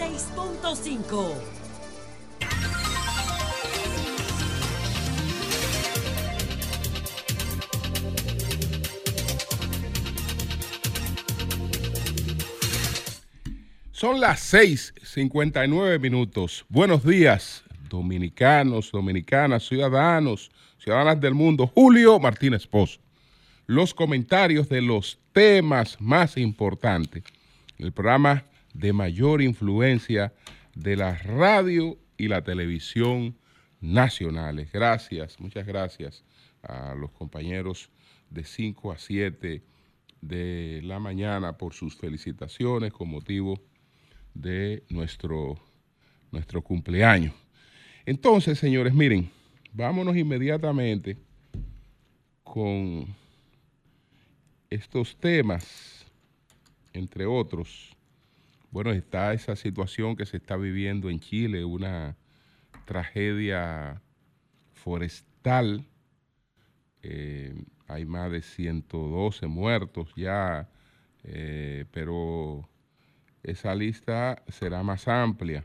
96.5. Son las 6:59 minutos. Buenos días, dominicanos, dominicanas, ciudadanos, ciudadanas del mundo. Julio Martínez Pozo. Los comentarios de los temas más importantes. El programa de mayor influencia de la radio y la televisión nacionales. Gracias, muchas gracias a los compañeros de 5 a 7 de la mañana por sus felicitaciones con motivo de nuestro, nuestro cumpleaños. Entonces, señores, miren, vámonos inmediatamente con estos temas, entre otros. Bueno, está esa situación que se está viviendo en Chile, una tragedia forestal. Eh, hay más de 112 muertos ya, eh, pero esa lista será más amplia.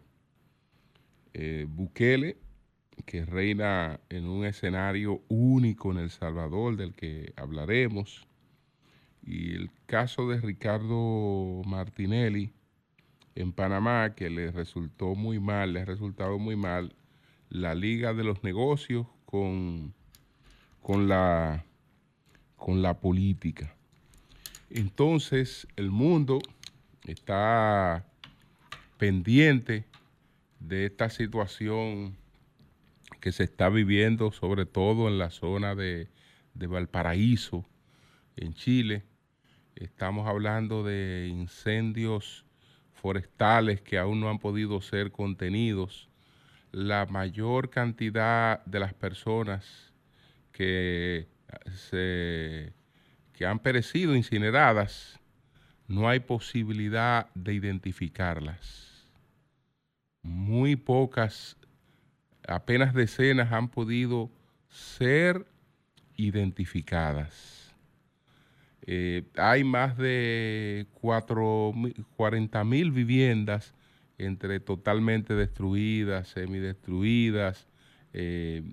Eh, Bukele, que reina en un escenario único en El Salvador, del que hablaremos, y el caso de Ricardo Martinelli en Panamá, que le resultó muy mal, le ha resultado muy mal la Liga de los Negocios con, con, la, con la política. Entonces, el mundo está pendiente de esta situación que se está viviendo, sobre todo en la zona de, Valparaíso, en Chile. Estamos hablando de incendios forestales que aún no han podido ser contenidos. La mayor cantidad de las personas que, se, que han perecido incineradas no hay posibilidad de identificarlas. Muy pocas, apenas decenas han podido ser identificadas. Eh, hay más de 40 mil viviendas entre totalmente destruidas, semidestruidas, eh,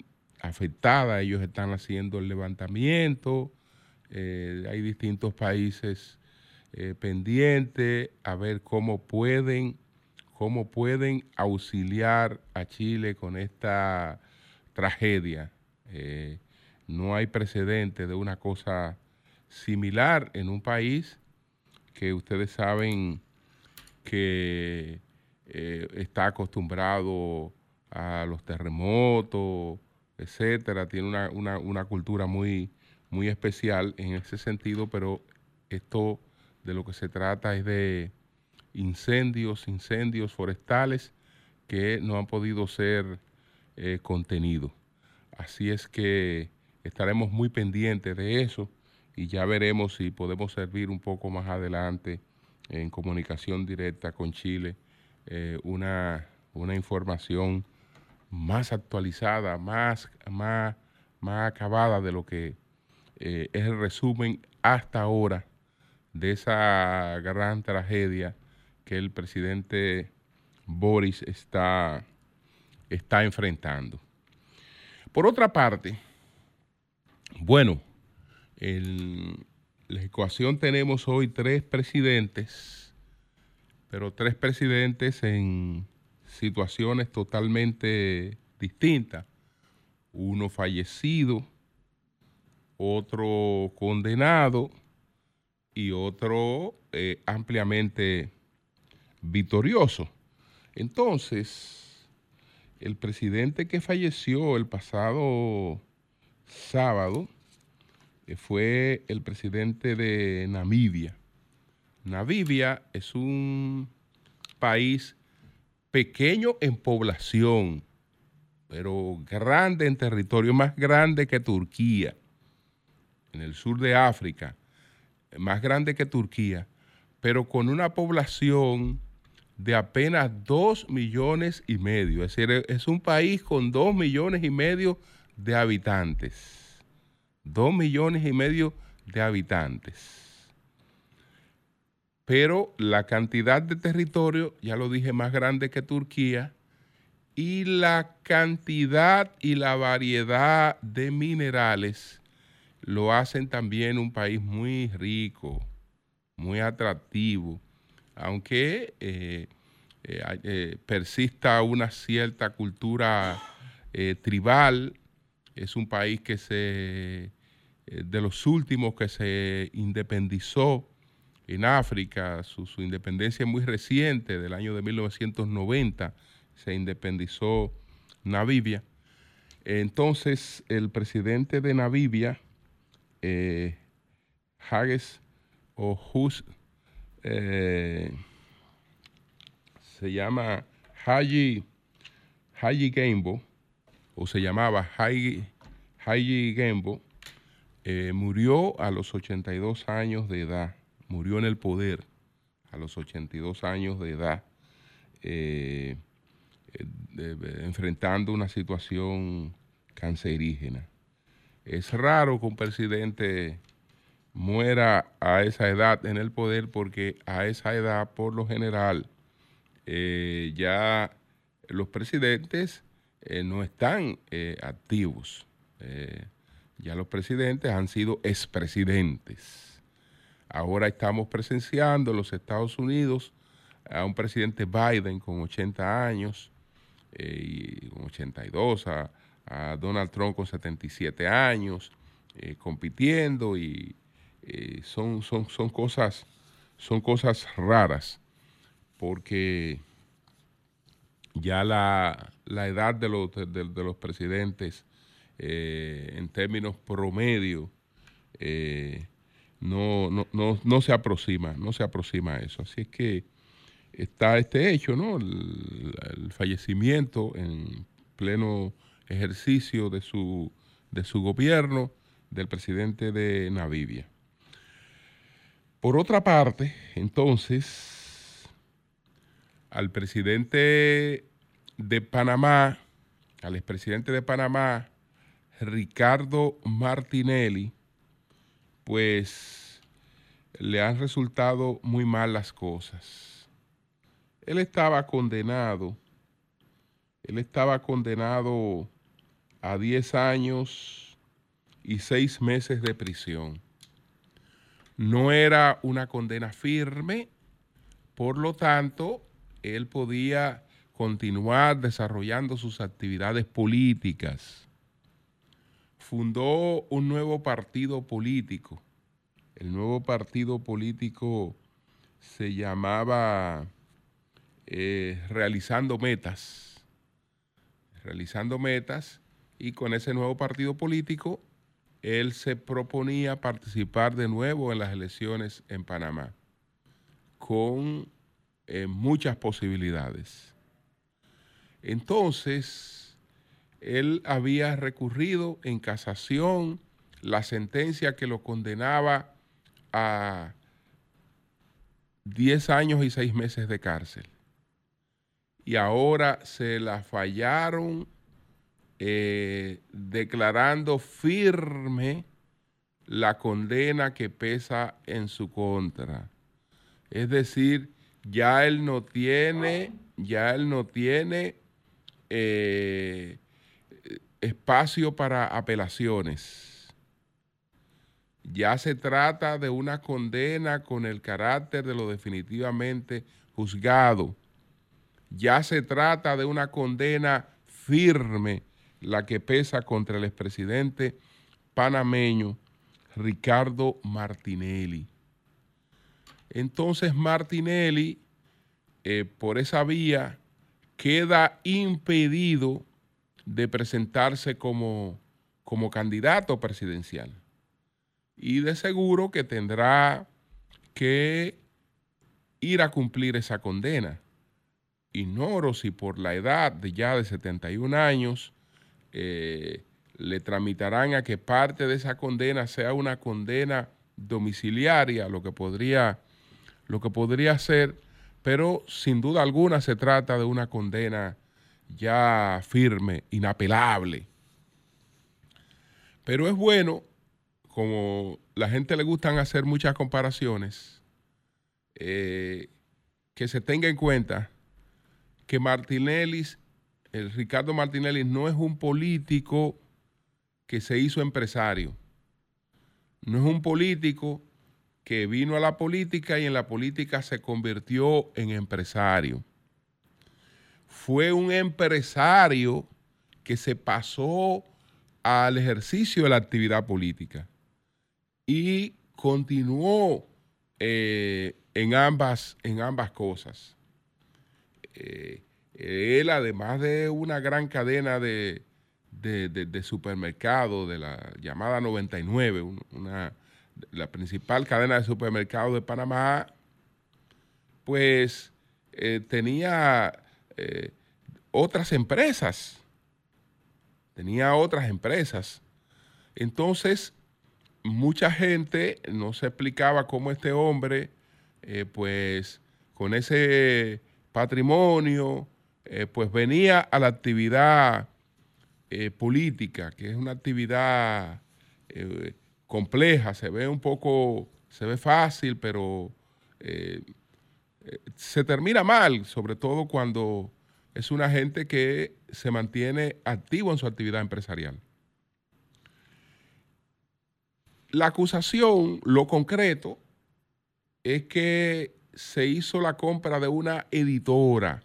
afectadas. Ellos están haciendo el levantamiento. Eh, hay distintos países eh, pendiente a ver cómo pueden, cómo pueden auxiliar a Chile con esta tragedia. No hay precedente de una cosa similar en un país que ustedes saben que eh, está acostumbrado a los terremotos, etcétera, tiene una, una, cultura muy, muy especial en ese sentido, pero esto de lo que se trata es de incendios, incendios forestales que no han podido ser eh, contenidos. Así es que estaremos muy pendientes de eso y ya veremos si podemos servir un poco más adelante en comunicación directa con Chile eh, una, información más actualizada, más, más, más acabada de lo que eh, es el resumen hasta ahora de esa gran tragedia que el presidente Boris está, está enfrentando. Por otra parte, bueno, en la ecuación tenemos hoy tres presidentes, pero tres presidentes en situaciones totalmente distintas. Uno fallecido, otro condenado y otro eh, ampliamente victorioso. Entonces, el presidente que falleció el pasado sábado fue el presidente de Namibia. Namibia es un país pequeño en población, pero grande en territorio, más grande que Turquía, en el sur de África más grande que Turquía, pero con una población de apenas dos millones y medio. Es decir, es un país con dos millones y medio de habitantes. Dos millones y medio de habitantes. pero la cantidad de territorio, ya lo dije, más grande que Turquía, y la cantidad y la variedad de minerales lo hacen también un país muy rico, muy atractivo, aunque eh, eh, eh, persista una cierta cultura tribal, es un país que se, de los últimos que se independizó en África, su, independencia es muy reciente, del año de 1990, se independizó Namibia. Entonces, el presidente de Namibia, eh, Hages o Hus, eh, se llama Haji, Haji o se llamaba Haji Gembo, eh, murió a los 82 años de edad, murió en el poder a los 82 años de edad. Eh, enfrentando una situación cancerígena. Es raro que un presidente muera a esa edad en el poder porque a esa edad, por lo general, eh, ya los presidentes eh, no están eh, activos. ya los presidentes han sido expresidentes. Ahora estamos presenciando en los Estados Unidos a un presidente Biden con 80 años, eh, 82, a, Donald Trump con 77 años, eh, compitiendo y eh, son, son, son, cosas, son cosas raras porque ya la, edad de los, de, los presidentes eh, en términos promedio no, no, no, no, se aproxima, no se aproxima a eso. Así es que está este hecho, ¿no? El, fallecimiento en pleno ejercicio de su, de su gobierno del presidente de Namibia. Por otra parte, entonces, al presidente de Panamá, al expresidente de Panamá, Ricardo Martinelli, pues le han resultado muy mal las cosas él estaba condenado, él estaba condenado a 10 años y 6 meses de prisión. No era una condena firme, por lo tanto, él podía continuar desarrollando sus actividades políticas. Fundó un nuevo partido político. El nuevo partido político se llamaba eh, realizando metas, realizando metas, y con ese nuevo partido político, él se proponía participar de nuevo en las elecciones en Panamá, con eh, muchas posibilidades. Entonces, él había recurrido en casación la sentencia que lo condenaba a 10 años y 6 meses de cárcel y ahora se la fallaron eh, declarando firme la condena que pesa en su contra. Es decir, ya él no tiene, ya él no tiene eh, espacio para apelaciones. Ya se trata de una condena con el carácter de lo definitivamente juzgado ya se trata de una condena firme la que pesa contra el expresidente panameño Ricardo Martinelli. Entonces Martinelli, eh, por esa vía, queda impedido de presentarse como, como candidato presidencial. Y de seguro que tendrá que ir a cumplir esa condena. Ignoro si por la edad de ya de 71 años eh, le tramitarán a que parte de esa condena sea una condena domiciliaria, lo que podría, lo que podría ser, pero sin duda alguna se trata de una condena ya firme, inapelable. Pero es bueno, como la gente le gustan hacer muchas comparaciones, eh, que se tenga en cuenta que Martinelli, el Ricardo Martinelli no es un político que se hizo empresario. No es un político que vino a la política y en la política se convirtió en empresario. Fue un empresario que se pasó al ejercicio de la actividad política y continuó eh, en, ambas, en ambas cosas. Eh, él, además de una gran cadena de, de, supermercados, de la llamada 99, una, la principal cadena de supermercados de Panamá, pues eh, tenía otras empresas tenía otras empresas. Entonces, mucha gente no se explicaba cómo este hombre, eh, pues con ese patrimonio, eh, pues venía a la actividad eh, política, que es una actividad compleja, se ve un poco, se ve fácil, pero se termina mal, sobre todo cuando es una gente que se mantiene activo en su actividad empresarial. La acusación, lo concreto, es que se hizo la compra de una editora.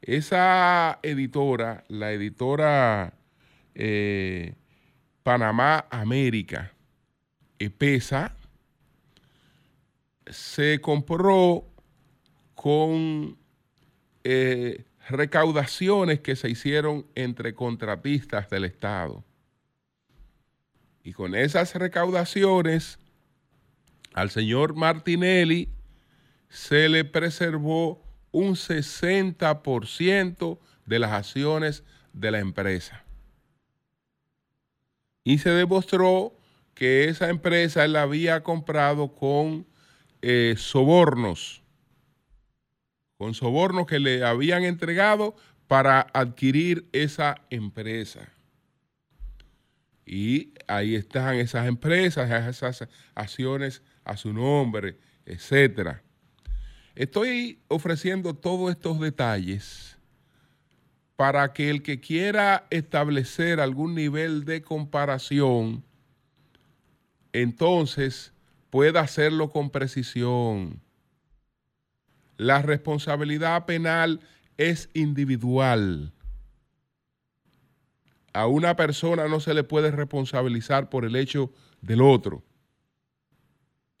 Esa editora, la editora eh, Panamá América, EPESA, se compró con eh, recaudaciones que se hicieron entre contratistas del Estado. Y con esas recaudaciones al señor Martinelli se le preservó un 60% de las acciones de la empresa. Y se demostró que esa empresa la había comprado con eh, sobornos con sobornos que le habían entregado para adquirir esa empresa. Y ahí están esas empresas, esas acciones a su nombre, etcétera. Estoy ofreciendo todos estos detalles para que el que quiera establecer algún nivel de comparación, entonces pueda hacerlo con precisión la responsabilidad penal es individual. A una persona no se le puede responsabilizar por el hecho del otro,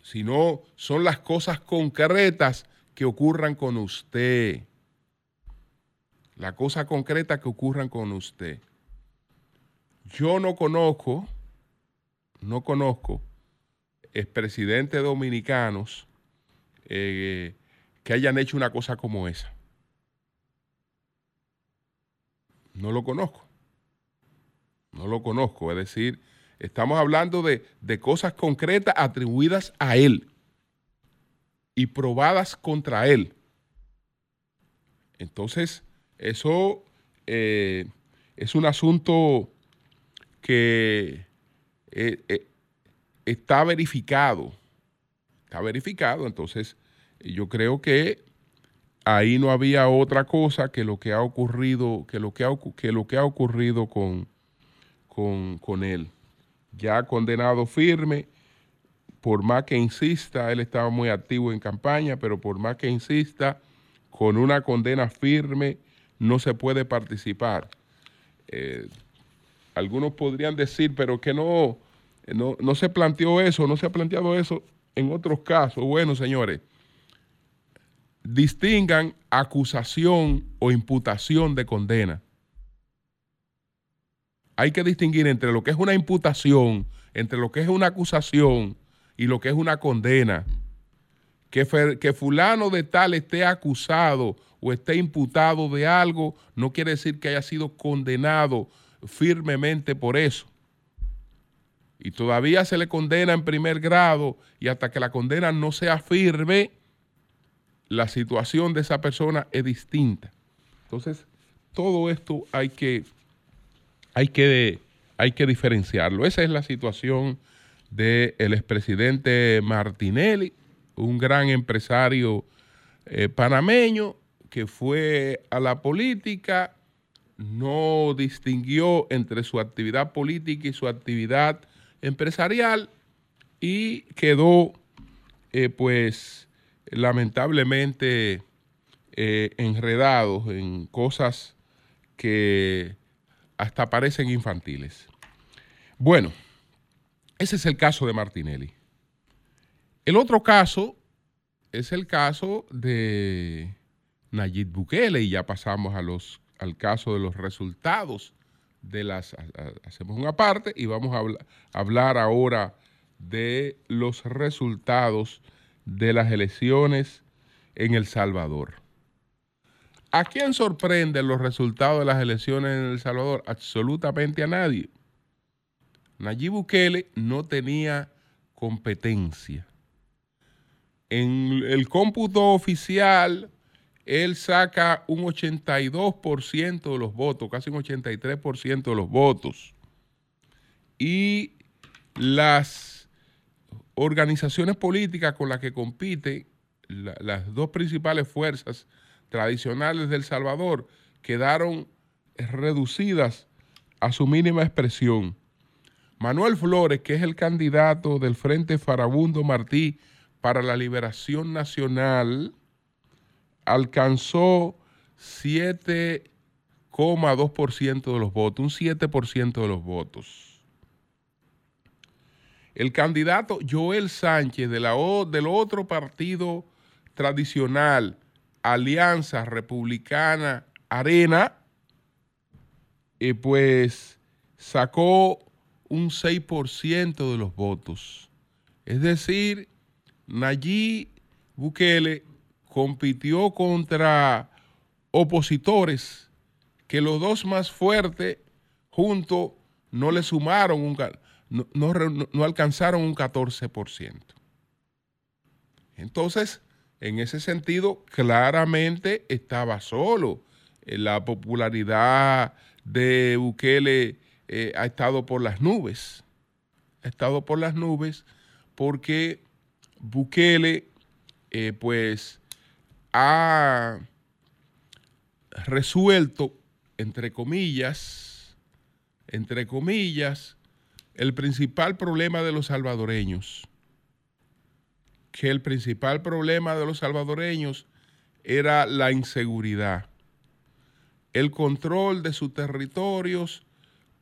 sino son las cosas concretas que ocurran con usted. La cosa concreta que ocurran con usted. Yo no conozco, no conozco expresidentes dominicanos eh, que hayan hecho una cosa como esa. No lo conozco. No lo conozco. Es decir, estamos hablando de, cosas concretas atribuidas a él y probadas contra él. Entonces, eso eh, es un asunto que eh, eh, está verificado. Está verificado, entonces yo creo que ahí no había otra cosa que lo que ha ocurrido, que lo que ha, ocurrido con, con, él. Ya condenado firme, por más que insista, él estaba muy activo en campaña, pero por más que insista, con una condena firme no se puede participar. Eh, algunos podrían decir, pero que no, no, no se planteó eso, no se ha planteado eso en otros casos. Bueno, señores, distingan acusación o imputación de condena. Hay que distinguir entre lo que es una imputación, entre lo que es una acusación y lo que es una condena. Que, que fulano de tal esté acusado o esté imputado de algo no quiere decir que haya sido condenado firmemente por eso. Y todavía se le condena en primer grado y hasta que la condena no sea firme, la situación de esa persona es distinta. Entonces, todo esto hay que, hay que, hay que diferenciarlo. Esa es la situación del expresidente Martinelli. un gran empresario eh, panameño que fue a la política, no distinguió entre su actividad política y su actividad empresarial y quedó, eh, pues, lamentablemente eh, enredado en cosas que hasta parecen infantiles. Bueno, ese es el caso de Martinelli. El otro caso es el caso de Nayib Bukele y ya pasamos a al caso de los resultados de las... Hacemos una parte y vamos a hablar ahora de los resultados de las elecciones en El Salvador. ¿A quién sorprenden los resultados de las elecciones en El Salvador? Absolutamente a nadie. Nayib Bukele no tenía competencia. En el cómputo oficial, él saca un 82% de los votos, casi un 83% de los votos. Y las organizaciones políticas con las que compite, las dos principales fuerzas tradicionales del Salvador quedaron reducidas a su mínima expresión. Manuel Flores, que es el candidato del Frente Farabundo Martí para la Liberación Nacional, alcanzó 7,2% de los votos, un 7% de los votos. El candidato Joel Sánchez del otro partido tradicional, Alianza Republicana Arena, eh, pues sacó un 6% de los votos. Es decir, Nayib Bukele compitió contra opositores que los dos más fuertes juntos no le sumaron, un, no, no alcanzaron un 14%. Entonces, en ese sentido, claramente estaba solo. La popularidad de Bukele eh, ha estado por las nubes. Ha estado por las nubes porque Bukele, eh, pues, ha resuelto, entre comillas, entre comillas, el principal problema de los salvadoreños. Que el principal problema de los salvadoreños era la inseguridad, el control de sus territorios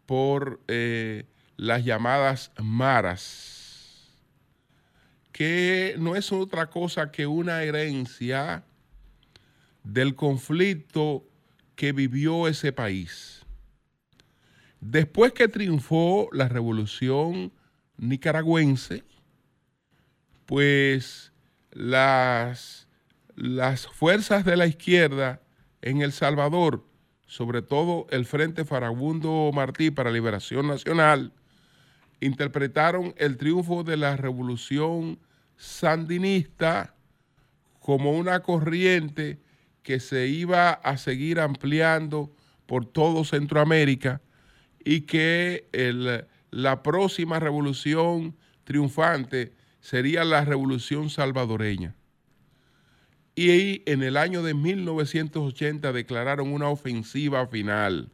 por eh, las llamadas maras, que no es otra cosa que una herencia del conflicto que vivió ese país. Después que triunfó la revolución nicaragüense, pues las, las fuerzas de la izquierda en El Salvador, sobre todo el Frente Farabundo Martí para Liberación Nacional, interpretaron el triunfo de la revolución sandinista como una corriente que se iba a seguir ampliando por todo Centroamérica y que la próxima revolución triunfante sería la revolución salvadoreña. Y en el año de 1980 declararon una ofensiva final.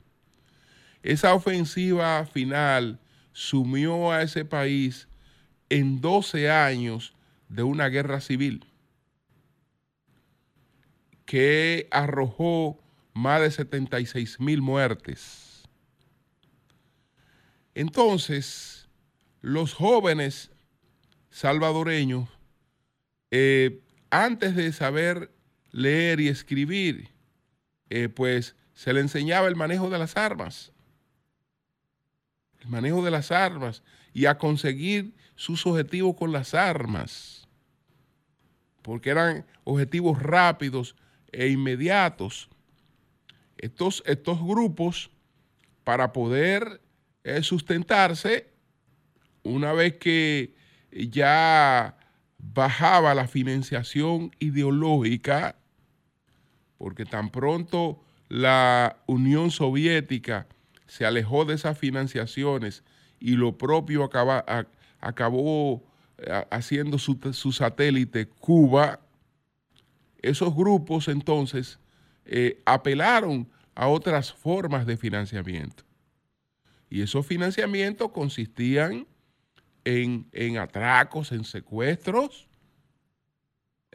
Esa ofensiva final sumió a ese país en 12 años de una guerra civil que arrojó más de 76 mil muertes. Entonces, los jóvenes salvadoreños, eh, antes de saber leer y escribir, eh, pues se le enseñaba el manejo de las armas, el manejo de las armas y a conseguir sus objetivos con las armas, porque eran objetivos rápidos e inmediatos. Estos, estos grupos, para poder eh, sustentarse, una vez que ya bajaba la financiación ideológica, porque tan pronto la Unión Soviética se alejó de esas financiaciones y lo propio acabó haciendo su, su, satélite Cuba, esos grupos entonces eh, apelaron a otras formas de financiamiento. Y esos financiamientos consistían en, atracos, en secuestros,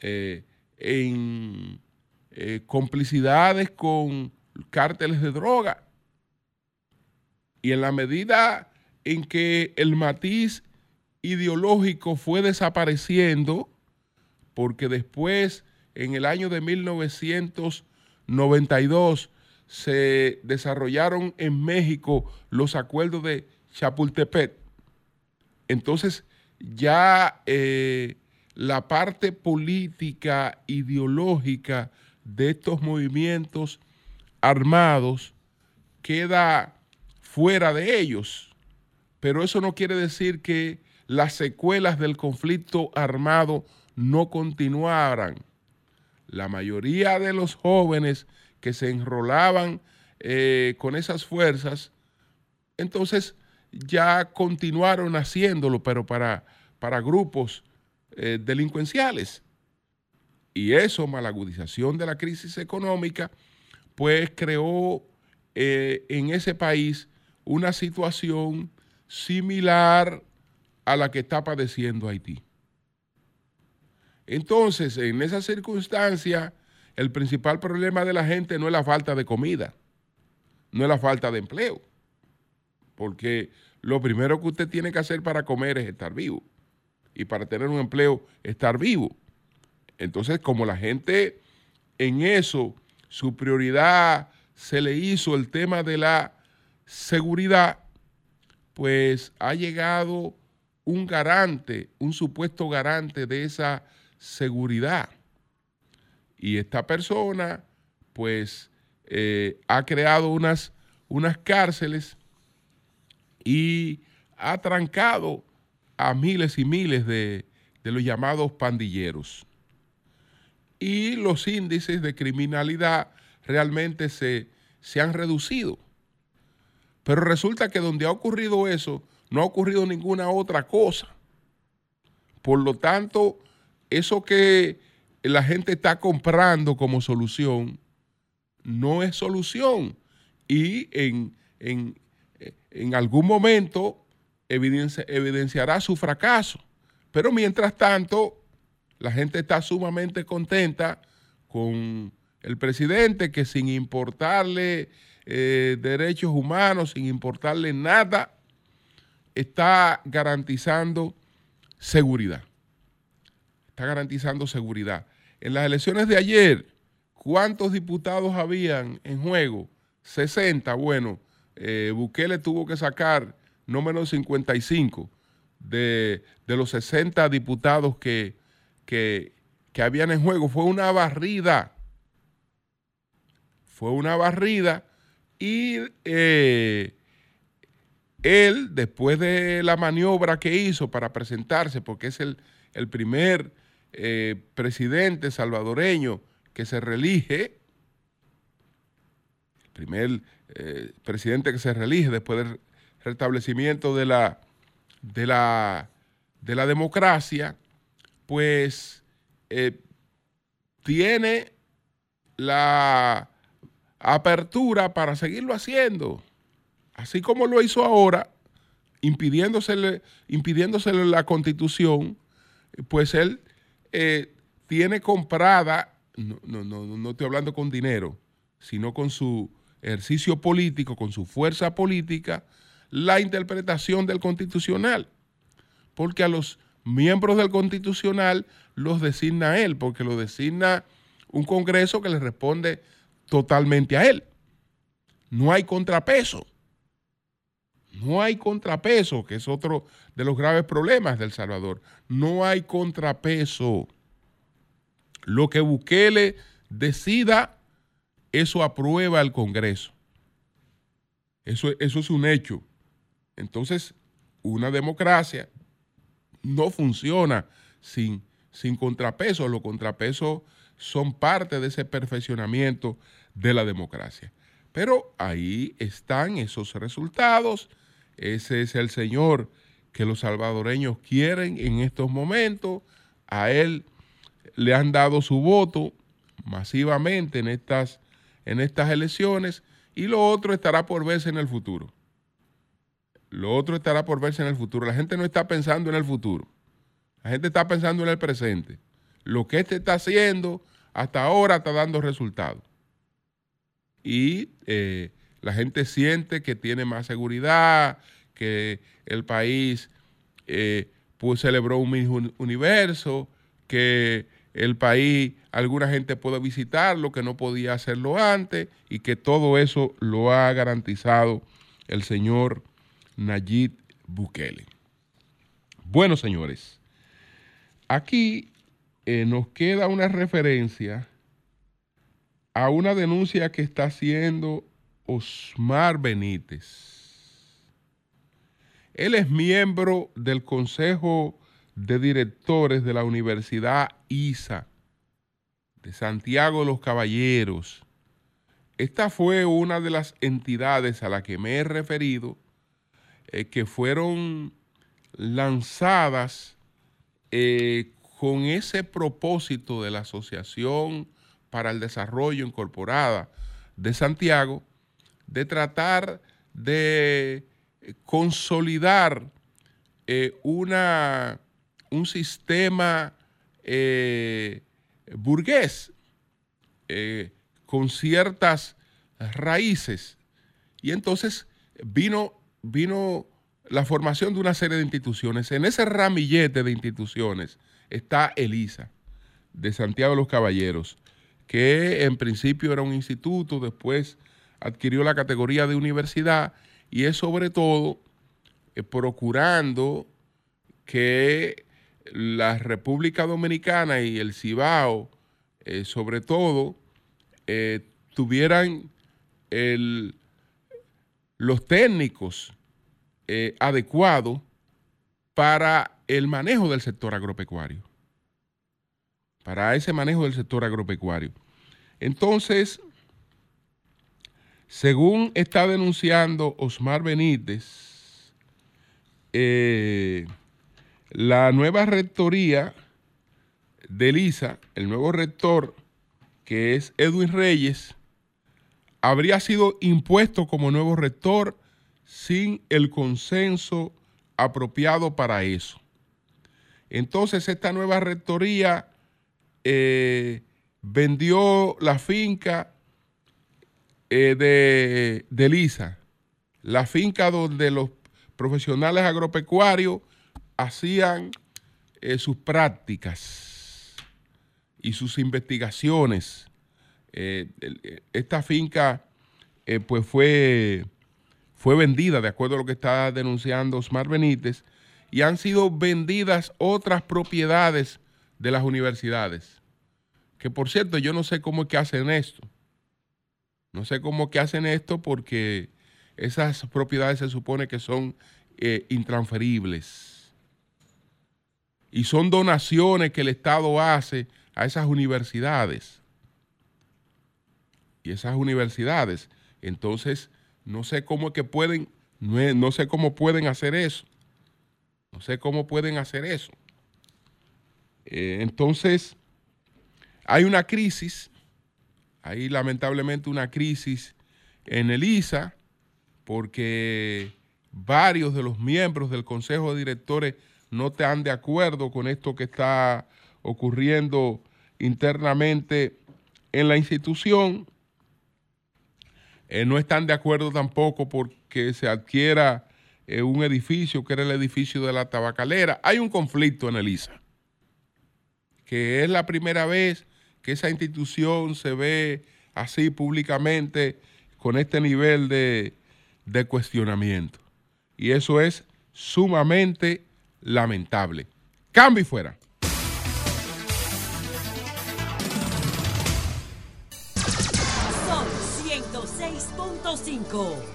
eh, en eh, complicidades con cárteles de droga. Y en la medida en que el matiz ideológico fue desapareciendo, porque después, en el año de 1992, se desarrollaron en México los acuerdos de Chapultepec. Entonces, ya eh, la parte política, ideológica de estos movimientos armados queda fuera de ellos. Pero eso no quiere decir que las secuelas del conflicto armado no continuaran. La mayoría de los jóvenes que se enrolaban eh, con esas fuerzas, entonces ya continuaron haciéndolo, pero para, para grupos eh, delincuenciales. Y eso, malagudización de la crisis económica, pues creó eh, en ese país una situación similar a la que está padeciendo Haití. Entonces, en esa circunstancia, el principal problema de la gente no es la falta de comida, no es la falta de empleo, porque lo primero que usted tiene que hacer para comer es estar vivo y para tener un empleo estar vivo. Entonces, como la gente en eso, su prioridad se le hizo el tema de la seguridad, pues ha llegado un garante, un supuesto garante de esa seguridad. Y esta persona, pues, eh, ha creado unas, unas cárceles y ha trancado a miles y miles de, los llamados pandilleros. Y los índices de criminalidad realmente se, se han reducido. Pero resulta que donde ha ocurrido eso, no ha ocurrido ninguna otra cosa. Por lo tanto, eso que la gente está comprando como solución, no es solución. Y en, en, algún momento evidenciará su fracaso. Pero mientras tanto, la gente está sumamente contenta con el presidente que sin importarle eh, derechos humanos, sin importarle nada, está garantizando seguridad está garantizando seguridad. En las elecciones de ayer, ¿cuántos diputados habían en juego? 60. Bueno, eh, Bukele tuvo que sacar no menos 55 de, de los 60 diputados que, que, habían en juego. Fue una barrida. Fue una barrida y eh, él, después de la maniobra que hizo para presentarse, porque es el, el primer eh, presidente salvadoreño que se reelige, el primer eh, presidente que se reelige después del restablecimiento de la, de la, de la democracia, pues eh, tiene la apertura para seguirlo haciendo, así como lo hizo ahora, impidiéndosele, impidiéndosele la constitución, pues él eh, tiene comprada, no, no, no, no estoy hablando con dinero, sino con su ejercicio político, con su fuerza política, la interpretación del constitucional. Porque a los miembros del constitucional los designa él, porque lo designa un Congreso que le responde totalmente a él. No hay contrapeso. No hay contrapeso, que es otro de los graves problemas del Salvador. No hay contrapeso. Lo que Bukele decida, eso aprueba el Congreso. Eso, eso es un hecho. Entonces, una democracia no funciona sin, sin contrapeso. Los contrapesos son parte de ese perfeccionamiento de la democracia. Pero ahí están esos resultados ese es el señor que los salvadoreños quieren en estos momentos. A él le han dado su voto masivamente en estas, en estas elecciones y lo otro estará por verse en el futuro. Lo otro estará por verse en el futuro. La gente no está pensando en el futuro. La gente está pensando en el presente. Lo que este está haciendo hasta ahora está dando resultados. Y eh, la gente siente que tiene más seguridad, que el país eh, pues celebró un mismo universo, que el país, alguna gente puede visitarlo que no podía hacerlo antes y que todo eso lo ha garantizado el señor Nayib Bukele. Bueno, señores, aquí eh, nos queda una referencia a una denuncia que está haciendo Osmar Benítez. Él es miembro del Consejo de Directores de la Universidad ISA de Santiago de los Caballeros. Esta fue una de las entidades a la que me he referido eh, que fueron lanzadas eh, con ese propósito de la Asociación para el Desarrollo Incorporada de Santiago, de tratar de consolidar eh, una, un sistema eh, burgués eh, con ciertas raíces. Y entonces vino, vino la formación de una serie de instituciones. En ese ramillete de instituciones está ELISA, de Santiago de los Caballeros, que en principio era un instituto, después adquirió la categoría de universidad y es sobre todo eh, procurando que la República Dominicana y el Cibao, eh, sobre todo, eh, tuvieran los técnicos adecuados para el manejo del sector agropecuario, para ese manejo del sector agropecuario. Entonces, según está denunciando Osmar Benítez, eh, la nueva rectoría de Lisa, el nuevo rector, que es Edwin Reyes, habría sido impuesto como nuevo rector sin el consenso apropiado para eso. Entonces esta nueva rectoría eh, vendió la finca eh, de, de Lisa, la finca donde los profesionales agropecuarios hacían eh, sus prácticas y sus investigaciones. Eh, esta finca pues fue, fue vendida, de acuerdo a lo que está denunciando Osmar Benítez, y han sido vendidas otras propiedades de las universidades. Que por cierto, yo no sé cómo es que hacen esto. No sé cómo que hacen esto porque esas propiedades se supone que son eh, intransferibles. Y son donaciones que el Estado hace a esas universidades. Y esas universidades, entonces, no sé cómo que pueden, no, sé cómo pueden hacer eso. No sé cómo pueden hacer eso. Eh, entonces, hay una crisis hay lamentablemente una crisis en el ISA porque varios de los miembros del Consejo de Directores no están de acuerdo con esto que está ocurriendo internamente en la institución. Eh, no están de acuerdo tampoco porque se adquiera eh, un edificio que era el edificio de la tabacalera. Hay un conflicto en el ISA, que es la primera vez que esa institución se ve así públicamente con este nivel de, cuestionamiento. Y eso es sumamente lamentable. Cambio y fuera. Son 106.5.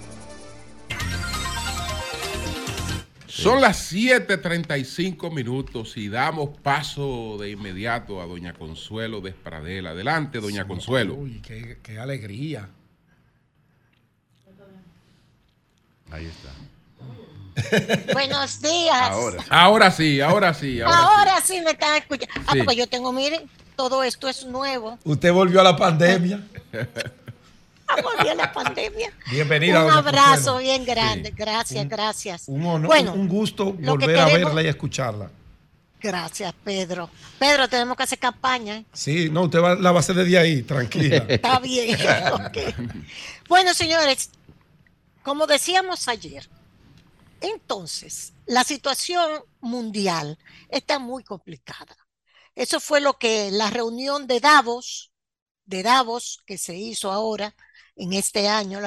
Son las 7:35 minutos y damos paso de inmediato a doña Consuelo Despradel. Adelante, doña Consuelo. Uy, qué, alegría. Ahí está. Buenos días. Ahora, ahora sí, ahora sí. Ahora, Ahora sí. me están escuchando. Ah, Sí. porque yo tengo, miren, todo esto es nuevo. Usted volvió a la pandemia. Volvió la pandemia. Bienvenida. Un abrazo bien grande. Gracias, gracias. Un, honor- bueno, un gusto volver a verla y escucharla. Gracias, Pedro. Pedro, tenemos que hacer campaña. ¿eh? Sí, no, usted va- la va a hacer desde ahí, tranquila. Está bien. Bueno, señores, como decíamos ayer, entonces, la situación mundial está muy complicada. Eso fue lo que la reunión de Davos, de Davos, que se hizo ahora en este año,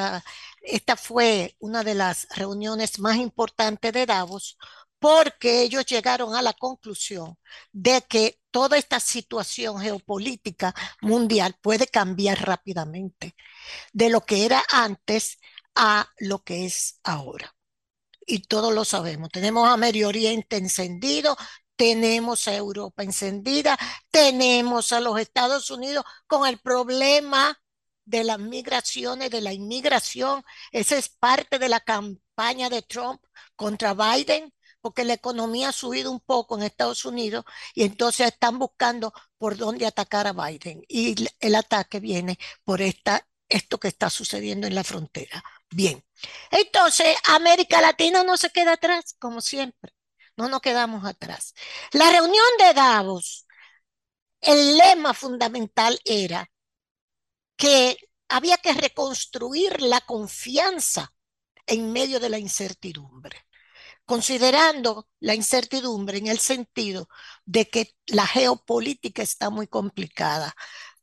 esta fue una de las reuniones más importantes de Davos, porque ellos llegaron a la conclusión de que toda esta situación geopolítica mundial puede cambiar rápidamente de lo que era antes a lo que es ahora. Y todos lo sabemos. Tenemos a Medio Oriente encendido, tenemos a Europa encendida, tenemos a los Estados Unidos con el problema de las migraciones, de la inmigración. Esa es parte de la campaña de Trump contra Biden, porque la economía ha subido un poco en Estados Unidos y entonces están buscando por dónde atacar a Biden. Y el- ataque viene por esta, esto que está sucediendo en la frontera. Bien, entonces América Latina no se queda atrás, como siempre. No nos quedamos atrás. La reunión de Davos, el lema fundamental era que había que reconstruir la confianza en medio de la incertidumbre, considerando la incertidumbre en el sentido de que la geopolítica está muy complicada.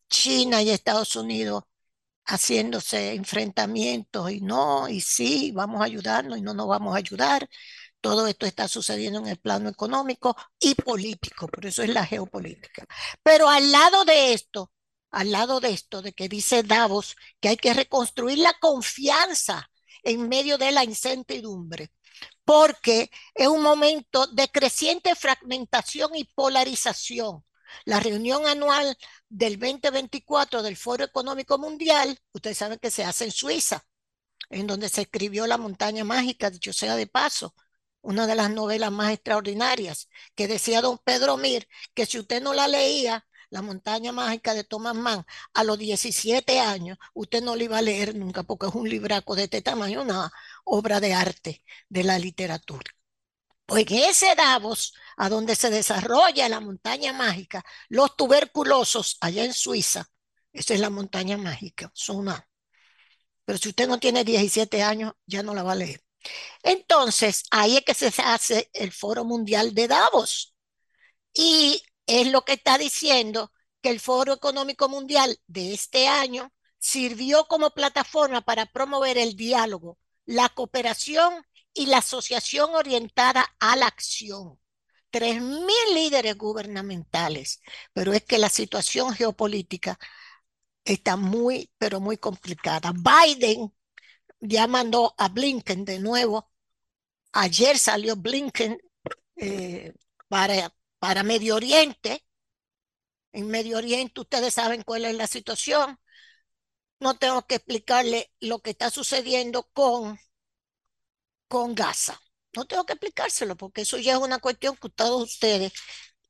China y Estados Unidos haciéndose enfrentamientos y no, y sí, vamos a ayudarnos y no nos vamos a ayudar. Todo esto está sucediendo en el plano económico y político, por eso es la geopolítica. Pero al lado de esto, al lado de esto, de que dice Davos que hay que reconstruir la confianza en medio de la incertidumbre, porque es un momento de creciente fragmentación y polarización. La reunión anual del 2024 del Foro Económico Mundial, ustedes saben que se hace en Suiza, en donde se escribió La montaña mágica, dicho sea de paso, una de las novelas más extraordinarias, que decía don Pedro Mir, que si usted no la leía, La montaña mágica de Thomas Mann, a los 17 años, usted no la iba a leer nunca, porque es un libraco de este tamaño, una obra de arte de la literatura. Pues en ese Davos, a donde se desarrolla la montaña mágica, los tuberculosos allá en Suiza, esa es la montaña mágica, son una. Pero si usted no tiene 17 años, ya no la va a leer. Entonces, ahí es que se hace el Foro Mundial de Davos. Y es lo que está diciendo que el Foro Económico Mundial de este año sirvió como plataforma para promover el diálogo, la cooperación y la asociación orientada a la acción. Tres mil líderes gubernamentales, pero es que la situación geopolítica está muy, pero muy complicada. Biden ya mandó a Blinken de nuevo. Ayer salió Blinken eh, para, para Medio Oriente. En Medio Oriente ustedes saben cuál es la situación. No tengo que explicarle lo que está sucediendo con, con Gaza. No tengo que explicárselo porque eso ya es una cuestión que todos ustedes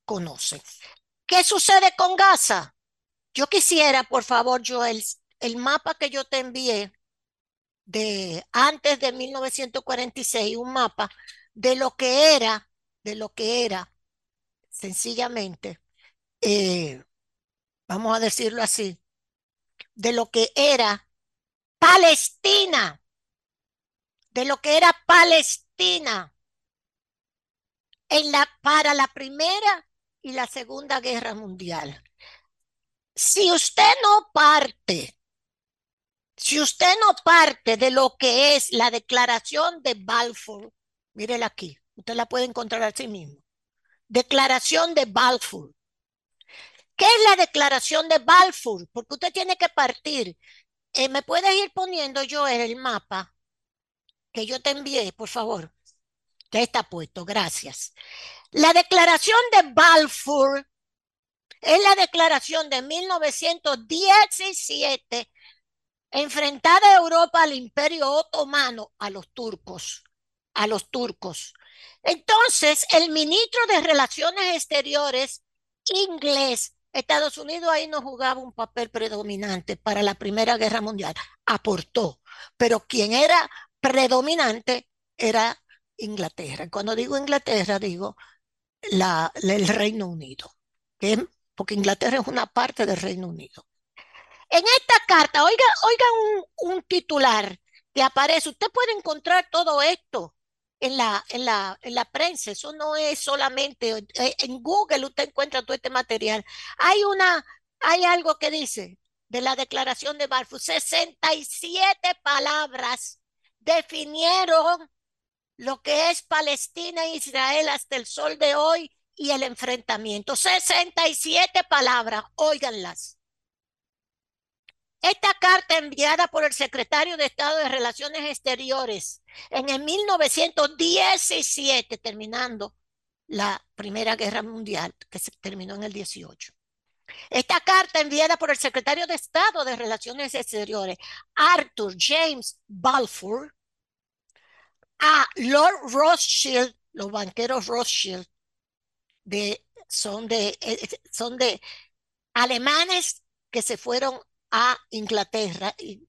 conocen. ¿Qué sucede con Gaza? Yo quisiera, por favor, Joel, el mapa que yo te envié de antes de 1946, un mapa de lo que era, de lo que era, sencillamente, eh, vamos a decirlo así, de lo que era Palestina, de lo que era Palestina en la, para la Primera y la Segunda Guerra Mundial. Si usted no parte, si usted no parte de lo que es la declaración de Balfour, mírela aquí, usted la puede encontrar así mismo. Declaración de Balfour. ¿Qué es la declaración de Balfour? Porque usted tiene que partir. Eh, ¿Me puedes ir poniendo yo en el mapa que yo te envié, por favor? Ya está puesto, gracias. La declaración de Balfour es la declaración de 1917 enfrentada a Europa al imperio otomano, a los turcos. a los turcos. Entonces, el ministro de Relaciones Exteriores inglés, Estados Unidos ahí no jugaba un papel predominante para la Primera Guerra Mundial, aportó, pero quien era predominante era Inglaterra. Cuando digo Inglaterra, digo la, el Reino Unido, que, porque Inglaterra es una parte del Reino Unido. En esta carta, oiga, oiga un, un titular que aparece, usted puede encontrar todo esto en la, en la, en la prensa, eso no es solamente, eh, en Google usted encuentra todo este material. Hay una, hay algo que dice de la declaración de Balfour, 67 palabras definieron lo que es Palestina e Israel hasta el sol de hoy y el enfrentamiento. 67 palabras, óiganlas. Esta carta enviada por el secretario de Estado de Relaciones Exteriores en el 1917, terminando la Primera Guerra Mundial, que se terminó en el 18. Esta carta enviada por el secretario de Estado de Relaciones Exteriores, Arthur James Balfour, a Lord Rothschild, los banqueros Rothschild, son, de, eh, son de alemanes que se fueron a Inglaterra. Y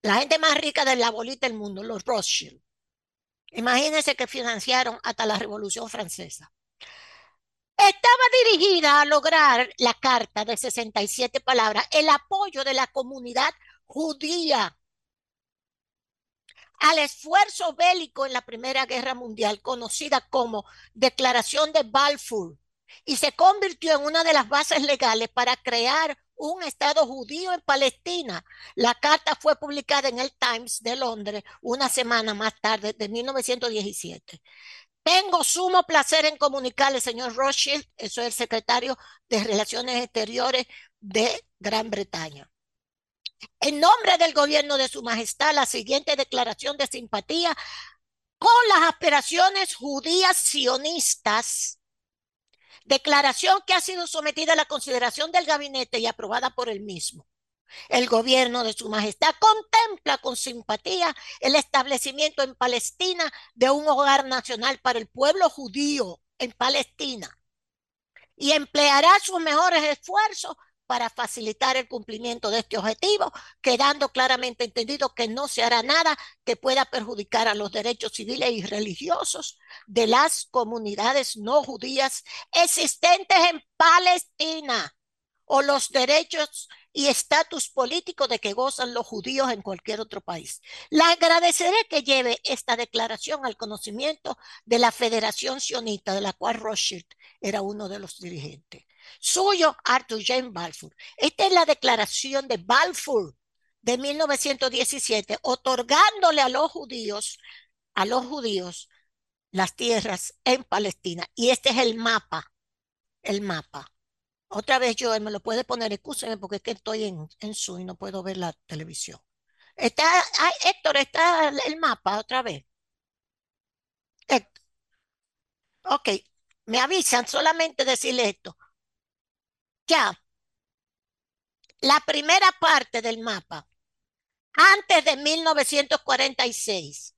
la gente más rica de la bolita del mundo, los Rothschild. Imagínense que financiaron hasta la Revolución Francesa. Estaba dirigida a lograr la carta de 67 palabras, el apoyo de la comunidad judía al esfuerzo bélico en la Primera Guerra Mundial, conocida como Declaración de Balfour, y se convirtió en una de las bases legales para crear un Estado judío en Palestina. La carta fue publicada en el Times de Londres una semana más tarde, de 1917. Tengo sumo placer en comunicarle, señor Rothschild, eso es el secretario de Relaciones Exteriores de Gran Bretaña. En nombre del gobierno de Su Majestad, la siguiente declaración de simpatía con las aspiraciones judías sionistas declaración que ha sido sometida a la consideración del gabinete y aprobada por el mismo. El gobierno de Su Majestad contempla con simpatía el establecimiento en Palestina de un hogar nacional para el pueblo judío en Palestina y empleará sus mejores esfuerzos para facilitar el cumplimiento de este objetivo, quedando claramente entendido que no se hará nada que pueda perjudicar a los derechos civiles y religiosos de las comunidades no judías existentes en Palestina o los derechos y estatus político de que gozan los judíos en cualquier otro país. Le agradeceré que lleve esta declaración al conocimiento de la Federación Sionista, de la cual Rothschild era uno de los dirigentes. Suyo, Arthur James Balfour. Esta es la declaración de Balfour de 1917, otorgándole a los judíos, a los judíos, las tierras en Palestina. Y este es el mapa, el mapa. Otra vez yo me lo puede poner, escúcheme porque es que estoy en, en Zoom y no puedo ver la televisión. Está, Héctor, está el mapa otra vez. Héctor. Ok, me avisan solamente decirle esto. Ya, la primera parte del mapa, antes de 1946.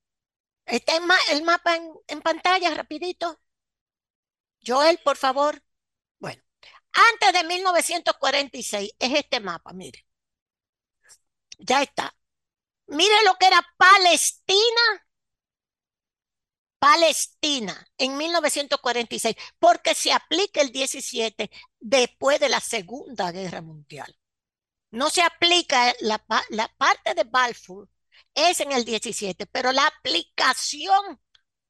Está el mapa en, en pantalla, rapidito. Joel, por favor. Antes de 1946 es este mapa, mire. Ya está. Mire lo que era Palestina. Palestina en 1946, porque se aplica el 17 después de la Segunda Guerra Mundial. No se aplica la, la parte de Balfour, es en el 17, pero la aplicación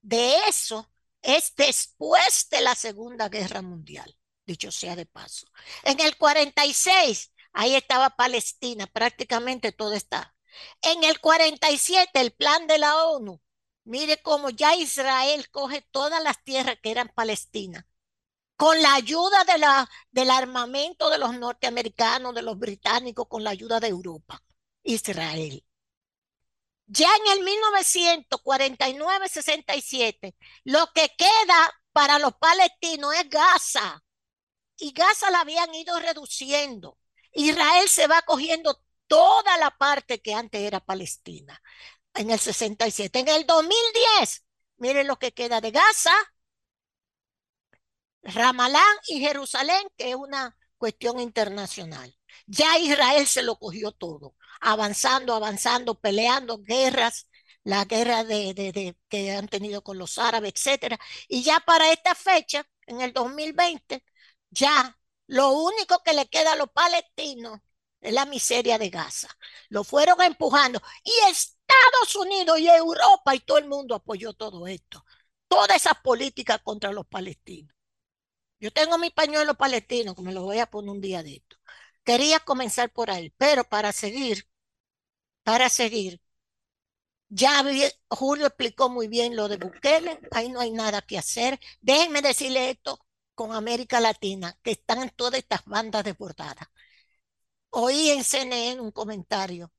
de eso es después de la Segunda Guerra Mundial dicho sea de paso. En el 46, ahí estaba Palestina, prácticamente todo está. En el 47, el plan de la ONU, mire cómo ya Israel coge todas las tierras que eran Palestina, con la ayuda de la, del armamento de los norteamericanos, de los británicos, con la ayuda de Europa, Israel. Ya en el 1949-67, lo que queda para los palestinos es Gaza y Gaza la habían ido reduciendo. Israel se va cogiendo toda la parte que antes era Palestina en el 67. En el 2010 miren lo que queda de Gaza, Ramalán y Jerusalén, que es una cuestión internacional. Ya Israel se lo cogió todo, avanzando, avanzando, peleando guerras, la guerra de, que han tenido con los árabes, etcétera. Y ya para esta fecha, en el 2020, ya lo único que le queda a los palestinos es la miseria de Gaza. Lo fueron empujando. Y Estados Unidos y Europa y todo el mundo apoyó todo esto. Toda esa política contra los palestinos. Yo tengo mi pañuelo palestino, que me lo voy a poner un día de esto. Quería comenzar por ahí, pero para seguir, para seguir, ya Julio explicó muy bien lo de Bukele, ahí no hay nada que hacer. Déjenme decirle esto con América Latina, que están todas estas bandas desbordadas. Oí en CNN un comentario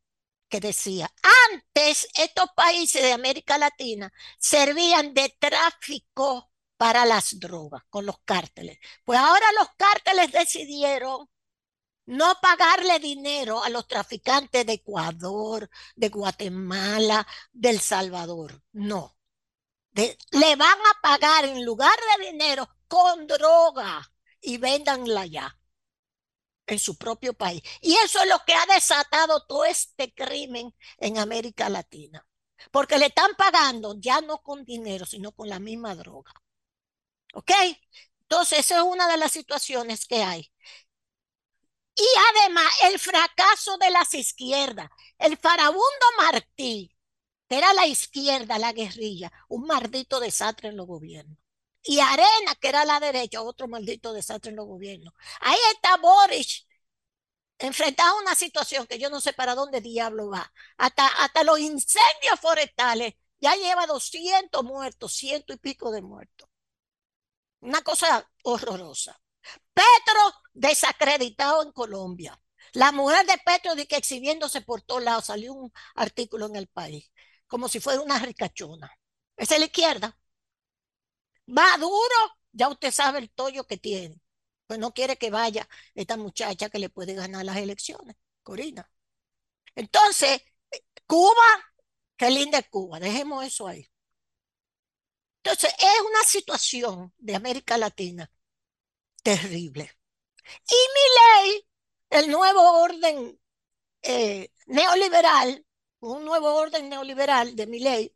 que decía, antes estos países de América Latina servían de tráfico para las drogas con los cárteles. Pues ahora los cárteles decidieron no pagarle dinero a los traficantes de Ecuador, de Guatemala, de El Salvador. No. Le van a pagar en lugar de dinero con droga y véndanla ya en su propio país. Y eso es lo que ha desatado todo este crimen en América Latina. Porque le están pagando ya no con dinero, sino con la misma droga. ¿Ok? Entonces, esa es una de las situaciones que hay. Y además, el fracaso de las izquierdas. El farabundo Martí, que era la izquierda, la guerrilla, un maldito desastre en los gobiernos. Y Arena, que era la derecha, otro maldito desastre en los gobiernos. Ahí está Boris, enfrentado a una situación que yo no sé para dónde diablo va. Hasta, hasta los incendios forestales, ya lleva 200 muertos, ciento y pico de muertos. Una cosa horrorosa. Petro desacreditado en Colombia. La mujer de Petro de que exhibiéndose por todos lados, salió un artículo en el país, como si fuera una ricachona. Esa es la izquierda. Maduro, ya usted sabe el tollo que tiene. Pues no quiere que vaya esta muchacha que le puede ganar las elecciones, Corina. Entonces, Cuba, qué linda es Cuba, dejemos eso ahí. Entonces, es una situación de América Latina terrible. Y mi ley, el nuevo orden eh, neoliberal, un nuevo orden neoliberal de mi ley,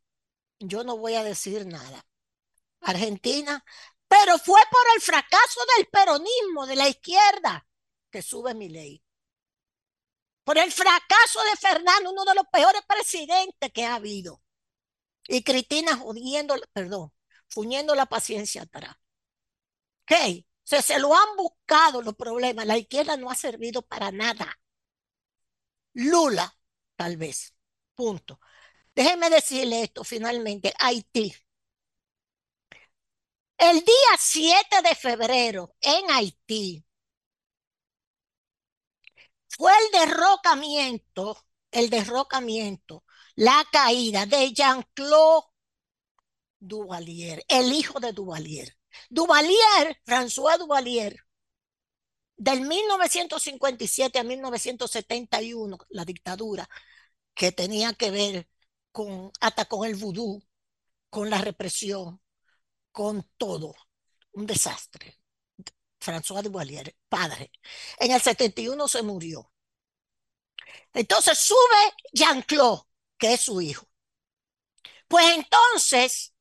yo no voy a decir nada. Argentina, pero fue por el fracaso del peronismo, de la izquierda, que sube mi ley. Por el fracaso de Fernando, uno de los peores presidentes que ha habido. Y Cristina jodiendo, perdón, fuñendo la paciencia atrás. ¿Qué? Se, se lo han buscado los problemas. La izquierda no ha servido para nada. Lula, tal vez. Punto. Déjeme decirle esto finalmente. Haití. El día 7 de febrero en Haití fue el derrocamiento, el derrocamiento, la caída de Jean-Claude Duvalier, el hijo de Duvalier. Duvalier, François Duvalier, del 1957 a 1971, la dictadura, que tenía que ver con, hasta con el vudú, con la represión, con todo. Un desastre. François Duvalier, padre. En el 71 se murió. Entonces sube Jean-Claude, que es su hijo. Pues entonces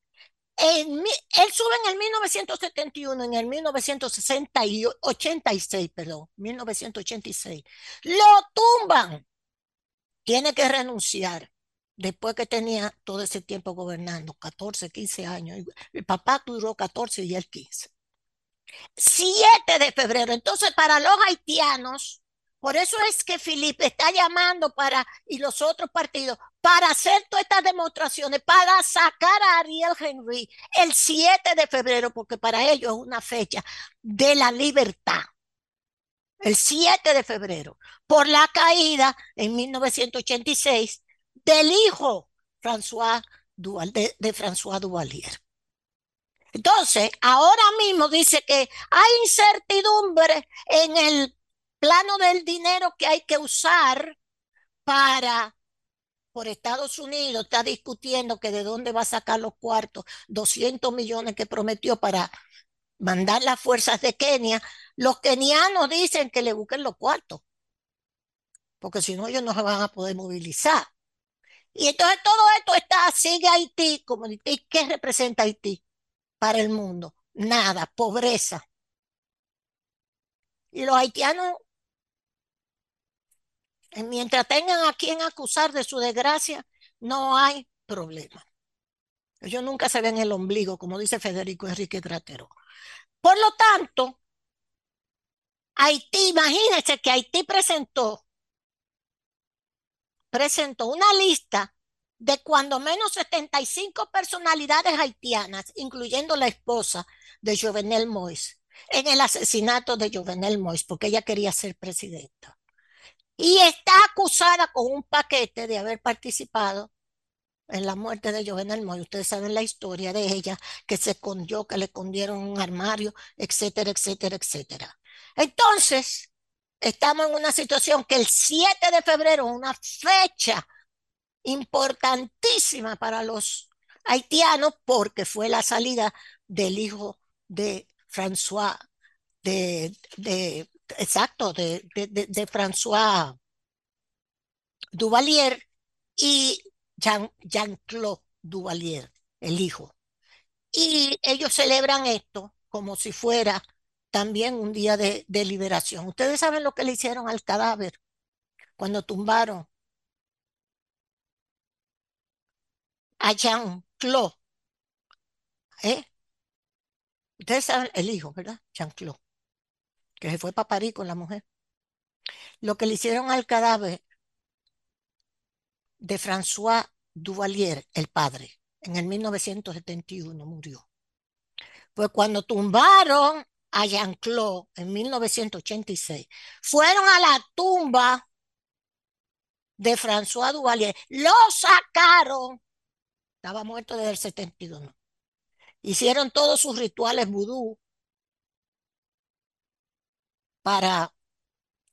en, él sube en el 1971, en el 1986, perdón, 1986. Lo tumban. Tiene que renunciar después que tenía todo ese tiempo gobernando, 14, 15 años. El papá duró 14 y él 15. 7 de febrero. Entonces, para los haitianos, por eso es que Felipe está llamando para, y los otros partidos, para hacer todas estas demostraciones, para sacar a Ariel Henry el 7 de febrero, porque para ellos es una fecha de la libertad. El 7 de febrero, por la caída en 1986 del hijo François de, de François Duvalier. Entonces, ahora mismo dice que hay incertidumbre en el plano del dinero que hay que usar para por Estados Unidos está discutiendo que de dónde va a sacar los cuartos, 200 millones que prometió para mandar las fuerzas de Kenia, los kenianos dicen que le busquen los cuartos, porque si no ellos no se van a poder movilizar. Y entonces todo esto está, sigue Haití, como, ¿y qué representa Haití para el mundo? Nada, pobreza. Y los haitianos, eh, mientras tengan a quien acusar de su desgracia, no hay problema. Ellos nunca se ven el ombligo, como dice Federico Enrique Tratero. Por lo tanto, Haití, imagínense que Haití presentó, presentó una lista de cuando menos 75 personalidades haitianas, incluyendo la esposa de Jovenel Moïse, en el asesinato de Jovenel Moïse, porque ella quería ser presidenta. Y está acusada con un paquete de haber participado en la muerte de Jovenel Moïse. Ustedes saben la historia de ella, que se escondió, que le escondieron un armario, etcétera, etcétera, etcétera. Entonces, estamos en una situación que el 7 de febrero, una fecha importantísima para los haitianos, porque fue la salida del hijo de François, de, de exacto, de, de, de François Duvalier y Jean, Jean-Claude Duvalier, el hijo. Y ellos celebran esto como si fuera también un día de, de liberación. Ustedes saben lo que le hicieron al cadáver cuando tumbaron a Jean-Claude. ¿Eh? Ustedes saben, el hijo, ¿verdad? Jean-Claude, que se fue para París con la mujer. Lo que le hicieron al cadáver de François Duvalier, el padre, en el 1971 murió. Pues cuando tumbaron a Jean-Claude en 1986, fueron a la tumba de François Duvalier, lo sacaron, estaba muerto desde el 72, hicieron todos sus rituales vudú para,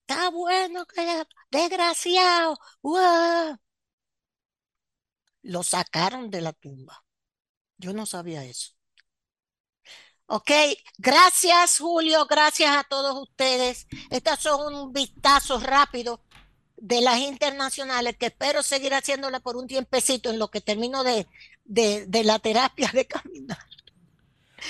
está bueno que desgraciado, lo sacaron de la tumba. Yo no sabía eso. Ok, gracias Julio, gracias a todos ustedes. Estos son un vistazo rápido de las internacionales que espero seguir haciéndole por un tiempecito en lo que termino de, de, de la terapia de caminar.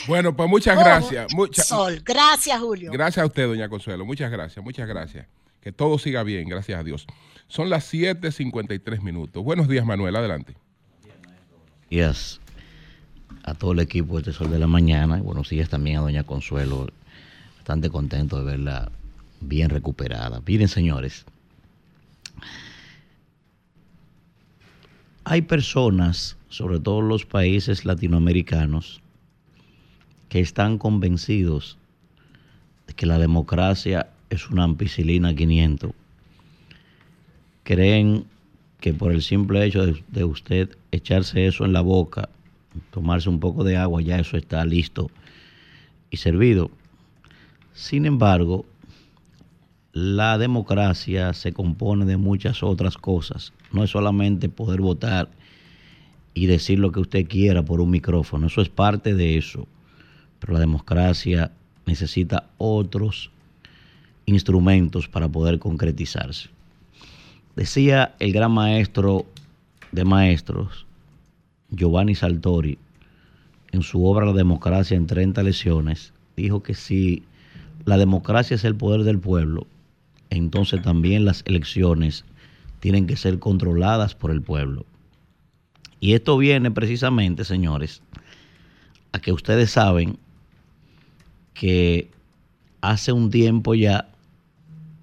Bueno, pues muchas gracias. Mucha, Sol, gracias Julio. Gracias a usted, doña Consuelo. Muchas gracias, muchas gracias. Que todo siga bien, gracias a Dios. Son las 7.53 minutos. Buenos días, Manuel, adelante. Días a todo el equipo de Sol de la Mañana y buenos días también a doña Consuelo. Bastante contento de verla bien recuperada. Miren, señores, hay personas, sobre todo los países latinoamericanos, que están convencidos de que la democracia es una ampicilina 500. Creen que por el simple hecho de, usted echarse eso en la boca, tomarse un poco de agua, ya eso está listo y servido. Sin embargo, la democracia se compone de muchas otras cosas. No es solamente poder votar y decir lo que usted quiera por un micrófono. Eso es parte de eso. Pero la democracia necesita otros instrumentos para poder concretizarse. Decía el gran maestro de maestros, Giovanni Saltori, en su obra La democracia en 30 lecciones, dijo que si la democracia es el poder del pueblo, entonces también las elecciones tienen que ser controladas por el pueblo. Y esto viene precisamente, señores, a que ustedes saben que hace un tiempo ya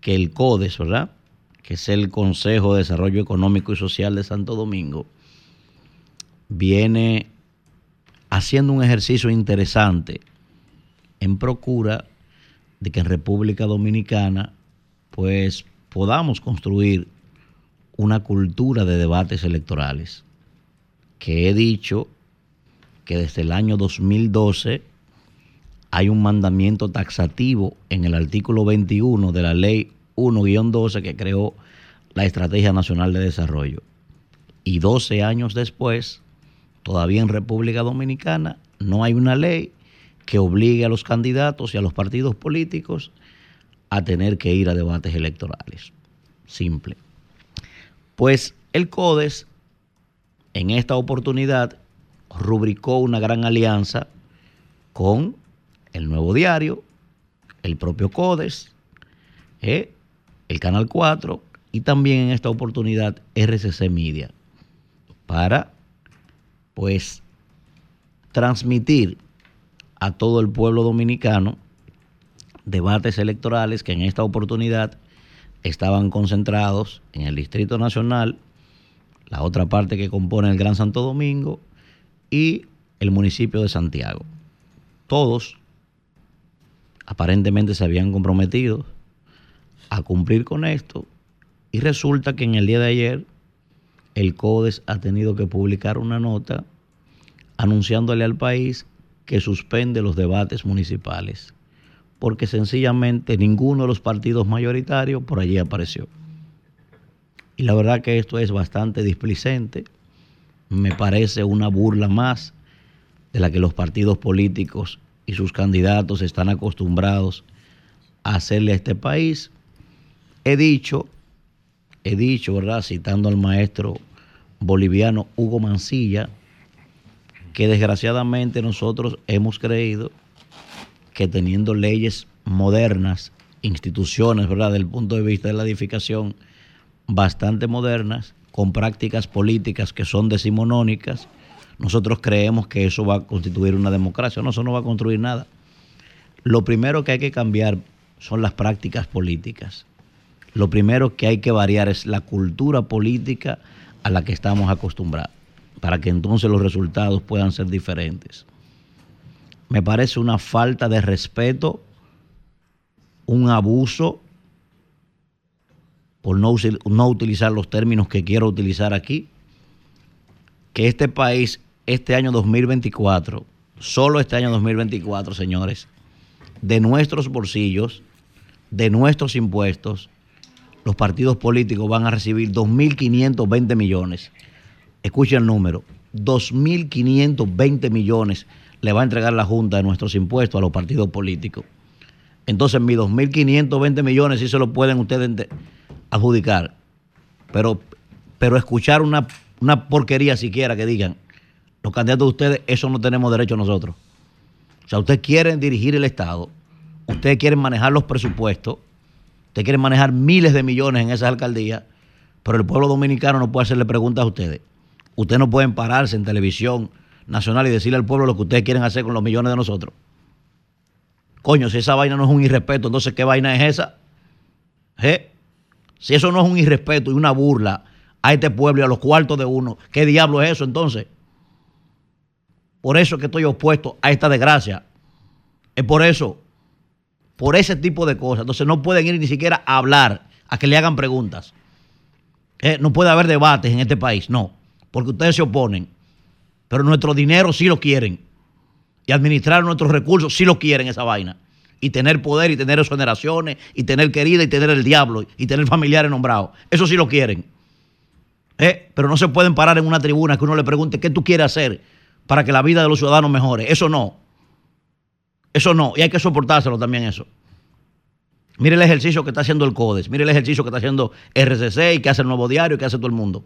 que el CODES, ¿verdad? Que es el Consejo de Desarrollo Económico y Social de Santo Domingo, viene haciendo un ejercicio interesante en procura de que en República Dominicana pues podamos construir una cultura de debates electorales. Que he dicho que desde el año 2012 hay un mandamiento taxativo en el artículo 21 de la ley 1-12 que creó la Estrategia Nacional de Desarrollo. Y 12 años después, todavía en República Dominicana, no hay una ley que obligue a los candidatos y a los partidos políticos a tener que ir a debates electorales. Simple. Pues el CODES, en esta oportunidad, rubricó una gran alianza con el Nuevo Diario, el propio CODES, eh, el Canal 4 y también en esta oportunidad RCC Media para pues transmitir a todo el pueblo dominicano debates electorales que en esta oportunidad estaban concentrados en el Distrito Nacional, la otra parte que compone el Gran Santo Domingo y el municipio de Santiago. Todos aparentemente se habían comprometido a cumplir con esto y resulta que en el día de ayer el CODES ha tenido que publicar una nota anunciándole al país que suspende los debates municipales, porque sencillamente ninguno de los partidos mayoritarios por allí apareció. Y la verdad que esto es bastante displicente, me parece una burla más de la que los partidos políticos y sus candidatos están acostumbrados a hacerle a este país. He dicho, he dicho, ¿verdad? Citando al maestro boliviano Hugo Mancilla, que desgraciadamente nosotros hemos creído que teniendo leyes modernas, instituciones, ¿verdad?, desde el punto de vista de la edificación, bastante modernas, con prácticas políticas que son decimonónicas, nosotros creemos que eso va a constituir una democracia. No, eso no va a construir nada. Lo primero que hay que cambiar son las prácticas políticas. Lo primero que hay que variar es la cultura política a la que estamos acostumbrados para que entonces los resultados puedan ser diferentes. Me parece una falta de respeto, un abuso, por no, no utilizar los términos que quiero utilizar aquí, que este país, este año 2024, solo este año 2024, señores, de nuestros bolsillos, de nuestros impuestos, los partidos políticos van a recibir 2.520 millones escuchen el número, 2.520 millones le va a entregar la Junta de nuestros impuestos a los partidos políticos. Entonces, mis 2.520 millones sí se lo pueden ustedes adjudicar. Pero, pero escuchar una, una porquería siquiera que digan, los candidatos de ustedes, eso no tenemos derecho nosotros. O sea, ustedes quieren dirigir el Estado, ustedes quieren manejar los presupuestos, ustedes quieren manejar miles de millones en esas alcaldías, pero el pueblo dominicano no puede hacerle preguntas a ustedes. Ustedes no pueden pararse en televisión nacional y decirle al pueblo lo que ustedes quieren hacer con los millones de nosotros. Coño, si esa vaina no es un irrespeto, entonces ¿qué vaina es esa? ¿Eh? Si eso no es un irrespeto y una burla a este pueblo y a los cuartos de uno, ¿qué diablo es eso entonces? Por eso que estoy opuesto a esta desgracia. Es por eso. Por ese tipo de cosas. Entonces no pueden ir ni siquiera a hablar, a que le hagan preguntas. ¿Eh? No puede haber debates en este país, no porque ustedes se oponen, pero nuestro dinero sí lo quieren. Y administrar nuestros recursos sí lo quieren esa vaina. Y tener poder y tener exoneraciones y tener querida y tener el diablo y tener familiares nombrados. Eso sí lo quieren. ¿Eh? Pero no se pueden parar en una tribuna que uno le pregunte qué tú quieres hacer para que la vida de los ciudadanos mejore. Eso no. Eso no. Y hay que soportárselo también eso. Mire el ejercicio que está haciendo el CODES, mire el ejercicio que está haciendo RCC y que hace el Nuevo Diario y que hace todo el mundo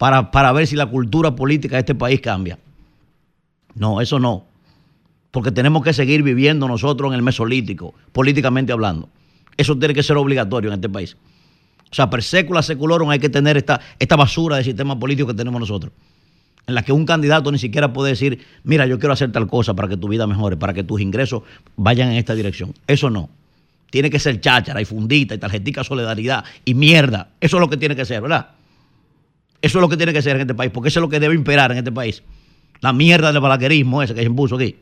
para, ver si la cultura política de este país cambia. No, eso no. Porque tenemos que seguir viviendo nosotros en el mesolítico, políticamente hablando. Eso tiene que ser obligatorio en este país. O sea, per secula seculorum hay que tener esta, esta basura de sistema político que tenemos nosotros. En la que un candidato ni siquiera puede decir, mira, yo quiero hacer tal cosa para que tu vida mejore, para que tus ingresos vayan en esta dirección. Eso no. Tiene que ser cháchara y fundita y tarjetica solidaridad y mierda. Eso es lo que tiene que ser, ¿verdad? Eso es lo que tiene que ser en este país, porque eso es lo que debe imperar en este país. La mierda del balaguerismo ese que se impuso aquí.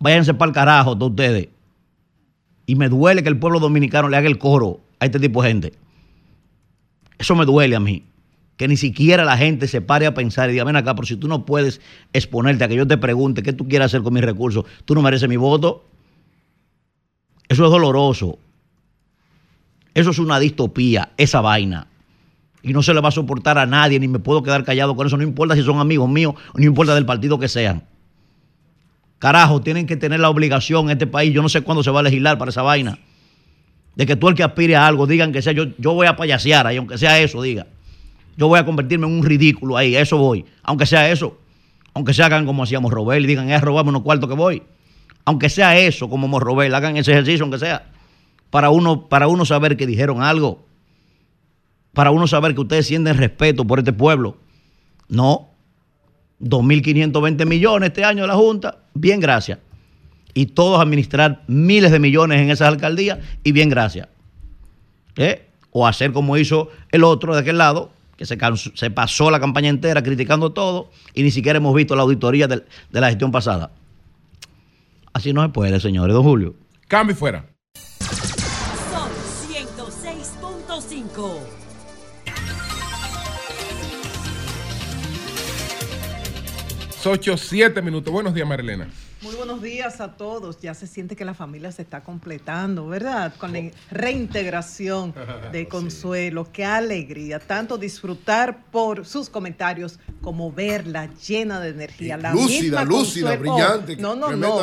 Váyanse para el carajo de ustedes. Y me duele que el pueblo dominicano le haga el coro a este tipo de gente. Eso me duele a mí. Que ni siquiera la gente se pare a pensar y diga, ven acá, pero si tú no puedes exponerte a que yo te pregunte qué tú quieres hacer con mis recursos, tú no mereces mi voto. Eso es doloroso. Eso es una distopía, esa vaina. Y no se le va a soportar a nadie, ni me puedo quedar callado con eso. No importa si son amigos míos, no importa del partido que sean. Carajo, tienen que tener la obligación en este país. Yo no sé cuándo se va a legislar para esa vaina. De que tú el que aspire a algo, digan que sea yo, yo voy a payasear ahí, aunque sea eso, diga. Yo voy a convertirme en un ridículo ahí, eso voy. Aunque sea eso. Aunque se hagan como hacíamos Robert y digan, es robarme unos cuartos que voy. Aunque sea eso, como Morrobel, hagan ese ejercicio, aunque sea. Para uno, para uno saber que dijeron algo. Para uno saber que ustedes sienten respeto por este pueblo. No. 2.520 millones este año de la Junta. Bien, gracias. Y todos administrar miles de millones en esas alcaldías. Y bien, gracias. ¿Eh? O hacer como hizo el otro de aquel lado, que se, se pasó la campaña entera criticando todo y ni siquiera hemos visto la auditoría del- de la gestión pasada. Así no se puede, señores. Don Julio. Cambio y fuera. Sol 106.5. Ocho, siete minutos. Buenos días, Marilena. Muy buenos días a todos. Ya se siente que la familia se está completando, ¿verdad? Con la reintegración de Consuelo. Qué alegría. Tanto disfrutar por sus comentarios como verla llena de energía. La Lúcida, misma lúcida, Consuelo- brillante. No, no, no.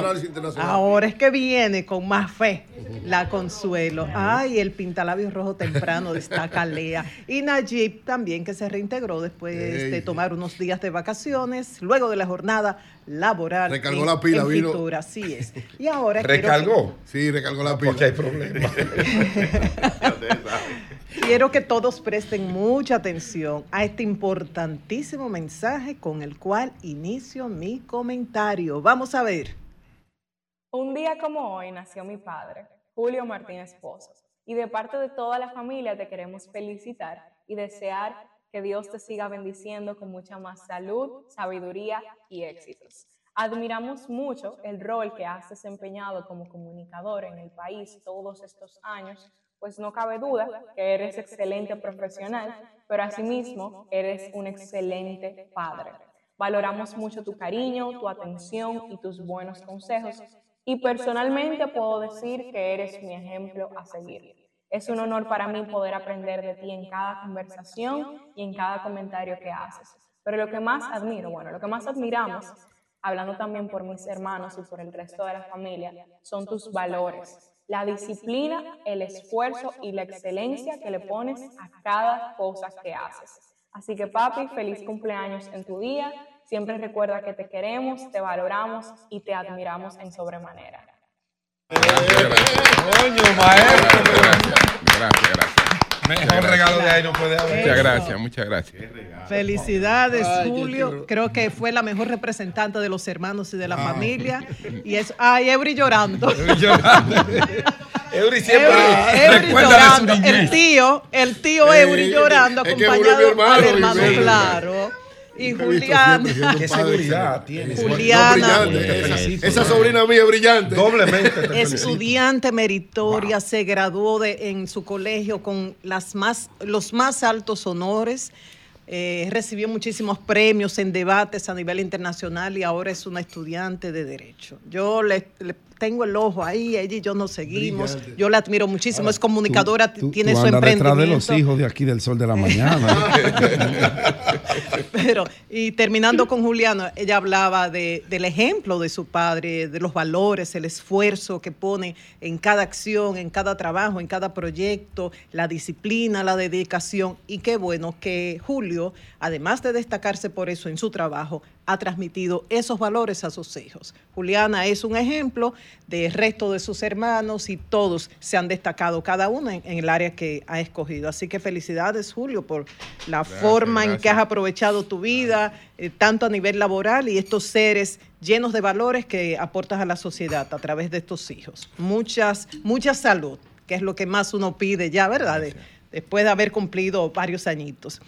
Ahora es que viene con más fe la Consuelo. Ay, el pintalabios rojo temprano destaca Lea. Y Najib también, que se reintegró después de tomar unos días de vacaciones, luego de la jornada laboral. Recargó en- la pila, así es. Y ahora quiero que- ¿Recargó? Sí, recargó la pila. Porque hay problema. Quiero que todos presten mucha atención a este importantísimo mensaje con el cual inicio mi comentario. Vamos a ver. Un día como hoy nació mi padre, Julio Martínez Pozos, y de parte de toda la familia te queremos felicitar y desear que Dios te siga bendiciendo con mucha más salud, sabiduría y éxitos. Admiramos mucho el rol que has desempeñado como comunicador en el país todos estos años, pues no cabe duda que eres excelente profesional, pero asimismo eres un excelente padre. Valoramos mucho tu cariño, tu atención y tus buenos consejos y personalmente puedo decir que eres mi ejemplo a seguir. Es un honor para mí poder aprender de ti en cada conversación y en cada comentario que haces. Pero lo que más admiro, bueno, lo que más admiramos, hablando también por mis hermanos y por el resto de la familia, son tus valores, la disciplina, el esfuerzo y la excelencia que le pones a cada cosa que haces. Así que papi, feliz cumpleaños en tu día. Siempre recuerda que te queremos, te valoramos y te admiramos en sobremanera. Coño, maestro. Gracias, gracias. Mejor regalo de ahí no puede haber. Muchas gracias, muchas gracias. Felicidades, Ay, Julio. Creo que fue la mejor representante de los hermanos y de la familia. Y es, ay, Eury llorando. Eury siempre Eury, Eury recuerda de su llorando. El tío, el tío Eh, Eury llorando, es que Eury es acompañado mi hermano, al hermano, claro. Y Juliana. Qué seguridad. Juliana. No, brillante. Te Esa, sobrina mía es brillante. Doblemente. Estudiante meritoria, se graduó de, en su colegio con las más, los más altos honores. eh, recibió muchísimos premios en debates a nivel internacional y ahora es una estudiante de Derecho. Yo le, le tengo el ojo ahí, ella y yo nos seguimos. Brillante. Yo la admiro muchísimo, es comunicadora, Tú- tiene tú su emprendimiento. de los hijos de aquí del sol de la mañana. Pero, y terminando con Juliana, ella hablaba de, del ejemplo de su padre, de los valores, el esfuerzo que pone en cada acción, en cada trabajo, en cada proyecto, la disciplina, la dedicación. Y qué bueno que Julio, además de destacarse por eso en su trabajo, ha transmitido esos valores a sus hijos. Juliana es un ejemplo del resto de sus hermanos y todos se han destacado, cada uno en, en el área que ha escogido. Así que felicidades, Julio, por la forma en que has aprovechado tu vida, eh, tanto a nivel laboral y estos seres llenos de valores que aportas a la sociedad a través de estos hijos. Muchas, mucha salud, que es lo que más uno pide ya, ¿verdad? De- después de haber cumplido varios añitos.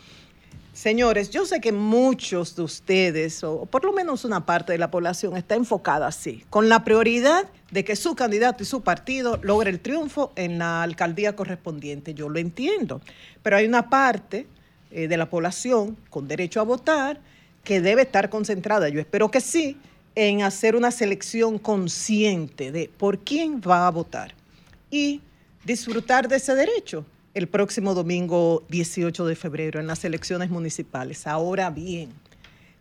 Señores, yo sé que muchos de ustedes, o por lo menos una parte de la población, está enfocada así, con la prioridad de que su candidato y su partido logre el triunfo en la alcaldía correspondiente. Yo lo entiendo, pero hay una parte eh, de la población con derecho a votar que debe estar concentrada, yo espero que sí, en hacer una selección consciente de por quién va a votar y disfrutar de ese derecho el próximo domingo 18 de febrero en las elecciones municipales. Ahora bien,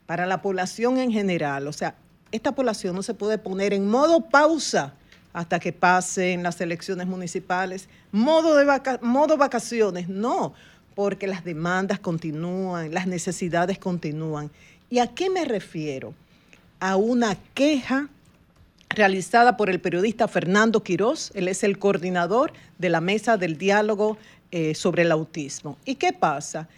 para la población en general, o sea, esta población no se puede poner en modo pausa hasta que pasen las elecciones municipales, modo, de vaca modo vacaciones, no, porque las demandas continúan, las necesidades continúan. ¿Y a qué me refiero? A una queja realizada por el periodista Fernando Quirós, él es el coordinador de la mesa del diálogo eh, sobre el autismo. ¿Y qué pasa?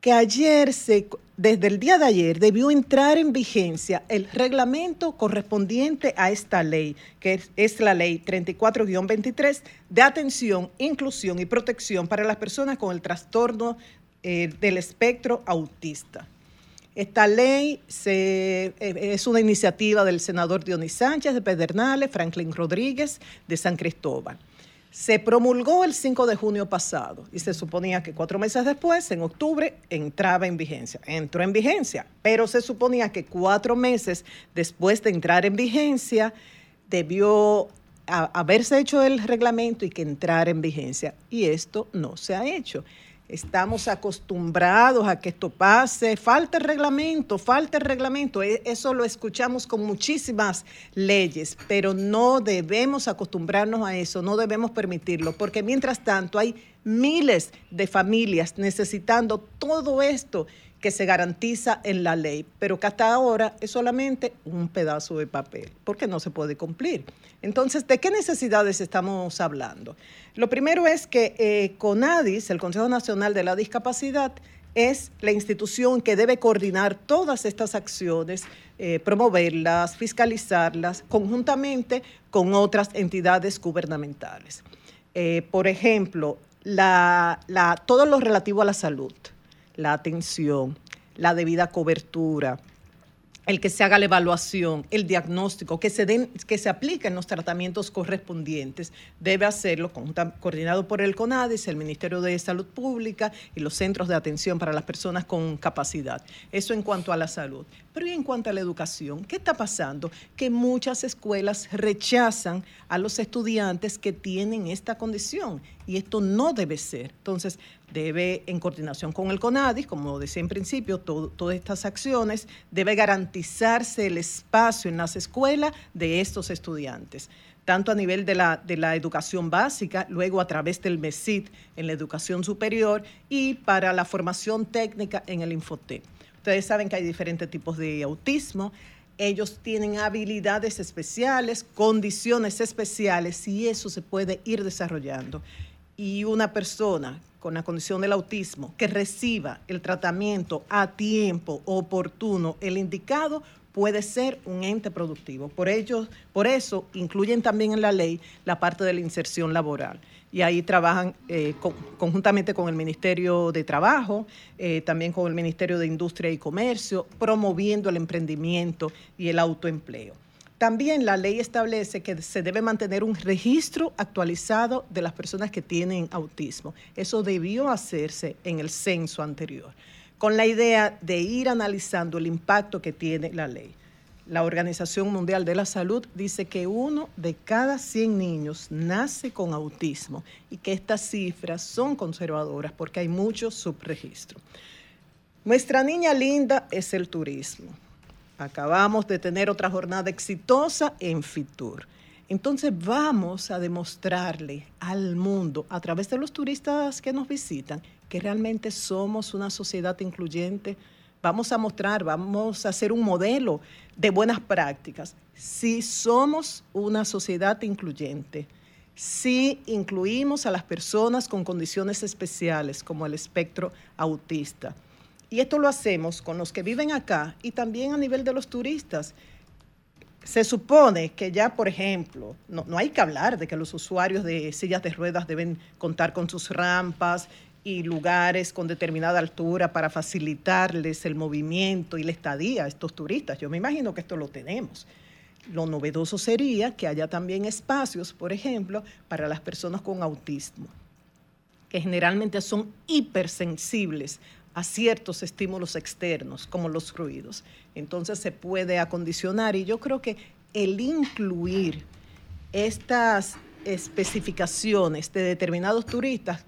Que ayer, se, desde el día de ayer, debió entrar en vigencia el reglamento correspondiente a esta ley, que es, la ley 34-23 de atención, inclusión y protección para las personas con el trastorno eh, del espectro autista. Esta ley eh, es una iniciativa del senador Dionis Sánchez de Pedernales, Franklin Rodríguez de San Cristóbal. Se promulgó el 5 de junio pasado y se suponía que cuatro meses después, en octubre, entraba en vigencia. Entró en vigencia, pero se suponía que cuatro meses después de entrar en vigencia debió haberse hecho el reglamento y que entrara en vigencia. Y esto no se ha hecho. Estamos acostumbrados a que esto pase, falta el reglamento, falta el reglamento. E, eso lo escuchamos con muchísimas leyes, pero no debemos acostumbrarnos a eso, no debemos permitirlo, porque mientras tanto hay miles de familias necesitando todo esto que se garantiza en la ley, pero que hasta ahora es solamente un pedazo de papel, porque no se puede cumplir. Entonces, ¿de qué necesidades estamos hablando? Lo primero es que eh, CONADIS, el Consejo Nacional de la Discapacidad, es la institución que debe coordinar todas estas acciones, eh, promoverlas, fiscalizarlas, conjuntamente con otras entidades gubernamentales. Eh, por ejemplo, todo lo relativo a la salud la atención, la debida cobertura, el que se haga la evaluación, el diagnóstico, que se, den, que se apliquen los tratamientos correspondientes, debe hacerlo coordinado por el CONADIS, el Ministerio de Salud Pública y los centros de atención para las personas con capacidad. Eso en cuanto a la salud. Pero y en cuanto a la educación, ¿qué está pasando? Que muchas escuelas rechazan a los estudiantes que tienen esta condición y esto no debe ser. Entonces, debe, en coordinación con el CONADIS, como decía en principio, todas estas acciones, debe garantizarse el espacio en las escuelas de estos estudiantes tanto a nivel de la, de la educación básica, luego a través del MESID en la educación superior y para la formación técnica en el Infotep. Ustedes saben que hay diferentes tipos de autismo. Ellos tienen habilidades especiales, condiciones especiales y eso se puede ir desarrollando. Y una persona con la condición del autismo que reciba el tratamiento a tiempo oportuno, el indicado, puede ser un ente productivo. Por, ello, por eso incluyen también en la ley la parte de la inserción laboral. Y ahí trabajan eh, conjuntamente con el Ministerio de Trabajo, eh, también con el Ministerio de Industria y Comercio, promoviendo el emprendimiento y el autoempleo. También la ley establece que se debe mantener un registro actualizado de las personas que tienen autismo. Eso debió hacerse en el censo anterior, con la idea de ir analizando el impacto que tiene la ley. La Organización Mundial de la Salud dice que uno de cada 100 niños nace con autismo y que estas cifras son conservadoras porque hay mucho subregistro. Nuestra niña linda es el turismo Acabamos de tener otra jornada exitosa en Fitur. Entonces vamos a demostrarle al mundo, a través de los turistas que nos visitan, que realmente somos una sociedad incluyente. Vamos a mostrar, vamos a hacer un modelo de buenas prácticas. Si somos una sociedad incluyente, si incluimos a las personas con condiciones especiales como el espectro autista, y esto lo hacemos con los que viven acá y también a nivel de los turistas. Se supone que ya, por ejemplo, no, hay que hablar de que los usuarios de sillas de ruedas deben contar con sus rampas y lugares con determinada altura para facilitarles el movimiento y la estadía a estos turistas. Yo me imagino que esto lo tenemos. Lo novedoso sería que haya también espacios, por ejemplo, para las personas con autismo, que generalmente son hipersensibles a ciertos estímulos externos, como los ruidos. Entonces se puede acondicionar y yo creo que el incluir estas especificaciones de determinados turistas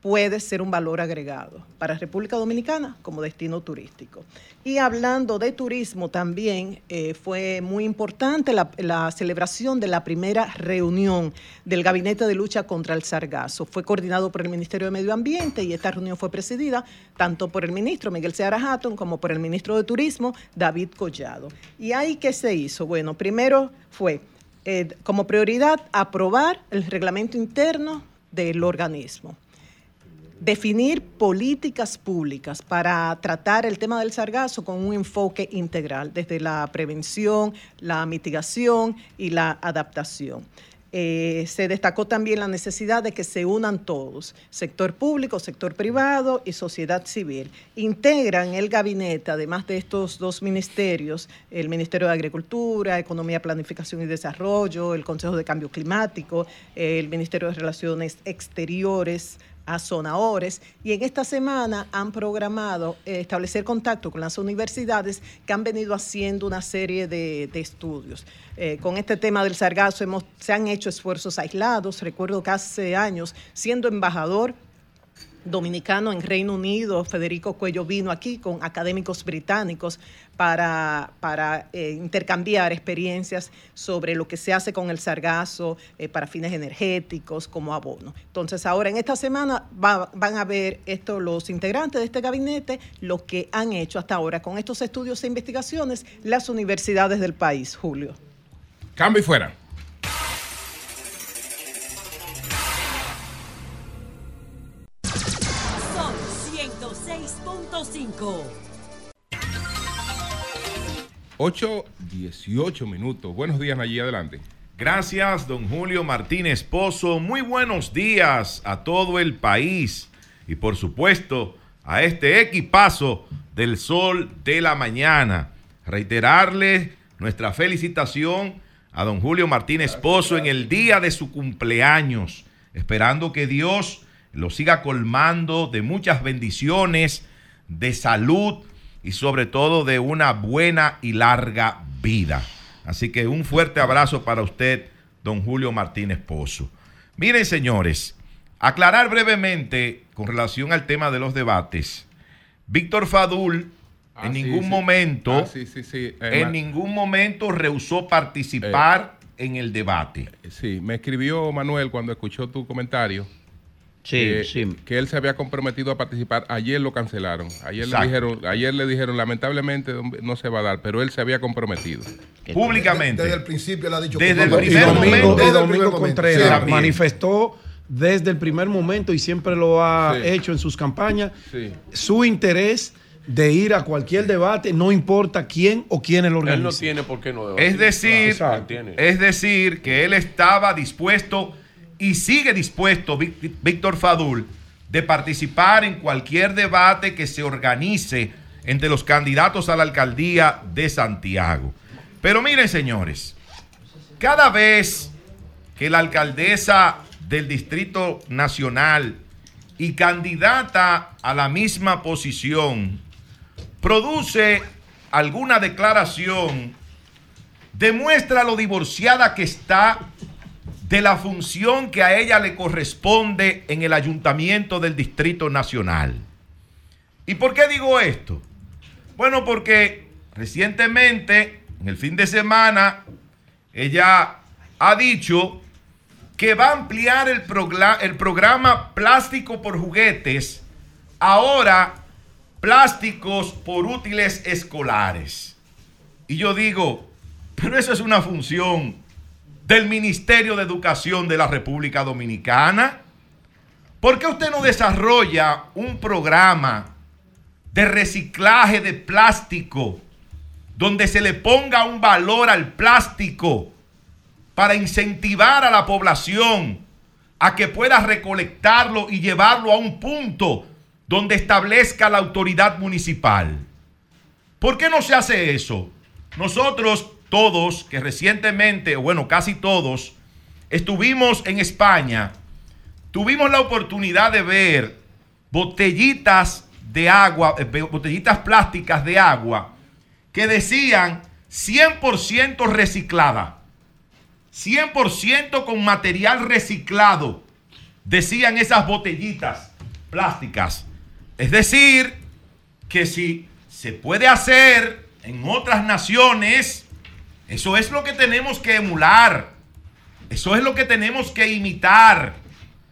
puede ser un valor agregado para República Dominicana como destino turístico. Y hablando de turismo, también eh, fue muy importante la, celebración de la primera reunión del Gabinete de Lucha contra el Sargazo. Fue coordinado por el Ministerio de Medio Ambiente y esta reunión fue presidida tanto por el ministro Miguel Seara Hatton como por el ministro de Turismo David Collado. ¿Y ahí qué se hizo? Bueno, primero fue eh, como prioridad aprobar el reglamento interno del organismo definir políticas públicas para tratar el tema del sargazo con un enfoque integral, desde la prevención, la mitigación y la adaptación. Eh, se destacó también la necesidad de que se unan todos, sector público, sector privado y sociedad civil. Integran el gabinete, además de estos dos ministerios, el Ministerio de Agricultura, Economía, Planificación y Desarrollo, el Consejo de Cambio Climático, el Ministerio de Relaciones Exteriores, a zonadores y en esta semana han programado eh, establecer contacto con las universidades que han venido haciendo una serie de, de estudios. Eh, con este tema del sargazo hemos, se han hecho esfuerzos aislados. Recuerdo que hace años, siendo embajador dominicano en Reino Unido, Federico Cuello vino aquí con académicos británicos para, para eh, intercambiar experiencias sobre lo que se hace con el sargazo eh, para fines energéticos como abono. Entonces ahora en esta semana va, van a ver esto los integrantes de este gabinete lo que han hecho hasta ahora con estos estudios e investigaciones las universidades del país, Julio. Cambio y fuera. 106.5. 8, 18 minutos. Buenos días, allí adelante. Gracias, don Julio Martínez Pozo. Muy buenos días a todo el país y por supuesto a este equipazo del sol de la mañana. Reiterarle nuestra felicitación a don Julio Martínez Pozo en el día de su cumpleaños, esperando que Dios lo siga colmando de muchas bendiciones, de salud y sobre todo de una buena y larga vida. Así que un fuerte abrazo para usted, don Julio Martínez Pozo. Miren, señores, aclarar brevemente con relación al tema de los debates. Víctor Fadul Ah, en sí, ningún sí. momento, Ah, sí, sí, sí. Eh, en ningún momento rehusó participar en el debate. Sí, me escribió Manuel cuando escuchó tu comentario. Sí, que, sí. que él se había comprometido a participar. Ayer lo cancelaron. Ayer le dijeron, ayer le dijeron, lamentablemente no se va a dar, pero él se había comprometido. Públicamente. Desde el principio él ha dicho Desde el primer momento- desde el Domingo primer momento. Contreras Sí, manifestó desde el primer momento y siempre lo ha Sí. hecho en sus campañas Sí. su interés de ir a cualquier debate, no importa quién o quiénes lo Él no tiene por qué no debatir. Es decir, es decir, que él estaba dispuesto y sigue dispuesto, Víctor Fadul, de participar en cualquier debate que se organice entre los candidatos a la alcaldía de Santiago. Pero miren, señores, cada vez que la alcaldesa del Distrito Nacional y candidata a la misma posición produce alguna declaración, demuestra lo divorciada que está de la función que a ella le corresponde en el ayuntamiento del Distrito Nacional. ¿Y por qué digo esto? Bueno, porque recientemente, en el fin de semana, ella ha dicho que va a ampliar el, el programa Plástico por Juguetes, ahora plásticos por útiles escolares. Y yo digo, pero eso es una función del Ministerio de Educación de la República Dominicana. ¿Por qué usted no desarrolla un programa de reciclaje de plástico donde se le ponga un valor al plástico para incentivar a la población a que pueda recolectarlo y llevarlo a un punto donde establezca la autoridad municipal? ¿Por qué no se hace eso? Nosotros todos, que recientemente, o bueno, casi todos, estuvimos en España, tuvimos la oportunidad de ver botellitas de agua, eh, botellitas plásticas de agua, que decían 100% reciclada, 100% con material reciclado, decían esas botellitas. plásticas. Es decir, que si se puede hacer en otras naciones, eso es lo que tenemos que emular. Eso es lo que tenemos que imitar.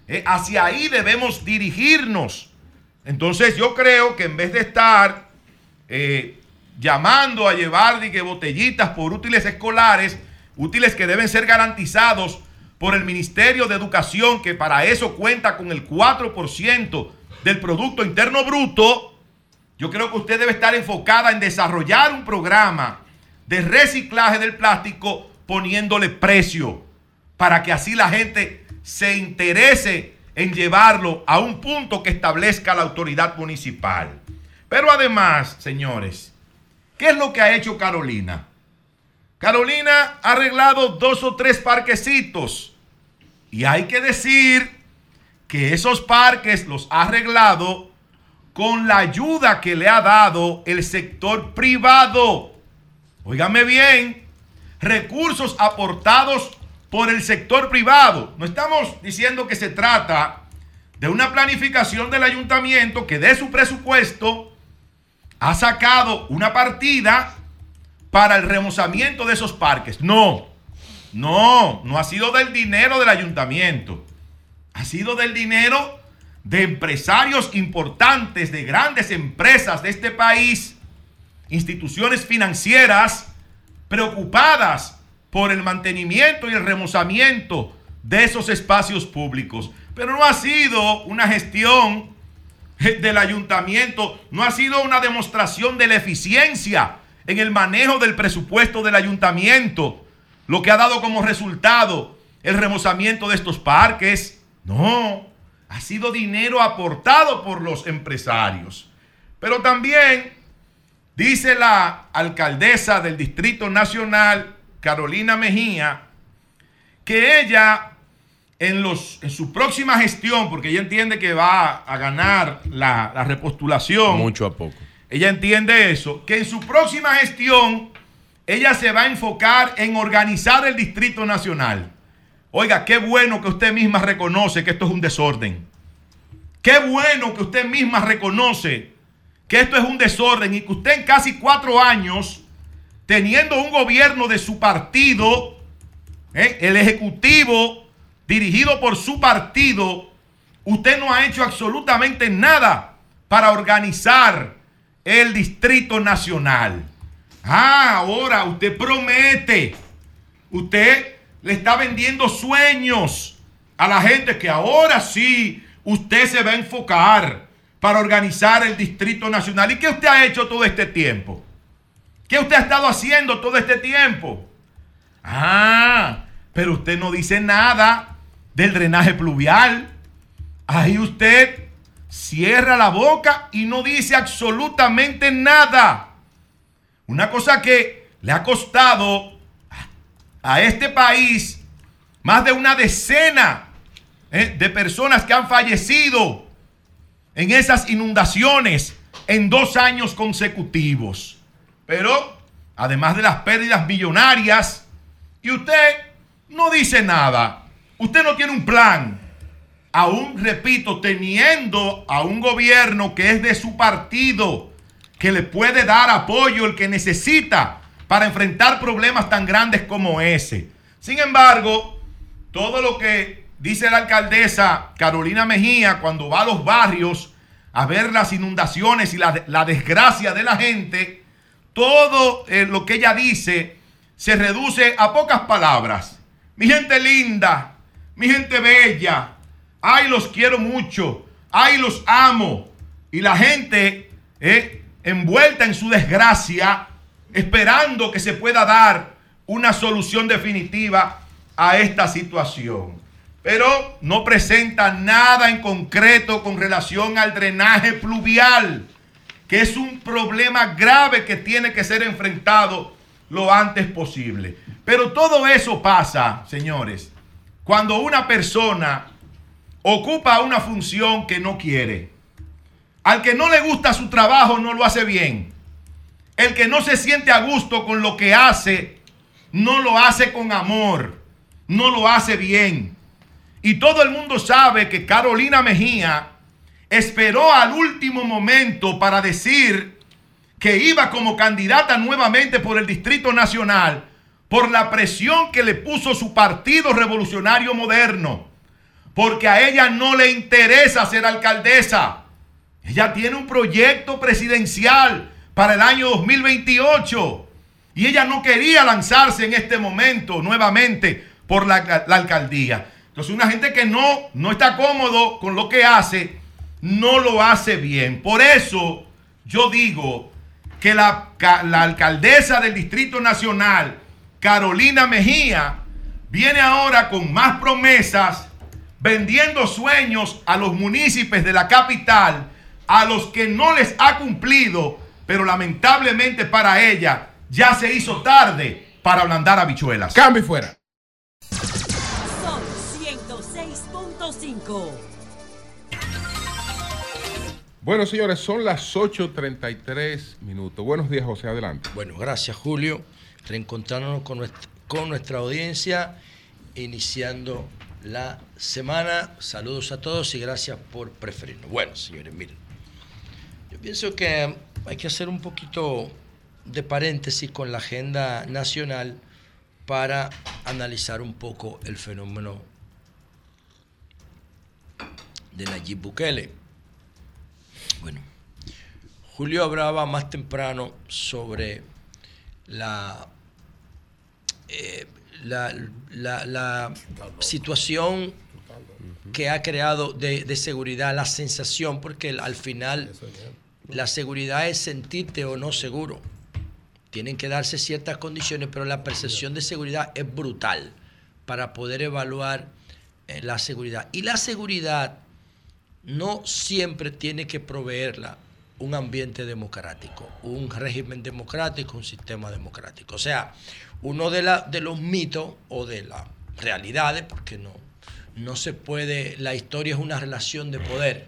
Eh, hacia ahí debemos dirigirnos. Entonces yo creo que en vez de estar eh, llamando a llevar botellitas por útiles escolares, útiles que deben ser garantizados por el Ministerio de Educación, que para eso cuenta con el 4% del Producto Interno Bruto, yo creo que usted debe estar enfocada en desarrollar un programa de reciclaje del plástico poniéndole precio para que así la gente se interese en llevarlo a un punto que establezca la autoridad municipal. Pero además, señores, ¿qué es lo que ha hecho Carolina? Carolina ha arreglado dos o tres parquecitos. Y hay que decir que esos parques los ha arreglado con la ayuda que le ha dado el sector privado. Óigame bien, recursos aportados por el sector privado. No estamos diciendo que se trata de una planificación del ayuntamiento que de su presupuesto ha sacado una partida para el remozamiento de esos parques. No, no, no ha sido del dinero del ayuntamiento. Ha sido del dinero de empresarios importantes, de grandes empresas de este país, instituciones financieras preocupadas por el mantenimiento y el remozamiento de esos espacios públicos. Pero no ha sido una gestión del ayuntamiento, no ha sido una demostración de la eficiencia en el manejo del presupuesto del ayuntamiento, lo que ha dado como resultado el remozamiento de estos parques. No, ha sido dinero aportado por los empresarios. Pero también dice la alcaldesa del Distrito Nacional, Carolina Mejía, que ella en, los, en su próxima gestión, porque ella entiende que va a ganar la, la repostulación. Mucho a poco. Ella entiende eso, que en su próxima gestión ella se va a enfocar en organizar el Distrito Nacional. Oiga, qué bueno que usted misma reconoce que esto es un desorden. Qué bueno que usted misma reconoce que esto es un desorden y que usted en casi cuatro años, teniendo un gobierno de su partido, ¿eh? el Ejecutivo dirigido por su partido, usted no ha hecho absolutamente nada para organizar el Distrito Nacional. Ah, ahora usted promete, usted le está vendiendo sueños a la gente que ahora sí usted se va a enfocar para organizar el Distrito Nacional. ¿Y qué usted ha hecho todo este tiempo? ¿Qué usted ha estado haciendo todo este tiempo? Ah, pero usted no dice nada del drenaje pluvial. Ahí usted cierra la boca y no dice absolutamente nada. Una cosa que le ha costado a este país más de una decena ¿eh? de personas que han fallecido en esas inundaciones en dos años consecutivos. Pero, además de las pérdidas millonarias, y usted no dice nada, usted no tiene un plan, aún repito, teniendo a un gobierno que es de su partido, que le puede dar apoyo el que necesita para enfrentar problemas tan grandes como ese. Sin embargo, todo lo que dice la alcaldesa Carolina Mejía cuando va a los barrios a ver las inundaciones y la, desgracia de la gente, todo eh, lo que ella dice se reduce a pocas palabras. Mi gente linda, mi gente bella, ay los quiero mucho, ay los amo. Y la gente eh, envuelta en su desgracia, esperando que se pueda dar una solución definitiva a esta situación pero no presenta nada en concreto con relación al drenaje pluvial, que es un problema grave que tiene que ser enfrentado lo antes posible. Pero todo eso pasa, señores, cuando una persona ocupa una función que no quiere. Al que no le gusta su trabajo no lo hace bien. El que no se siente a gusto con lo que hace, no lo hace con amor, no lo hace bien. Y todo el mundo sabe que Carolina Mejía esperó al último momento para decir que iba como candidata nuevamente por el Distrito Nacional por la presión que le puso su Partido Revolucionario Moderno. Porque a ella no le interesa ser alcaldesa. Ella tiene un proyecto presidencial para el año 2028. Y ella no quería lanzarse en este momento nuevamente por la, alcaldía. Entonces una gente que no, no está cómodo con lo que hace, no lo hace bien. Por eso yo digo que la, la alcaldesa del Distrito Nacional, Carolina Mejía, viene ahora con más promesas, vendiendo sueños a los municipios de la capital, a los que no les ha cumplido, pero lamentablemente para ella ya se hizo tarde para ablandar habichuelas. Cambio y fuera. 106.5. Bueno, señores, son las 8.33 minutos. Buenos días, José, adelante. Bueno, gracias Julio. Reencontrándonos con nuestra, con nuestra audiencia, iniciando la semana. Saludos a todos y gracias por preferirnos. Bueno, señores, miren. Yo pienso que hay que hacer un poquito de paréntesis con la agenda nacional para analizar un poco el fenómeno de Nayib Bukele. Bueno, Julio hablaba más temprano sobre la, eh, la, la- la situación que ha creado de, de seguridad, la sensación, porque al final la seguridad es sentirte o no seguro. Tienen que darse ciertas condiciones, pero la percepción de seguridad es brutal para poder evaluar eh, la seguridad. Y la seguridad no siempre tiene que proveerla un ambiente democrático, un régimen democrático, un sistema democrático. O sea, uno de, la- de los mitos o de las realidades, porque no, no se puede, la historia es una relación de poder.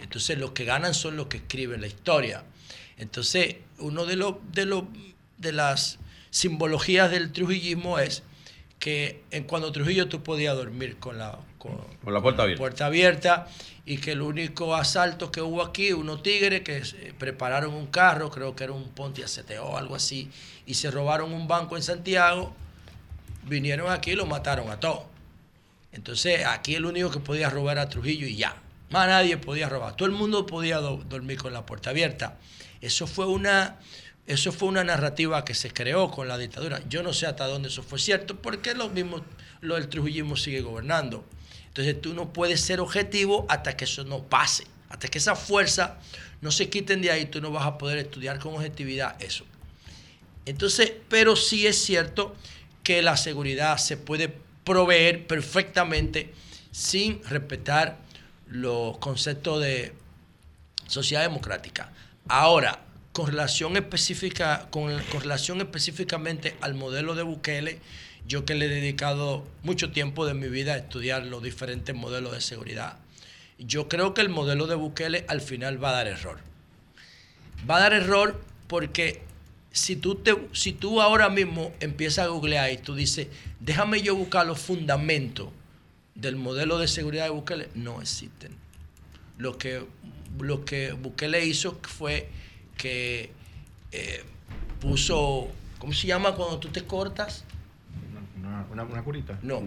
Entonces los que ganan son los que escriben la historia. Entonces, uno de, los de, de las simbologías del trujillismo es que en cuando Trujillo tú podías dormir con la, con, Con la puerta abierta. puerta abierta y que el único asalto que hubo aquí, unos tigres que prepararon un carro, creo que era un Pontiac CTO o algo así, y se robaron un banco en Santiago, vinieron aquí y lo mataron a todos. Entonces aquí el único que podía robar era Trujillo y ya. Más nadie podía robar. Todo el mundo podía do- dormir con la puerta abierta. Eso fue una, eso fue una narrativa que se creó con la dictadura. Yo no sé hasta dónde eso fue cierto, porque lo mismo, lo del trujillismo sigue gobernando. Entonces tú no puedes ser objetivo hasta que eso no pase. Hasta que esa fuerza no se quiten de ahí, tú no vas a poder estudiar con objetividad eso. Entonces, pero sí es cierto que la seguridad se puede proveer perfectamente sin respetar los conceptos de sociedad democrática. Ahora, con relación específica, con, relación específicamente al modelo de Bukele, yo que le he dedicado mucho tiempo de mi vida a estudiar los diferentes modelos de seguridad, yo creo que el modelo de Bukele al final va a dar error. Va a dar error porque si tú, te, si tú ahora mismo empiezas a googlear y tú dices, déjame yo buscar los fundamentos del modelo de seguridad de Bukele, no existen. Lo que, lo que Bukele hizo fue que eh, puso, ¿cómo se llama cuando tú te cortas? Una, una, una curita. No.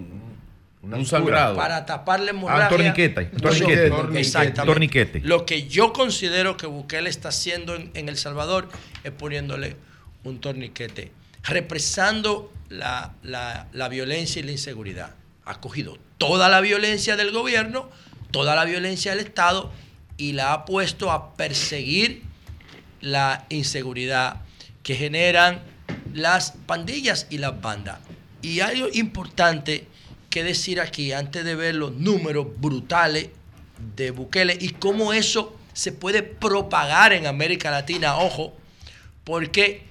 Una Un sangrado. Para tapar la hemorragia. Ah, torniquete. Torniquete. Torniquete. Exactamente. Torniquete. Lo que yo considero que Bukele está haciendo en, en El Salvador es poniéndole un torniquete, represando la, la- la violencia y la inseguridad. Ha cogido toda la violencia del gobierno, toda la violencia del Estado y la ha puesto a perseguir la inseguridad que generan las pandillas y las bandas. Y algo importante que decir aquí, antes de ver los números brutales de Bukele y cómo eso se puede propagar en América Latina, ojo, porque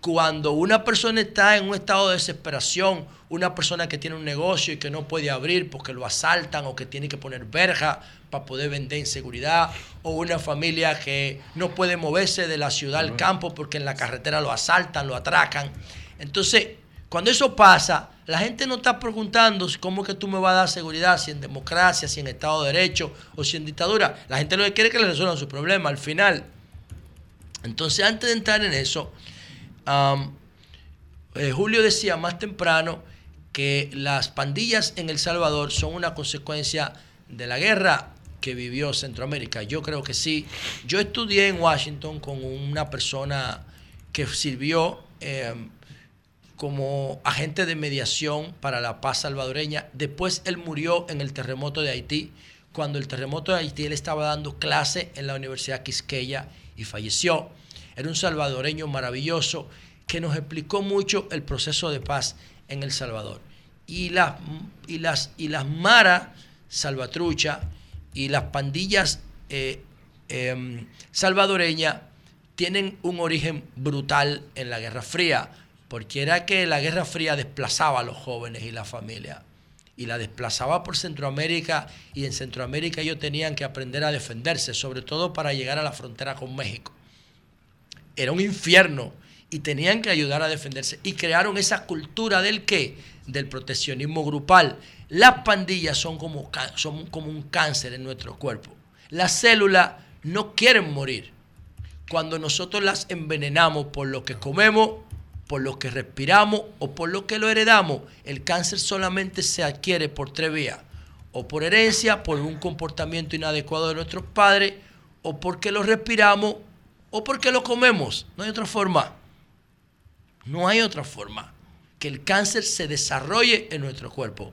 cuando una persona está en un estado de desesperación, una persona que tiene un negocio y que no puede abrir porque lo asaltan o que tiene que poner verja para poder vender en seguridad, o una familia que no puede moverse de la ciudad al campo porque en la carretera lo asaltan, lo atracan. Entonces, cuando eso pasa, La gente no está preguntando cómo es que tú me vas a dar seguridad, si en democracia, si en Estado de Derecho o si en dictadura. La gente lo que quiere es que le resuelvan su problema al final. Entonces, antes de entrar en eso, eh, Julio decía más temprano que las pandillas en El Salvador son una consecuencia de la guerra que vivió Centroamérica. Yo creo que sí. Yo estudié en Washington con una persona que sirvió eh, como agente de mediación para la paz salvadoreña. Después él murió en el terremoto de Haití. Cuando el terremoto de Haití él estaba dando clase en la Universidad Quisqueya y falleció. Era un salvadoreño maravilloso que nos explicó mucho el proceso de paz en El Salvador. Y las, y las, y las maras salvatrucha y las pandillas eh, em, salvadoreñas tienen un origen brutal en la Guerra Fría, porque era que la Guerra Fría desplazaba a los jóvenes y la familia, y la desplazaba por Centroamérica, y en Centroamérica ellos tenían que aprender a defenderse, sobre todo para llegar a la frontera con México. Era un infierno y tenían que ayudar a defenderse, y crearon esa cultura del qué? Del proteccionismo grupal. Las pandillas son como, son como un cáncer en nuestro cuerpo. Las células no quieren morir cuando nosotros las envenenamos por lo que comemos, por lo que respiramos o por lo que lo heredamos, el cáncer solamente se adquiere por tres vías. O por herencia, por un comportamiento inadecuado de nuestros padres, o porque lo respiramos, o porque lo comemos. No hay otra forma. No hay otra forma que el cáncer se desarrolle en nuestro cuerpo.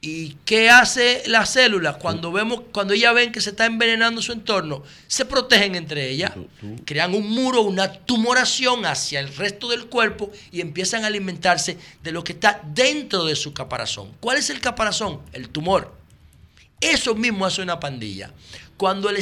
¿Y qué hace la célula cuando vemos, cuando ellas ven que se está envenenando su entorno? Se protegen entre ellas, crean un muro, una tumoración hacia el resto del cuerpo y empiezan a alimentarse de lo que está dentro de su caparazón. ¿Cuál es el caparazón? El tumor. Eso mismo hace una pandilla. Cuando el,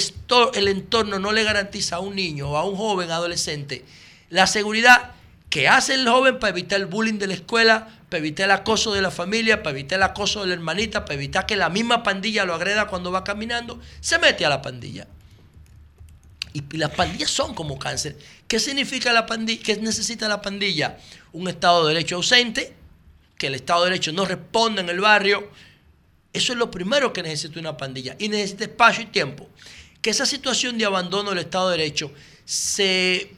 el entorno no le garantiza a un niño o a un joven adolescente la seguridad que hace el joven para evitar el bullying de la escuela, para evitar el acoso de la familia, para evitar el acoso de la hermanita, para evitar que la misma pandilla lo agreda cuando va caminando, se mete a la pandilla. Y, las pandillas son como cáncer. ¿Qué significa la pandilla? ¿Qué necesita la pandilla? Un Estado de Derecho ausente, que el Estado de Derecho no responda en el barrio. Eso es lo primero que necesita una pandilla. Y necesita espacio y tiempo. Que esa situación de abandono del Estado de Derecho se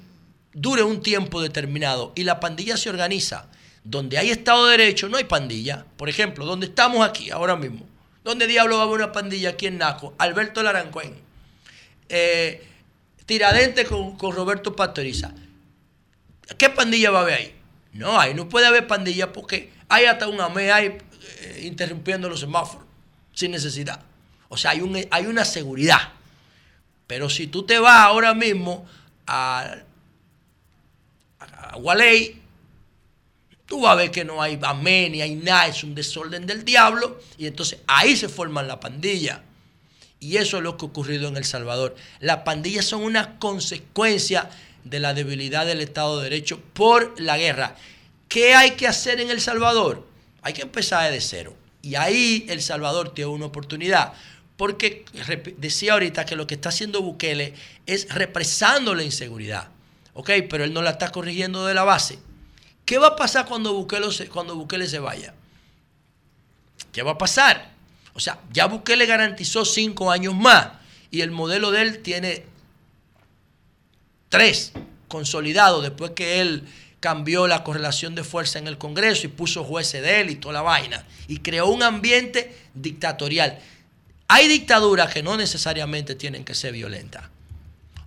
dure un tiempo determinado y la pandilla se organiza. Donde hay Estado de Derecho no hay pandilla. Por ejemplo, donde estamos aquí ahora mismo. ¿Dónde diablo va a haber una pandilla aquí en Naco? Alberto Larancuén. Eh, Tiradente con, con Roberto Pastoriza. ¿Qué pandilla va a haber ahí? No, ahí no puede haber pandilla porque hay hasta un AME ahí eh, interrumpiendo los semáforos sin necesidad. O sea, hay, un, hay una seguridad. Pero si tú te vas ahora mismo a, a Gualey, tú vas a ver que no hay amén ni hay nada, es un desorden del diablo. Y entonces ahí se forman la pandilla. Y eso es lo que ha ocurrido en El Salvador. Las pandillas son una consecuencia de la debilidad del Estado de Derecho por la guerra. ¿Qué hay que hacer en El Salvador? Hay que empezar desde cero. Y ahí El Salvador tiene una oportunidad. Porque decía ahorita que lo que está haciendo Bukele es represando la inseguridad. ¿Ok? Pero él no la está corrigiendo de la base. ¿Qué va a pasar cuando Bukele se, cuando Bukele se vaya? ¿Qué va a pasar? O sea, ya Bukele garantizó cinco años más y el modelo de él tiene tres consolidados después que él cambió la correlación de fuerza en el Congreso y puso jueces de él y toda la vaina y creó un ambiente dictatorial. Hay dictaduras que no necesariamente tienen que ser violentas.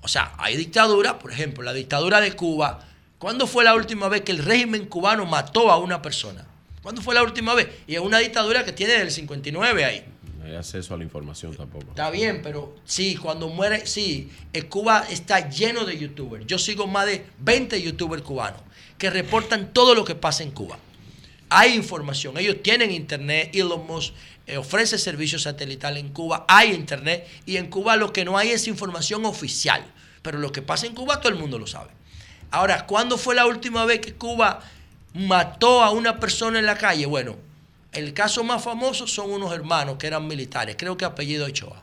O sea, hay dictaduras, por ejemplo, la dictadura de Cuba. ¿Cuándo fue la última vez que el régimen cubano mató a una persona? ¿Cuándo fue la última vez? Y es una dictadura que tiene del 59 ahí. No hay acceso a la información tampoco. Está bien, pero sí, cuando muere, sí, eh, Cuba está lleno de youtubers. Yo sigo más de 20 youtubers cubanos que reportan todo lo que pasa en Cuba. Hay información, ellos tienen internet, Elon Musk eh, ofrece servicios satelital en Cuba, hay internet y en Cuba lo que no hay es información oficial, pero lo que pasa en Cuba todo el mundo lo sabe. Ahora, ¿cuándo fue la última vez que Cuba mató a una persona en la calle? Bueno, el caso más famoso son unos hermanos que eran militares, creo que apellido Ochoa.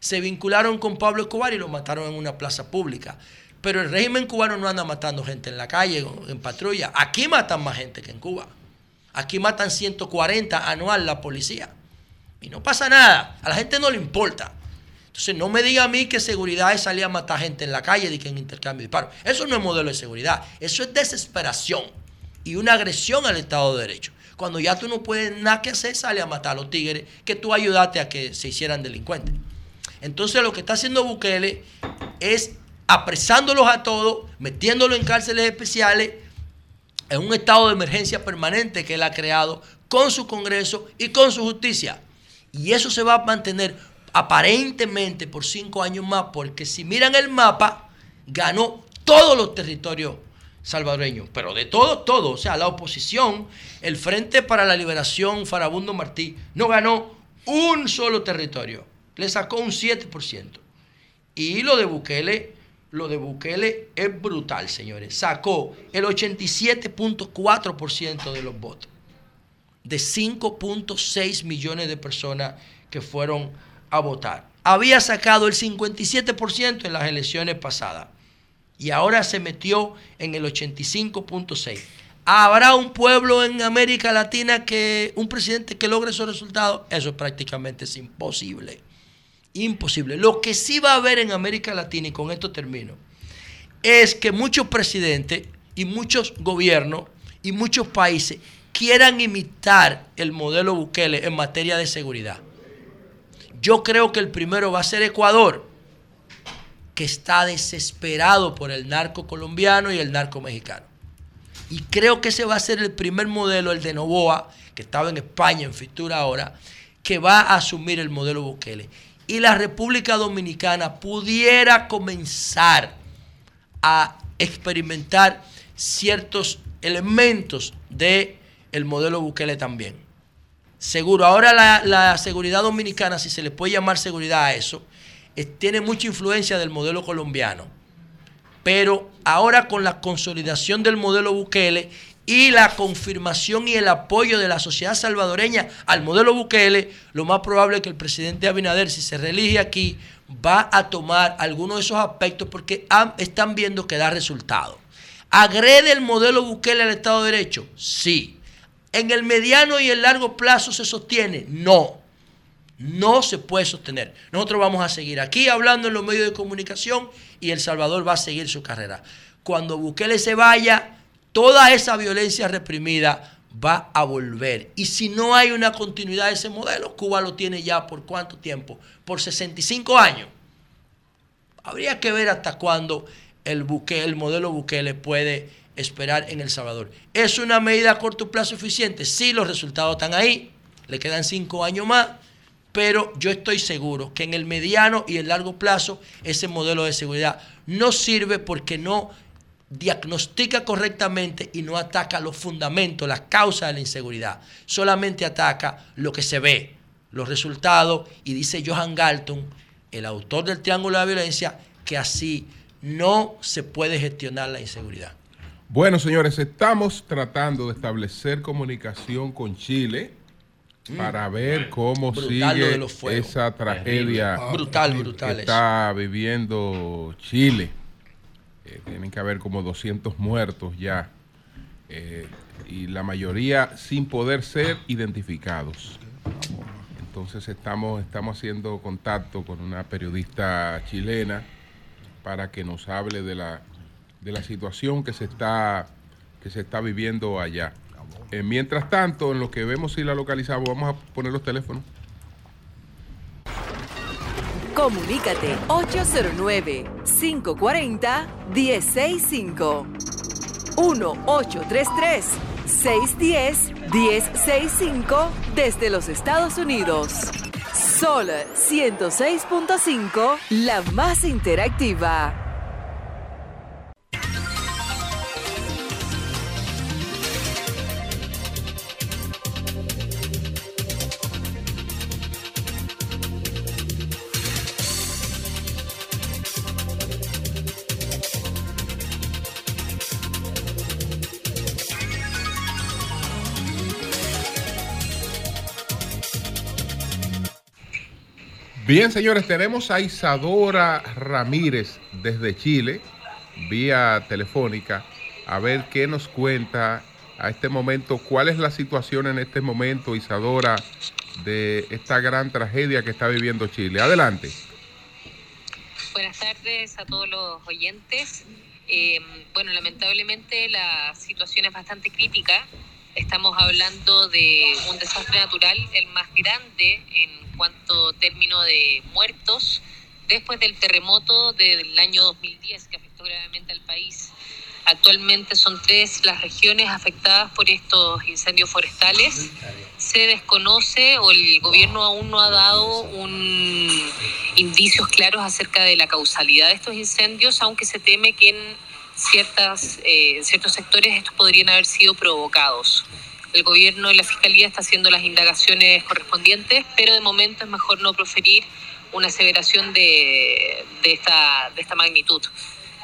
Se vincularon con Pablo Escobar y lo mataron en una plaza pública. Pero el régimen cubano no anda matando gente en la calle, en patrulla. Aquí matan más gente que en Cuba. Aquí matan 140 anual la policía. Y no pasa nada. A la gente no le importa. Entonces no me diga a mí que seguridad es salir a matar gente en la calle y que en intercambio de disparos. Eso no es modelo de seguridad. Eso es desesperación y una agresión al Estado de Derecho. Cuando ya tú no puedes nada que hacer, sale a matar a los tigres que tú ayudaste a que se hicieran delincuentes. Entonces lo que está haciendo Bukele es apresándolos a todos, metiéndolos en cárceles especiales, en un estado de emergencia permanente que él ha creado con su Congreso y con su justicia. Y eso se va a mantener aparentemente por cinco años más, porque si miran el mapa, ganó todos los territorios salvadoreños, pero de todo, todo. O sea, la oposición, el Frente para la Liberación, Farabundo Martí, no ganó un solo territorio. Le sacó un 7%. Y lo de Bukele, lo de Bukele es brutal, señores. Sacó el 87.4% de los votos de 5.6 millones de personas que fueron a votar. Había sacado el 57% en las elecciones pasadas y ahora se metió en el 85.6. ¿Habrá un pueblo en América Latina que un presidente que logre esos resultados? Eso prácticamente es imposible. Imposible. Lo que sí va a haber en América Latina, y con esto termino, es que muchos presidentes y muchos gobiernos y muchos países quieran imitar el modelo Bukele en materia de seguridad. Yo creo que el primero va a ser Ecuador, que está desesperado por el narco colombiano y el narco mexicano. Y creo que ese va a ser el primer modelo, el de Novoa, que estaba en España en Fitura ahora, que va a asumir el modelo Bukele. Y la República Dominicana pudiera comenzar a experimentar ciertos elementos de el modelo Bukele también. Seguro, ahora la, seguridad dominicana, si se le puede llamar seguridad a eso, tiene mucha influencia del modelo colombiano. Pero ahora con la consolidación del modelo Bukele y la confirmación y el apoyo de la sociedad salvadoreña al modelo Bukele, lo más probable es que el presidente Abinader, si se reelige aquí, va a tomar algunos de esos aspectos porque están viendo que da resultado. ¿Agrede el modelo Bukele al Estado de Derecho? Sí. ¿En el mediano y el largo plazo se sostiene? No. No se puede sostener. Nosotros vamos a seguir aquí hablando en los medios de comunicación y El Salvador va a seguir su carrera. Cuando Bukele se vaya, toda esa violencia reprimida va a volver. Y si no hay una continuidad de ese modelo, Cuba lo tiene ya por cuánto tiempo? Por 65 años. Habría que ver hasta cuándo el, Bukele, el modelo Bukele puede esperar en El Salvador. ¿Es una medida a corto plazo eficiente? Sí, los resultados están ahí. Le quedan cinco años más. Pero yo estoy seguro que en el mediano y el largo plazo ese modelo de seguridad no sirve porque no diagnostica correctamente y no ataca los fundamentos, las causas de la inseguridad. Solamente ataca lo que se ve, los resultados. Y dice Johan Galton, el autor del Triángulo de la Violencia, que así no se puede gestionar la inseguridad. Bueno, señores, estamos tratando de establecer comunicación con Chile para ver cómo Brutal sigue esa tragedia. Brutal, brutal que está viviendo Chile. Eh, tienen que haber como 200 muertos ya eh, y la mayoría sin poder ser identificados. Entonces estamos, estamos haciendo contacto con una periodista chilena para que nos hable de la, de la situación que se está, que se está viviendo allá. Eh, mientras tanto, en lo que vemos si la localizamos, vamos a poner los teléfonos. Comunícate 809-540-1065. 1-833-610-1065 desde los Estados Unidos. Sol 106.5, la más interactiva. Bien, señores, tenemos a Isadora Ramírez desde Chile, vía telefónica, a ver qué nos cuenta a este momento. ¿Cuál es la situación en este momento, Isadora, de esta gran tragedia que está viviendo Chile? Adelante. Buenas tardes a todos los oyentes. Eh, bueno, lamentablemente la situación es bastante crítica. Estamos hablando de un desastre natural, el más grande en cuanto término de muertos, después del terremoto del año 2010 que afectó gravemente al país. Actualmente son tres las regiones afectadas por estos incendios forestales. Se desconoce o el gobierno aún no ha dado un indicios claros acerca de la causalidad de estos incendios, aunque se teme que en ciertas eh, ciertos sectores estos podrían haber sido provocados. El gobierno y la fiscalía está haciendo las indagaciones correspondientes, pero de momento es mejor no proferir una aseveración de, de esta, de esta magnitud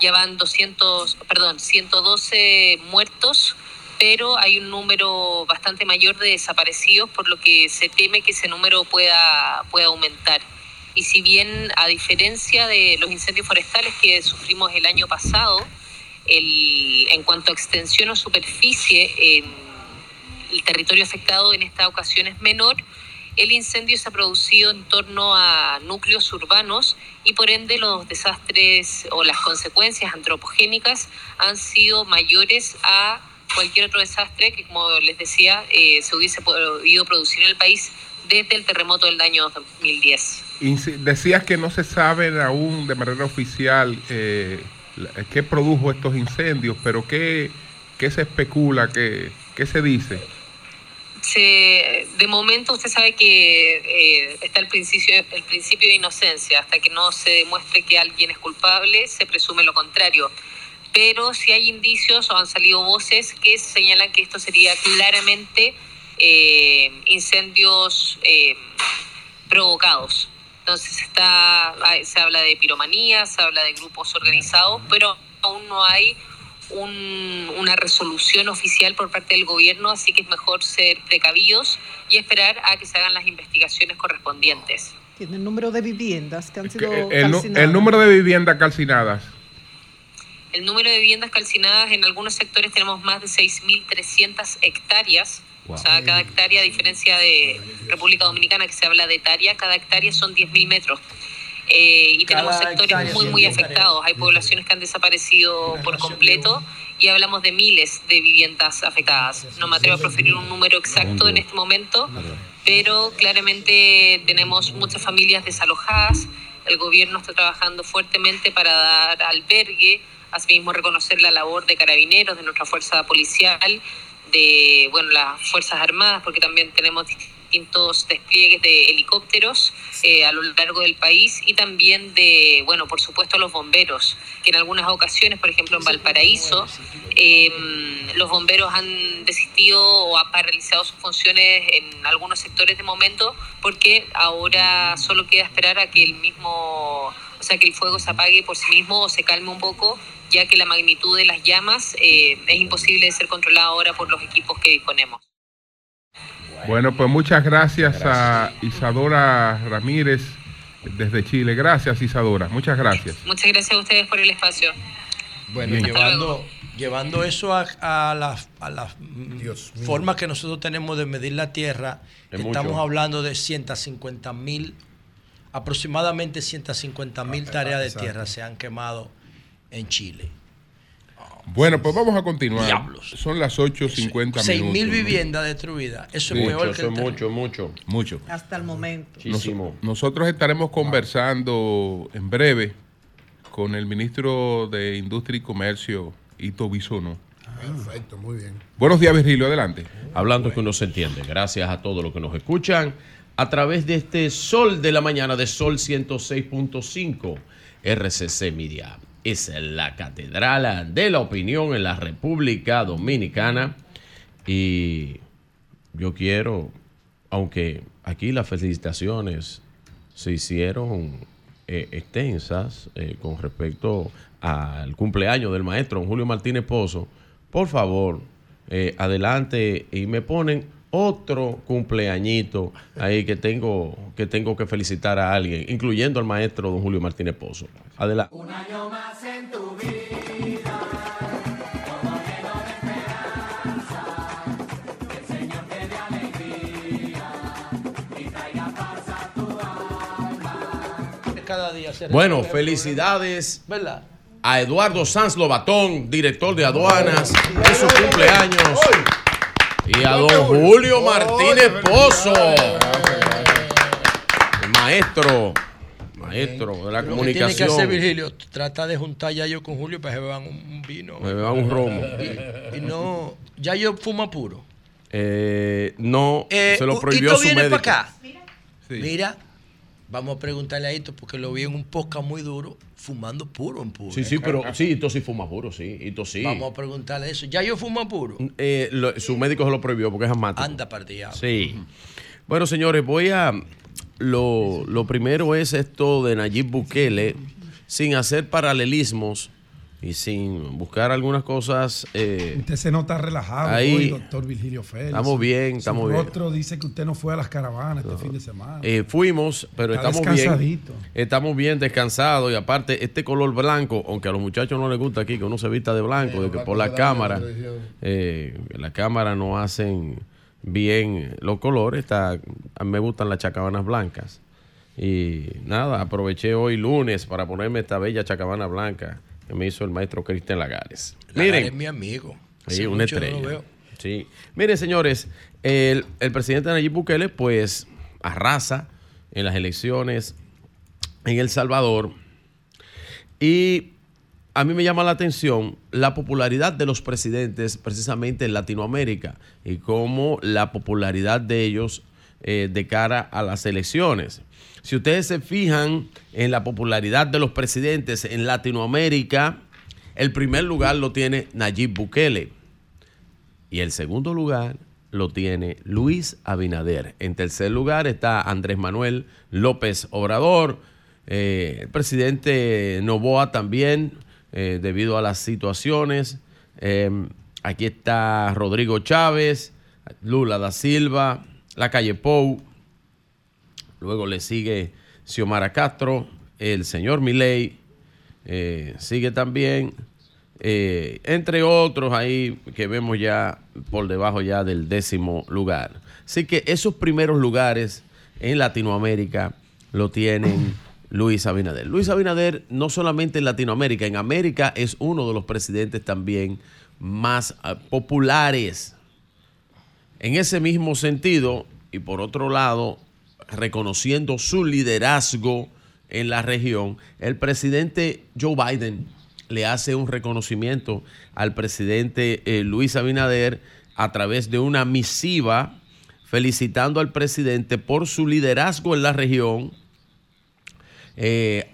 ya van 200, perdón, 112 muertos, pero hay un número bastante mayor de desaparecidos, por lo que se teme que ese número pueda, pueda aumentar. Y si bien, a diferencia de los incendios forestales que sufrimos el año pasado, el, en cuanto a extensión o superficie, el territorio afectado en esta ocasión es menor, el incendio se ha producido en torno a núcleos urbanos y por ende los desastres o las consecuencias antropogénicas han sido mayores a cualquier otro desastre que, como les decía, eh, se hubiese podido producir en el país desde el terremoto del año 2010. Inci- Decías que no se sabe aún de manera oficial eh, qué produjo estos incendios, pero qué, qué se especula, qué, qué se dice. Se, de momento usted sabe que eh, está el principio, el principio de inocencia. Hasta que no se demuestre que alguien es culpable, se presume lo contrario. Pero si hay indicios o han salido voces que señalan que esto sería claramente eh, incendios eh, provocados. Entonces está, se habla de piromanía, se habla de grupos organizados, pero aún no hay un- una resolución oficial por parte del gobierno, así que es mejor ser precavidos y esperar a que se hagan las investigaciones correspondientes. Tiene el número de viviendas que han sido El, calcinadas. el número de viviendas calcinadas. El número de viviendas calcinadas en algunos sectores tenemos más de 6.300 hectáreas. O sea, cada hectárea, a diferencia de República Dominicana, que se habla de hectárea, cada hectárea son 10.000 metros. Eh, y tenemos sectores muy, muy 10 afectados. Hay poblaciones que han desaparecido por completo y hablamos de miles de viviendas afectadas. No me atrevo a proferir un número exacto en este momento, pero claramente tenemos muchas familias desalojadas. El gobierno está trabajando fuertemente para dar albergue, asimismo reconocer la labor de carabineros, de nuestra fuerza policial, de bueno las fuerzas armadas, porque también tenemos distintos despliegues de helicópteros eh, a lo largo del país y también de bueno por supuesto los bomberos que en algunas ocasiones por ejemplo en Valparaíso eh, los bomberos han desistido o ha paralizado sus funciones en algunos sectores de momento porque ahora solo queda esperar a que el mismo sea que el fuego se apague por sí mismo o se calme un poco ya que la magnitud de las llamas eh, es imposible de ser controlada ahora por los equipos que disponemos. Bueno, pues muchas gracias, a Isadora Ramírez desde Chile. Gracias, Isadora. Muchas gracias. Muchas gracias a ustedes por el espacio. Bueno, Bien. llevando, llevando eso a, a las, a las mm, formas que nosotros tenemos de medir la tierra, Es estamos mucho. hablando de 150 mil, aproximadamente 150 mil tareas de tierra se han quemado en Chile. Bueno, pues vamos a continuar. Diablos. Son las 8.50 6 minutos. mil viviendas destruidas. Eso Sí. es peor Mucho, que eso el es mucho, mucho. Mucho. Hasta el momento. Muchísimo. Nosotros estaremos conversando en breve con el ministro de Industria y Comercio, Ito Bisono. Perfecto, muy bien. Buenos días, Virgilio. Adelante. Hablando que uno se entiende. Gracias a todos los que nos escuchan a través de este Sol de la Mañana de Sol 106.5 RCC Media. Es la catedral de la opinión en la República Dominicana. Y yo quiero, aunque aquí las felicitaciones se hicieron eh, extensas eh, con respecto al cumpleaños del maestro Julio Martínez Pozo, por favor, eh, adelante y me ponen otro cumpleañito ahí que tengo que tengo que felicitar a alguien, incluyendo al maestro don Julio Martínez Pozo. Adelante. Un año más en tu vida. Bueno, felicidades ¿verdad? a Eduardo Sanz Lobatón, director de aduanas, en su cumpleaños. Y a don Julio Martínez Pozo, el maestro, maestro de la Lo que tiene que hacer comunicación. Virgilio, trata de juntar ya yo con Julio para que beban un, un vino. Me beban un romo. Y, y no, ya yo fumo puro. Eh, no, Eh, se lo prohibió Hito su viene médico. para acá. Mira, vamos a preguntarle a Hito porque lo vi en un podcast muy duro, fumando puro en puro. Sí, sí, pero sí, Ito sí fuma puro, sí, Ito sí. Vamos a preguntarle eso. ¿Ya yo fumo puro? Eh, lo- su médico se lo prohibió porque es asmático. Anda diablo. Sí. Bueno, señores, voy a. Lo, lo primero es esto de Nayib Bukele, sin hacer paralelismos y sin buscar algunas cosas. eh, Usted se nota relajado Ahí- hoy, doctor Virgilio Félix. Estamos bien, Su estamos bien. rostro dice que usted no fue a las caravanas este fin de semana. eh, fuimos, pero Está estamos bien. Estamos bien descansados y aparte este color blanco, aunque a los muchachos no les gusta aquí que uno se vista de blanco, de que por la cámara, eh, la cámara no hacen bien los colores, está, a mí me gustan las chacabanas blancas. Y nada, aproveché hoy lunes para ponerme esta bella chacabana blanca que me hizo el maestro Cristian Lagares. Lagares Miren, es mi amigo. Sí, una no estrella. veo. Sí. Miren, señores, el, el presidente Nayib Bukele, pues, arrasa en las elecciones en El Salvador. Y a mí me llama la atención la popularidad de los presidentes precisamente en Latinoamérica y cómo la popularidad de ellos eh, de cara a las elecciones. Si ustedes se fijan en la popularidad de los presidentes en Latinoamérica, el primer lugar lo tiene Nayib Bukele y el segundo lugar lo tiene Luis Abinader. En tercer lugar está Andrés Manuel López Obrador, eh, el presidente Novoa también, eh, debido a las situaciones. Eh, aquí está Rodrigo Chávez, Lula da Silva, la calle Pou. Luego le sigue Xiomara Castro, el señor Milei, eh, sigue también, eh, entre otros ahí que vemos ya por debajo ya del décimo lugar. Así que esos primeros lugares en Latinoamérica lo tienen Luis Abinader. Luis Abinader no solamente en Latinoamérica, en América es uno de los presidentes también más ah, populares. En ese mismo sentido, y por otro lado, reconociendo su liderazgo en la región, el presidente Joe Biden le hace un reconocimiento al presidente eh, Luis Abinader a través de una misiva felicitando al presidente por su liderazgo en la región. Eh,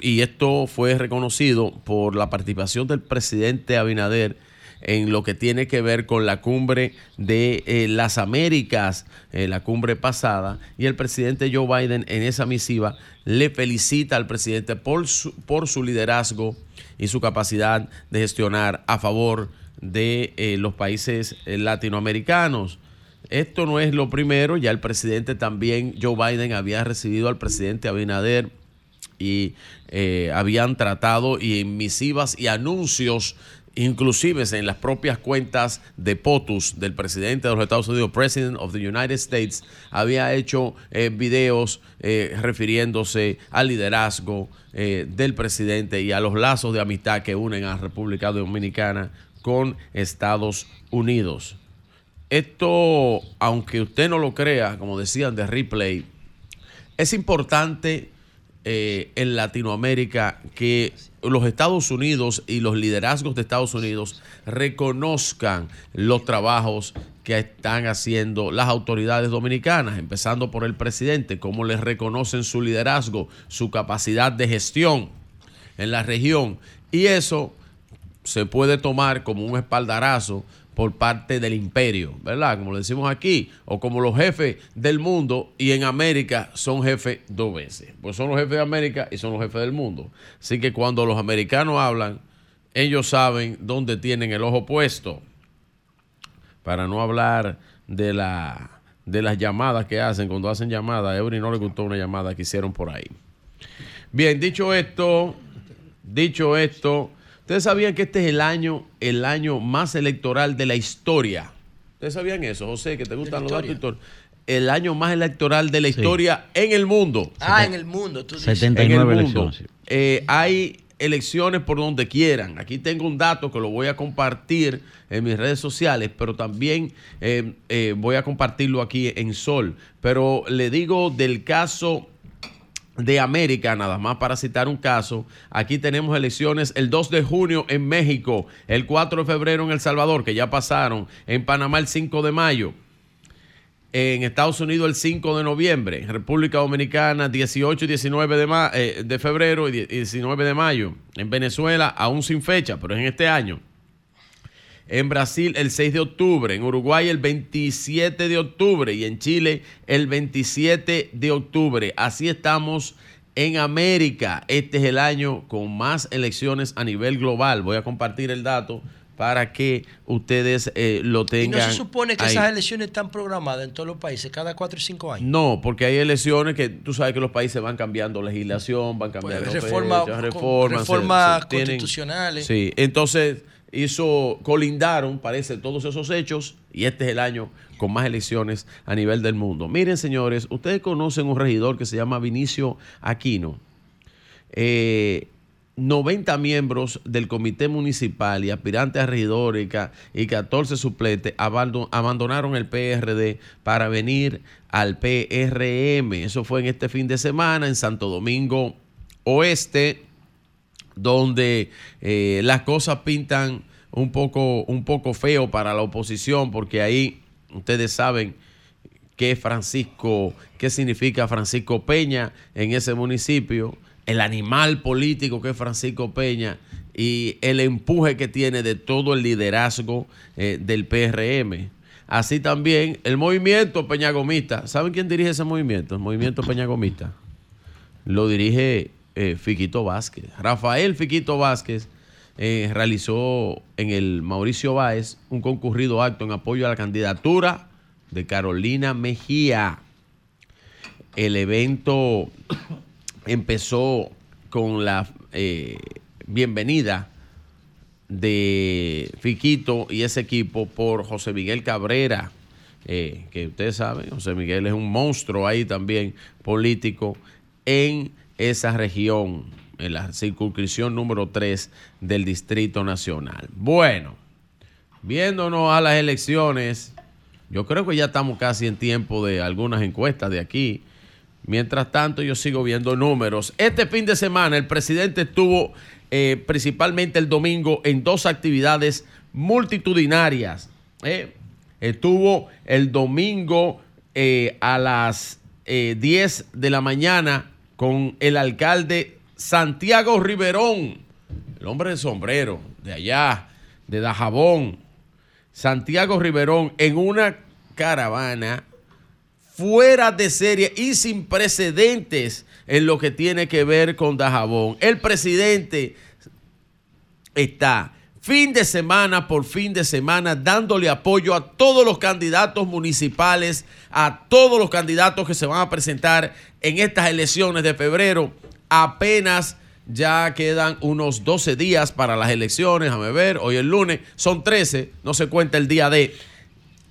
y esto fue reconocido por la participación del presidente Abinader en lo que tiene que ver con la cumbre de eh, las Américas, eh, la cumbre pasada, y el presidente Joe Biden en esa misiva le felicita al presidente por su, por su liderazgo y su capacidad de gestionar a favor de eh, los países latinoamericanos. Esto no es lo primero, ya el presidente también, Joe Biden, había recibido al presidente Abinader y habían tratado y en misivas y anuncios, inclusive en las propias cuentas de POTUS del presidente de los Estados Unidos, President of the United States, había hecho eh, videos eh, refiriéndose al liderazgo eh, del presidente y a los lazos de amistad que unen a República Dominicana con Estados Unidos. Esto, aunque usted no lo crea, como decían de replay, es importante eh, en Latinoamérica que los Estados Unidos y los liderazgos de Estados Unidos reconozcan los trabajos que están haciendo las autoridades dominicanas, empezando por el presidente, cómo les reconocen su liderazgo, su capacidad de gestión en la región. Y eso se puede tomar como un espaldarazo por parte del imperio, ¿verdad? Como lo decimos aquí, o como los jefes del mundo y en América son jefes dos veces. Pues son los jefes de América y son los jefes del mundo. Así que cuando los americanos hablan, ellos saben dónde tienen el ojo puesto. Para no hablar de, la, de las llamadas que hacen, cuando hacen llamadas, a Eury no le gustó una llamada que hicieron por ahí. Bien, dicho esto, dicho esto, ustedes sabían que este es el año, el año más electoral de la historia. ¿Ustedes sabían eso, José, que te gustan los datos históricos? el año más electoral de la historia en el mundo. Ah, en el mundo. Tú dices. 79 en el mundo. elecciones. sí. Eh, hay elecciones por donde quieran. Aquí tengo un dato que lo voy a compartir en mis redes sociales, pero también eh, eh, voy a compartirlo aquí en Sol. Pero le digo del caso de América, nada más para citar un caso. Aquí tenemos elecciones el 2 de junio en México, el 4 de febrero en El Salvador, que ya pasaron, en Panamá el 5 de mayo en Estados Unidos el 5 de noviembre, República Dominicana 18 y 19 de, ma- eh, de febrero y 19 de mayo, en Venezuela aún sin fecha, pero es en este año. En Brasil el 6 de octubre, en Uruguay el 27 de octubre y en Chile el 27 de octubre. Así estamos en América. Este es el año con más elecciones a nivel global. Voy a compartir el dato para que ustedes eh, lo Y tengan. no se supone que ahí. esas elecciones están programadas en todos los países cada cuatro y cinco años. No, porque hay elecciones que tú sabes que los países van cambiando legislación, van cambiando Pues, reforma- fechas, reformas, reformas se- se tienen- constitucionales. Sí, entonces hizo colindaron, parece, todos esos hechos y este es el año con más elecciones a nivel del mundo. Miren, señores, ustedes conocen un regidor que se llama Vinicio Aquino. Eh, 90 miembros del comité municipal y aspirantes a regidores y ca- y 14 suplentes abando- abandonaron el PRD para venir al PRM. Eso fue en este fin de semana en Santo Domingo Oeste, donde eh, las cosas pintan un poco, un poco feo para la oposición, porque ahí ustedes saben qué Francisco, qué significa Francisco Peña en ese municipio, el animal político que es Francisco Peña y el empuje que tiene de todo el liderazgo eh, del PRM. Así también el movimiento Peñagomista. ¿Saben quién dirige ese movimiento? El movimiento Peñagomista. Lo dirige eh, Fiquito Vázquez. Rafael Fiquito Vázquez eh, realizó en el Mauricio Báez un concurrido acto en apoyo a la candidatura de Carolina Mejía. El evento empezó con la eh, bienvenida de Fiquito y ese equipo por José Miguel Cabrera, que ustedes saben, José Miguel es un monstruo ahí también político en esa región, en la circunscripción número 3 del Distrito Nacional. Bueno, viéndonos a las elecciones, yo creo que ya estamos casi en tiempo de algunas encuestas de aquí. Mientras tanto, yo sigo viendo números. Este fin de semana el presidente estuvo eh, principalmente el domingo en dos actividades multitudinarias. ¿eh? Estuvo el domingo eh, a las eh, 10 de la mañana con el alcalde Santiago Riverón, el hombre de sombrero de allá, de Dajabón. Santiago Riverón en una caravana fuera de serie y sin precedentes en lo que tiene que ver con Dajabón. El presidente está fin de semana por fin de semana dándole apoyo a todos los candidatos municipales, a todos los candidatos que se van a presentar en estas elecciones de febrero. Apenas ya quedan unos 12 días para las elecciones, a ver, hoy el lunes, son 13, no se cuenta el día de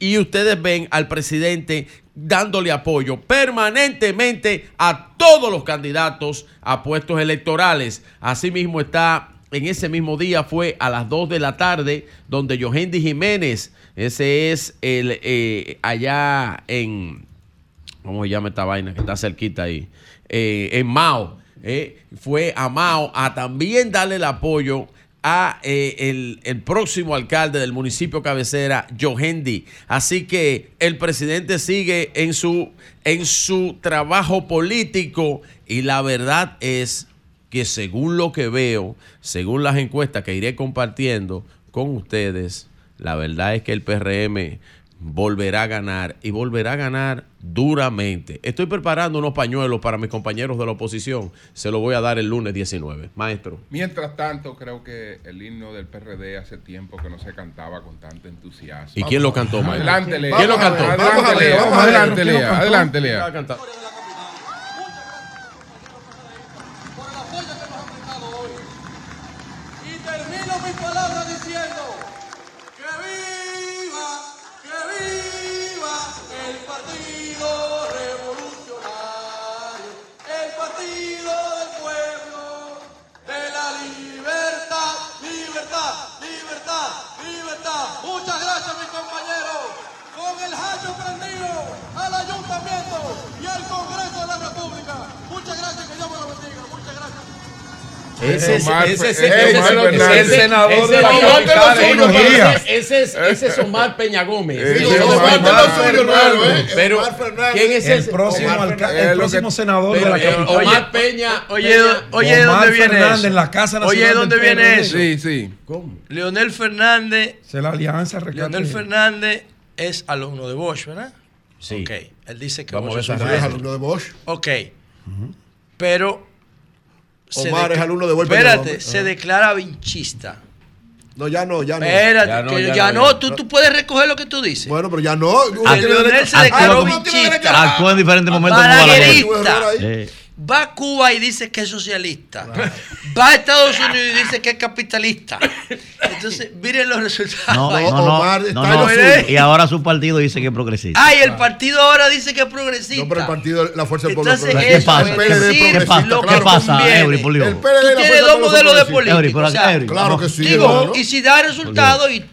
y ustedes ven al presidente dándole apoyo permanentemente a todos los candidatos a puestos electorales. Asimismo está, en ese mismo día fue a las 2 de la tarde, donde Yohendi Jiménez, ese es el eh, allá en, ¿cómo se llama esta vaina que está cerquita ahí? Eh, en Mao. eh, fue a Mao a también darle el apoyo a eh, el, el próximo alcalde del municipio cabecera, Johendi. Así que el presidente sigue en su, en su trabajo político y la verdad es que según lo que veo, según las encuestas que iré compartiendo con ustedes, la verdad es que el PRM volverá a ganar y volverá a ganar duramente. Estoy preparando unos pañuelos para mis compañeros de la oposición. Se los voy a dar el lunes 19. Maestro. Mientras tanto, creo que el himno del PRD hace tiempo que no se cantaba con tanto entusiasmo. ¿Y quién lo cantó, maestro? Adelante, Lea. ¿Quién lo cantó? Adelante, Vamos a ver, Lea. vamos a ver, Adelante, ¿quién lo Lea. Adelante, ¿Quién Lea. Muchas gracias, mis compañeros. Con el hacho prendido al Ayuntamiento y al Congreso de la República. Ese es, ese es, el senador de la capital. Ese es, ese es Omar Peña Gómez. Pero ¿quién es el próximo el próximo senador de la capital? Omar Peña. Oye, oye, ¿dónde viene eso? la Casa Oye, ¿dónde viene eso? Sí, sí. Leonel Fernández. La alianza. Leonel Fernández es alumno de Bosch, ¿verdad? Sí. Ok. Él dice que Vamos Bosch es alumno de Bosch. Ok. Pero Omar es alumno de Vuelta Espérate, se declara vinchista. No, ya no, ya no. Espérate, ya no, que ya, ya no, no. Tú, tú, puedes recoger lo que tú dices. Bueno, pero ya no. Uno se declaró vinchista. Actúa en diferentes momentos. Balaguerista. Va a Cuba y dice que es socialista. Wow. Va a Estados Unidos y dice que es capitalista. Entonces, miren los resultados. No, no, no, Omar no Y ahora su partido dice que es progresista. Ay, ah, el partido ahora dice que es progresista. No, pero el partido, la Fuerza del Pueblo Entonces, ¿Qué pasa? ¿Qué pasa? Lo que ¿Qué pasa, Eury, por Dios? El PLD, Tú tienes dos modelos de política. Eury, o sea, Eury, claro que sí. Digo, y si da resultados y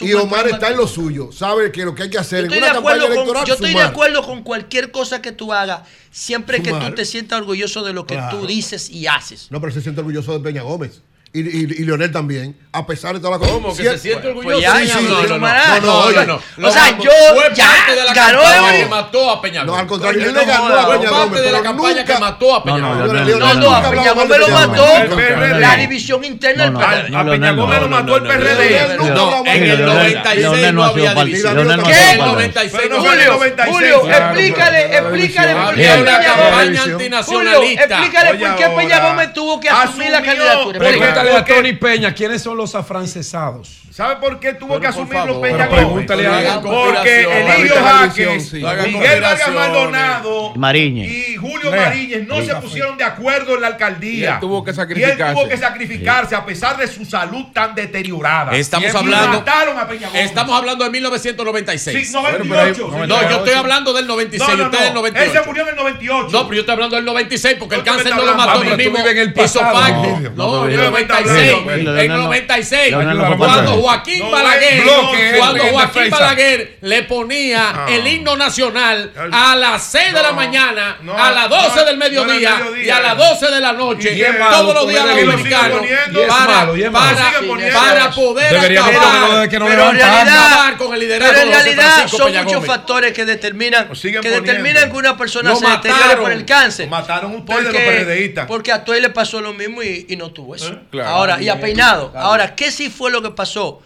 y Omar está en lo suyo, sabe que lo que hay que hacer. Yo estoy de acuerdo con cualquier cosa que tú hagas, siempre que tú te sientas orgulloso de lo que tú dices y haces. No, pero se siente orgulloso de Peña Gómez. Y, y, y, Leonel también, a pesar de todas las cosas. ¿Cómo? Que se siente orgulloso. Pues ya, sí, sí, no, no, no, no, oye, no, no, O sea, yo fue ya parte de la ganó campaña que mató a Peña No, al contrario, él le ganó a Peña Fue parte de la campaña que mató a Peña No, no, a Peña Gómez lo mató. la división interna del PRD. A Peña Gómez lo mató el PRD. No, en el 96 no había división. En el 96 Julio, Julio, explícale, explícale por qué una campaña antinacionalista. Explícale por qué Peña Gómez tuvo que asumir la candidatura pregúntale a Tony Peña quiénes son los afrancesados. ¿Sabe por qué tuvo que asumirlo Peña Gómez? Porque Elio Jaques, Miguel Vargas Maldonado y Julio Mariñez no se pusieron de acuerdo en la alcaldía. Y él tuvo que sacrificarse. A pesar de su salud tan deteriorada. Estamos hablando. Mataron a Peña Gómez. Estamos hablando de 1996. Sí, 98. No, yo estoy hablando del 96. No, no, no. Del 98. Él se murió en el 98. No, pero yo estoy hablando del 96 porque el cáncer no lo mató. Mí, en el pasado. No, no, no, no, 96, en 96, cuando Joaquín Balaguer, cuando Joaquín Balaguer le ponía el himno nacional a las 6 de la mañana, a las 12 del mediodía y a las 12 de la noche, todos los días los dominicanos, para poder acabar. con el liderazgo. Pero en realidad son muchos factores que determinan que determinan que una persona se deteriore por el cáncer. Mataron ustedes los PRDistas. Porque a Toy le pasó lo mismo y no tuvo eso. Claro. Ahora, y a peinado. Ahora, ¿qué sí fue lo que pasó?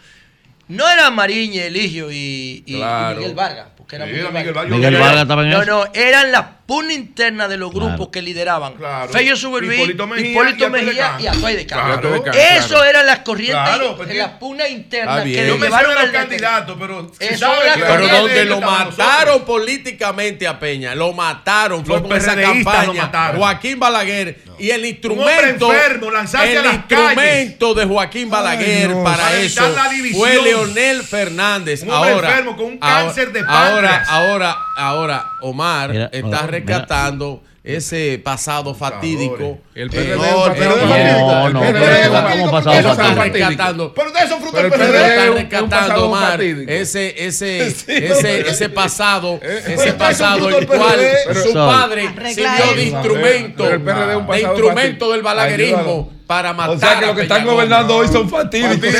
No era Mariñe, Eligio y, Miguel Vargas. Porque era Miguel, Miguel Vargas. No, no, eran las pugna interna de los grupos que lideraban. Claro. Fello Suberví, Hipólito Mejía, Hipólito Mejía y Atuay de Cano. Claro. Eso eran las corrientes, las pugnas internas que lo llevaron al candidato, pero pero donde lo mataron políticamente a Peña, lo mataron, fue por esa campaña. Joaquín Balaguer y el instrumento enfermo, el a instrumento de Joaquín Balaguer para, eso fue Leonel Fernández. Ahora, ahora. Ahora, Omar Mira, está hola rescatando ese pasado fatídico. El eh, PRD no, el no, no, como. Pero de eso fruta el PRD. Está rescatando Mar, ese, ese, ese, ese pasado, ese pasado el cual su padre sirvió de instrumento, de instrumento del balaguerismo para matar. O sea que los que están gobernando hoy son fatídicos.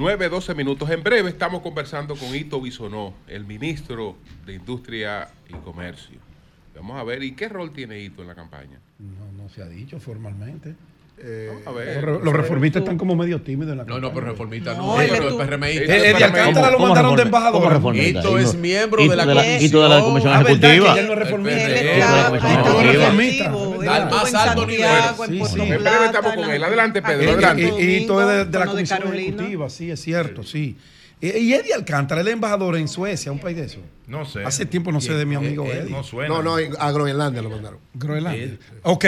9, 12 minutos. En breve estamos conversando con Ito Bisonó, el ministro de Industria y Comercio. Vamos a ver, ¿y qué rol tiene Ito en la campaña? No, no se ha dicho formalmente. Eh, a ver, los, los reformistas están como medio tímidos en la No, campaña. no, pero reformistas no. no el, el, PRMI. El, el, de Alcántara lo mandaron de embajador. Esto es miembro de la, comisión. Y toda la comisión ejecutiva. Él no es reformista. Al más alto nivel. estamos con él. Adelante, Pedro. Adelante. Y esto es de la comisión ejecutiva, sí, es cierto, sí. Eddie Alcántara, el embajador en Suecia, un país de eso. No sé. Hace tiempo no sé de mi amigo Eh, eh, Eddie. no suena. No, no, a Groenlandia lo mandaron. Groenlandia. Ok.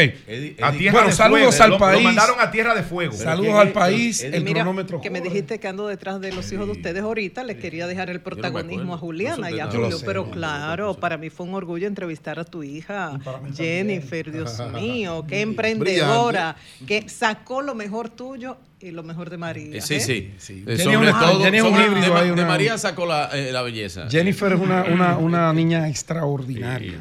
A tierra bueno, de saludos fuego. al Lo- país. Lo mandaron a tierra de fuego. Saludos al país. Y El mira, cronómetro. que me dijiste que ando detrás de los hijos de ustedes ahorita, le quería dejar el protagonismo a Juliana y a Julio, sé, pero claro, para mí fue un orgullo entrevistar a tu hija, Jennifer, Dios mío, qué emprendedora, que sacó lo mejor tuyo y lo mejor de María. Eh, Sí, ¿eh? sí. Eh, Jenny sobre es un- todo, Jenny un híbrido, de, una- María sacó la, eh, la belleza. Jennifer es una, una, una niña extraordinaria.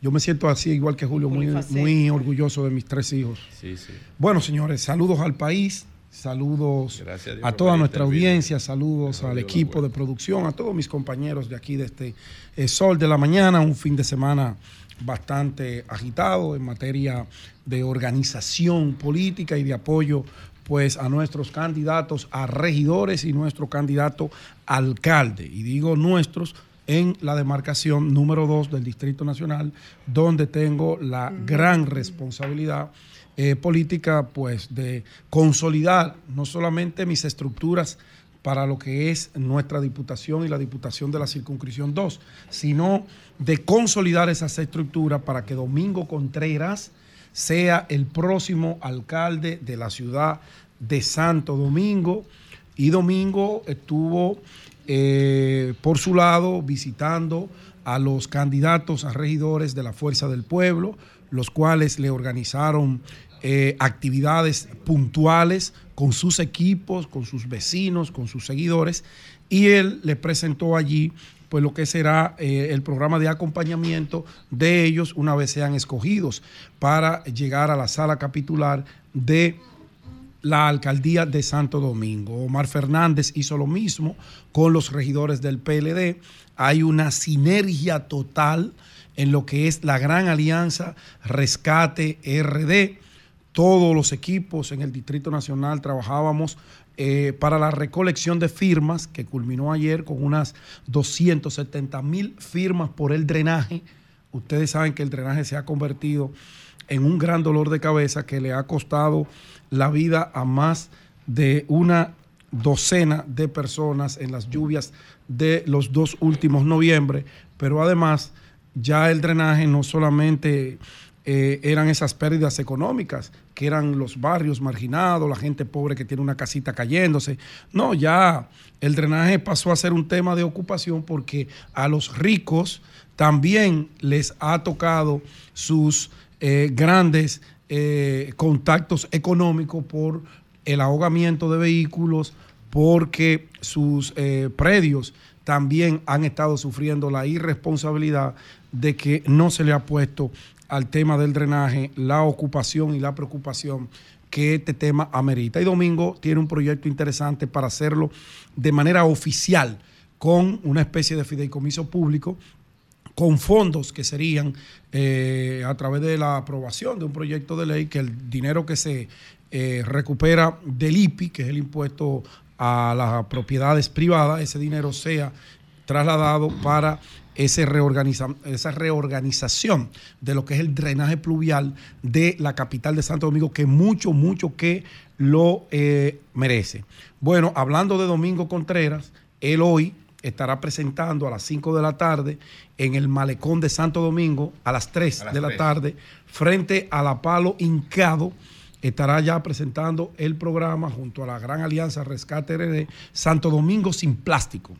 Yo me siento así, igual que Julio, muy, muy orgulloso de mis tres hijos. Sí, sí. Bueno, señores, saludos al país, saludos a Dios a por toda nuestra audiencia, saludos al equipo de producción, a todos mis compañeros de aquí de este eh, Sol de la Mañana, un fin de semana bastante agitado en materia de organización política y de apoyo pues a nuestros candidatos a regidores y nuestro candidato a alcalde. Y digo nuestros en la demarcación número 2 del Distrito Nacional, donde tengo la gran responsabilidad eh, política pues de consolidar no solamente mis estructuras para lo que es nuestra diputación y la diputación de la circunscripción 2, sino de consolidar esas estructuras para que Domingo Contreras sea el próximo alcalde de la ciudad de Santo Domingo. Y Domingo estuvo eh, por su lado visitando a los candidatos a regidores de la Fuerza del Pueblo, los cuales le organizaron eh, actividades puntuales con sus equipos, con sus vecinos, con sus seguidores, y él le presentó allí pues lo que será eh, el programa de acompañamiento de ellos una vez sean escogidos para llegar a la sala capitular de la alcaldía de Santo Domingo. Omar Fernández hizo lo mismo con los regidores del PLD. Hay una sinergia total en lo que es la gran alianza Rescate RD. Todos los equipos en el Distrito Nacional trabajábamos eh, para la recolección de firmas que culminó ayer con unas 270 mil firmas por el drenaje. Ustedes saben que el drenaje se ha convertido en un gran dolor de cabeza que le ha costado la vida a más de una docena de personas en las lluvias de los dos últimos noviembre, pero además ya el drenaje no solamente eh, eran esas pérdidas económicas, que eran los barrios marginados, la gente pobre que tiene una casita cayéndose. No, ya el drenaje pasó a ser un tema de ocupación porque a los ricos también les ha tocado sus eh, grandes eh, contactos económicos por el ahogamiento de vehículos, porque sus predios también han estado sufriendo la irresponsabilidad de que no se le ha puesto al tema del drenaje la ocupación y la preocupación que este tema amerita. Y Domingo tiene un proyecto interesante para hacerlo de manera oficial con una especie de fideicomiso público con fondos que serían eh, a través de la aprobación de un proyecto de ley que el dinero que se eh, recupera del IPI, que es el impuesto a las propiedades privadas, ese dinero sea trasladado para ese reorganiza- esa reorganización de lo que es el drenaje pluvial de la capital de Santo Domingo, que mucho, mucho que lo eh, merece. Bueno, hablando de Domingo Contreras, él hoy estará presentando a las 5 de la tarde en el malecón de Santo Domingo, a las 3 A las de la 3. tarde, frente a la Palo Hincado, estará ya presentando el programa junto a la Gran Alianza Rescate RD, Santo Domingo sin plástico.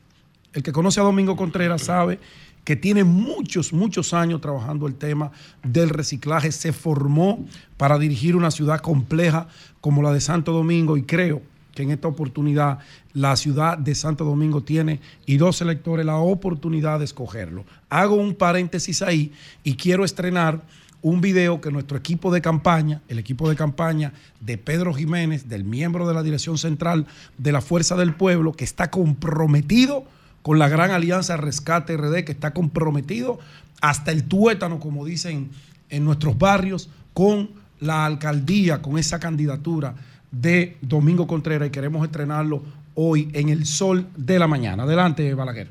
El que conoce a Domingo Contreras sabe que tiene muchos, muchos años trabajando el tema del reciclaje. Se formó para dirigir una ciudad compleja como la de Santo Domingo y creo que en esta oportunidad la ciudad de Santo Domingo tiene y dos electores la oportunidad de escogerlo. Hago un paréntesis ahí y quiero estrenar un video que nuestro equipo de campaña, el equipo de campaña de Pedro Jiménez, del miembro de la Dirección Central de la Fuerza del Pueblo, que está comprometido con la gran alianza Rescate RD, que está comprometido hasta el tuétano, como dicen en nuestros barrios, con la alcaldía, con esa candidatura de Domingo Contreras y queremos estrenarlo hoy en el sol de la mañana. Adelante, Balaguer.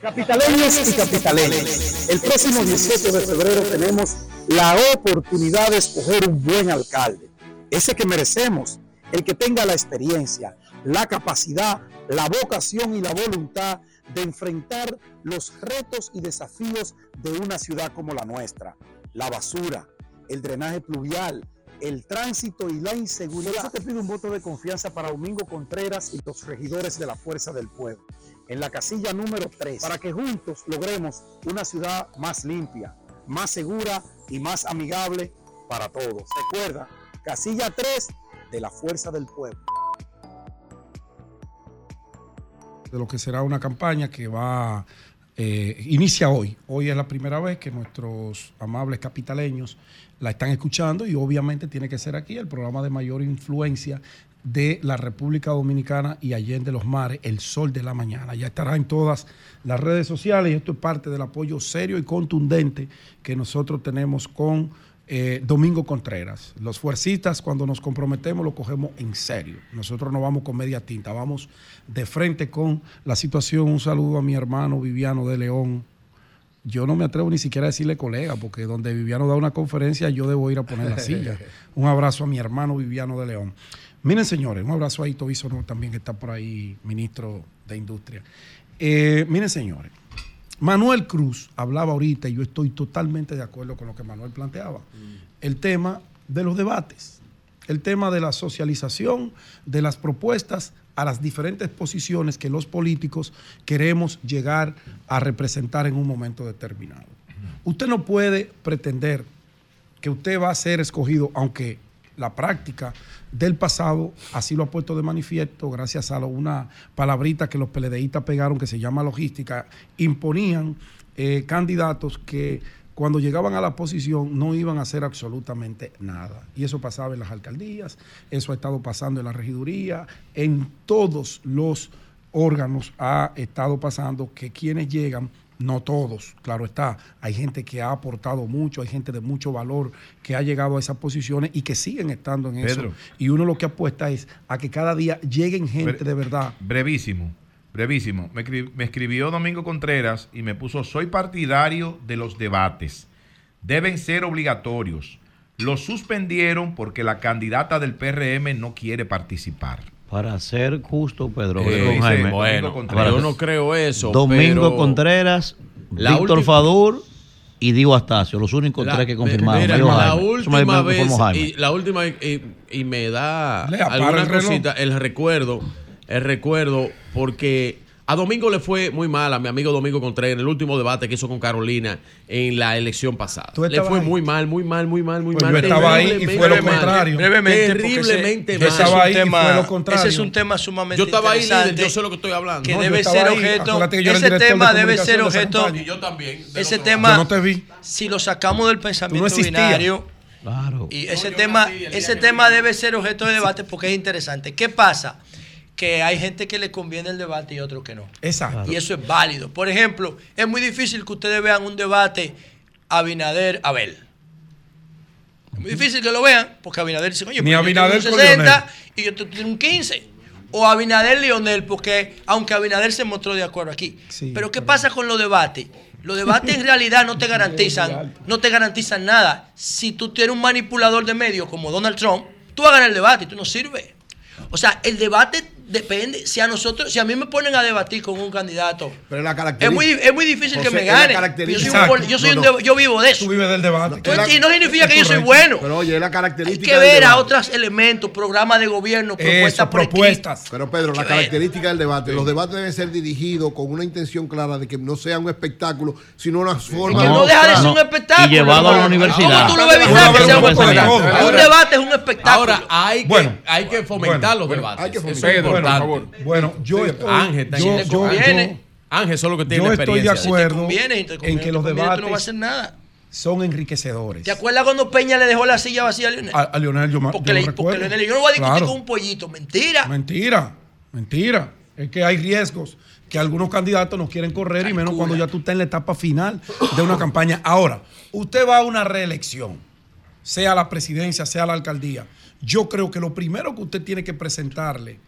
Capitaleños y capitaleños, el próximo 17 de febrero tenemos la oportunidad de escoger un buen alcalde, ese que merecemos, el que tenga la experiencia, la capacidad, la vocación y la voluntad de enfrentar los retos y desafíos de una ciudad como la nuestra. La basura, el drenaje pluvial, el tránsito y la inseguridad. Por eso te pido un voto de confianza para Domingo Contreras y los regidores de la Fuerza del Pueblo. En la casilla número 3, para que juntos logremos una ciudad más limpia, más segura y más amigable para todos. Recuerda, casilla 3 de la Fuerza del Pueblo. De lo que será una campaña que va, eh, inicia hoy. Hoy es la primera vez que nuestros amables capitaleños la están escuchando y obviamente tiene que ser aquí el programa de mayor influencia de la República Dominicana y Allende los Mares, El Sol de la Mañana. Ya estará en todas las redes sociales y esto es parte del apoyo serio y contundente que nosotros tenemos con eh, Domingo Contreras. Los fuercistas, cuando nos comprometemos, lo cogemos en serio. Nosotros no vamos con media tinta, vamos de frente con la situación. Un saludo a mi hermano Viviano de León. Yo no me atrevo ni siquiera a decirle colega, porque donde Viviano da una conferencia, yo debo ir a poner la silla. Un abrazo a mi hermano Viviano de León. Miren, señores, un abrazo a Ito también, que está por ahí, ministro de Industria. Eh, miren, señores, Manuel Cruz hablaba ahorita y yo estoy totalmente de acuerdo con lo que Manuel planteaba. El tema de los debates, el tema de la socialización de las propuestas a las diferentes posiciones que los políticos queremos llegar a representar en un momento determinado. Usted no puede pretender que usted va a ser escogido, aunque la práctica del pasado así lo ha puesto de manifiesto gracias a una palabrita que los PLDistas pegaron que se llama logística, imponían eh, candidatos que cuando llegaban a la posición no iban a hacer absolutamente nada. Y eso pasaba en las alcaldías, eso ha estado pasando en la regiduría, en todos los órganos ha estado pasando que quienes llegan no todos, claro está. Hay gente que ha aportado mucho, hay gente de mucho valor que ha llegado a esas posiciones y que siguen estando en Pedro. eso. Y uno lo que apuesta es a que cada día lleguen gente Bre- de verdad. Brevísimo, brevísimo. Me, me escribió Domingo Contreras y me puso, soy partidario de los debates. Deben ser obligatorios. Los suspendieron porque la candidata del PRM no quiere participar. Para ser justo, Pedro, Eh, Jaime. Contreras. Yo no creo eso, Domingo pero- Contreras, La Víctor última- Fadur y Diego Astacio, los únicos La- tres que confirmaron. mira, la última me vez, y la última, y, y me da alguna el cosita, el recuerdo, el recuerdo, porque a Domingo le fue muy mal, a mi amigo Domingo Contreras, en el último debate que hizo con Carolina en la elección pasada. ¿Tú Le fue ahí? muy mal, muy mal, muy mal, muy Pues mal. yo estaba ahí y fue lo contrario. Brevemente, ese- Terriblemente ese mal. es un Estaba ahí y tema- fue lo contrario. Ese es un tema sumamente Yo estaba ahí, líder, yo sé lo que estoy hablando. que No, debe ser ahí. objeto. Ese de tema debe ser objeto. Y yo también. Ese tema, Yo no te vi. si lo sacamos del pensamiento existías. binario, Claro. y ese tema, ese tema debe ser objeto de debate porque es interesante. ¿Qué pasa? Que hay gente que le conviene el debate y otros que no. Exacto. Y eso es válido. Por ejemplo, es muy difícil que ustedes vean un debate Abinader-Abel. Es muy difícil que lo vean porque Abinader dice, oye, Ni yo tengo Abinader un con 60 Leonel. y yo tengo un 15. O Abinader-Lionel, porque aunque Abinader se mostró de acuerdo aquí. Sí, pero ¿qué pasa con los debates? Los debates en realidad no te garantizan, no te garantizan nada. Si tú tienes un manipulador de medios como Donald Trump, tú vas a ganar el debate y tú no sirves. O sea, el debate depende. Si a nosotros, si a mí me ponen a debatir con un candidato, Pero la es muy, es muy difícil José, que me gane. Yo soy, un, yo, soy No, un no. de- yo vivo de eso. Tú vives del debate. Y no significa que yo soy bueno. Pero oye, es la Hay característica. que del ver a otros elementos, programas de gobierno, propuestas Eso, propuestas. Pero Pedro, la que ver. característica del debate, los debates deben ser dirigidos con una intención clara de que no sea un espectáculo, sino una forma Que No, no deja de ser un espectáculo. Y llevado a la universidad. ¿Cómo tú lo vas a Puede evitar haber que sea un espectáculo? Un debate es un espectáculo. Ahora, hay que, hay que fomentar los debates. hay que fomentar. Pedro, por favor. Bueno, yo estoy, Ángel, está yo, yo- yo- Ángel, eso es lo que tiene yo estoy de experiencia. acuerdo conviene, conviene, en que los conviene, tú no vas a debates hacer nada. son enriquecedores. ¿Te acuerdas cuando Peña le dejó la silla vacía a Lionel? A, a Leonel yo, porque yo le, porque. Leonel, yo no voy a discutir Claro. con un pollito. Mentira. Mentira, mentira. Es que hay riesgos que algunos candidatos no quieren correr y menos cuando ya tú estás en la etapa final de una campaña. Ahora, usted va a una reelección, sea la presidencia, sea la alcaldía. Yo creo que lo primero que usted tiene que presentarle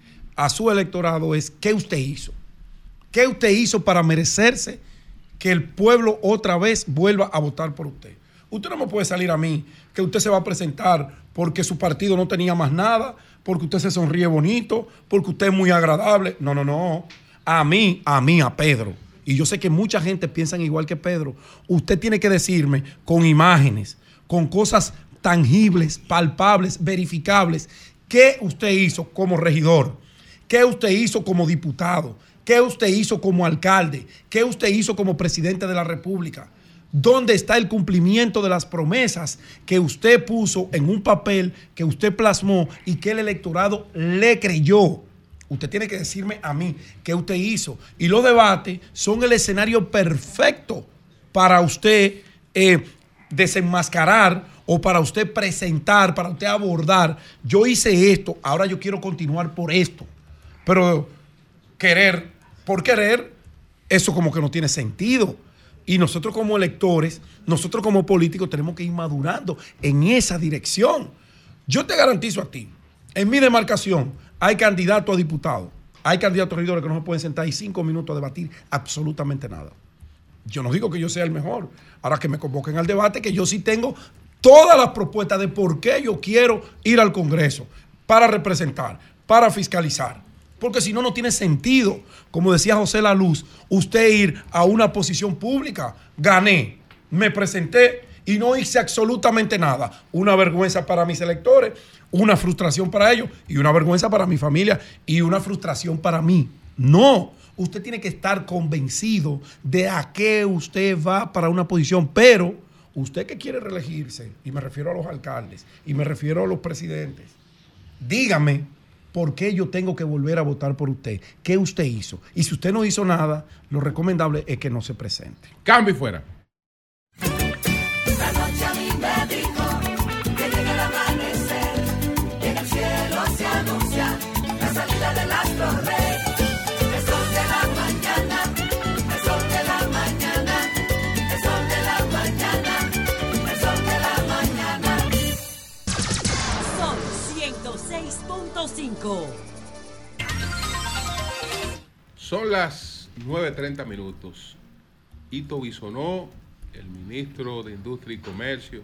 a su electorado es qué usted hizo. ¿Qué usted hizo para merecerse que el pueblo otra vez vuelva a votar por usted? Usted no me puede salir a mí que usted se va a presentar porque su partido no tenía más nada, porque usted se sonríe bonito, porque usted es muy agradable. No, no, no. A mí, a mí, a Pedro. Y yo sé que mucha gente piensa igual que Pedro. Usted tiene que decirme con imágenes, con cosas tangibles, palpables, verificables, qué usted hizo como regidor, qué usted hizo como diputado, qué usted hizo como alcalde, qué usted hizo como presidente de la República. ¿Dónde está el cumplimiento de las promesas que usted puso en un papel que usted plasmó y que el electorado le creyó? Usted tiene que decirme a mí qué usted hizo. Y los debates son el escenario perfecto para usted eh, desenmascarar o para usted presentar, para usted abordar. Yo hice esto, ahora yo quiero continuar por esto. Pero querer, por querer, eso como que no tiene sentido. Y nosotros como electores, nosotros como políticos tenemos que ir madurando en esa dirección. Yo te garantizo a ti, en mi demarcación hay candidatos a diputados, hay candidatos a regidores que no se pueden sentar ahí cinco minutos a debatir absolutamente nada. Yo no digo que yo sea el mejor. Ahora que me convoquen al debate, que yo sí tengo todas las propuestas de por qué yo quiero ir al Congreso para representar, para fiscalizar. Porque si no, no tiene sentido, como decía José La Luz, usted ir a una posición pública. Gané, me presenté y no hice absolutamente nada. Una vergüenza para mis electores, una frustración para ellos y una vergüenza para mi familia y una frustración para mí. No, usted tiene que estar convencido de a qué usted va para una posición, pero usted que quiere reelegirse, y me refiero a los alcaldes, y me refiero a los presidentes, dígame por qué yo tengo que volver a votar por usted. ¿Qué usted hizo? Y si usted no hizo nada, lo recomendable es que no se presente. Cambio fuera. Son las 9.30 minutos. Ito Bisonó, el ministro de Industria y Comercio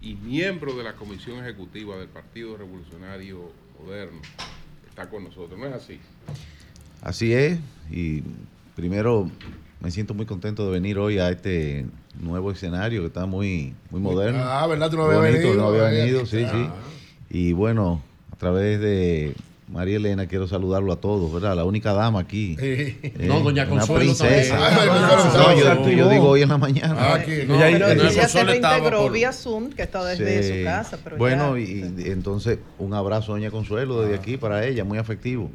y miembro de la Comisión Ejecutiva del Partido Revolucionario Moderno, está con nosotros, ¿no es así? Así es, y primero me siento muy contento de venir hoy a este nuevo escenario que está muy, muy moderno. Ah, ¿verdad? Tú no habías venido. No había venido, sí, sí. Y bueno, a través de María Elena quiero saludarlo a todos, ¿verdad? La única dama aquí. Eh, No, doña una Consuelo princesa. también. No, Ah, yo, digo hoy en la mañana. Ah, aquí. No, Pero Doña ella se Consuelo estaba reintegró por- vía Zoom, que está desde Sí. su casa. Pero bueno, ya, y, entonces un abrazo a Doña Consuelo desde aquí para ella, muy afectivo.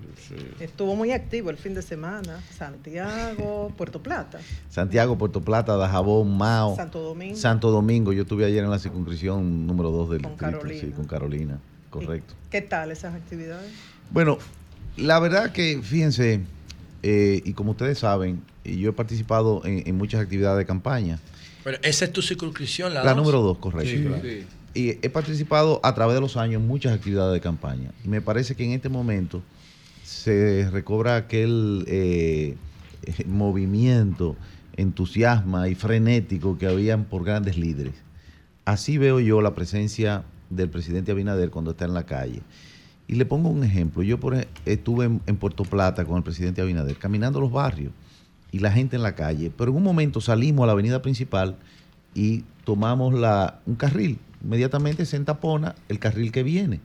estuvo muy activo el fin de semana. Santiago, Puerto Plata. Santiago, Puerto Plata, Dajabón, Mao. Santo Domingo. Santo Domingo. Yo estuve ayer en la circunscripción número 2 del Con distrito, Carolina. Sí, con Carolina, correcto. ¿Qué tal esas actividades? Bueno, la verdad que, fíjense, eh, y como ustedes saben, y yo he participado en, en muchas actividades de campaña. Pero esa es tu circunscripción, la, La dos? número 2, correcto. Sí, claro. Y he participado a través de los años en muchas actividades de campaña. Y me parece que en este momento se recobra aquel eh, eh, movimiento, entusiasma y frenético que habían por grandes líderes. Así veo yo la presencia del presidente Abinader cuando está en la calle. Y le pongo un ejemplo. Yo estuve en, Puerto Plata con el presidente Abinader, caminando los barrios y la gente en la calle. Pero en un momento salimos a la avenida principal y tomamos un carril. Inmediatamente se entapona el carril que viene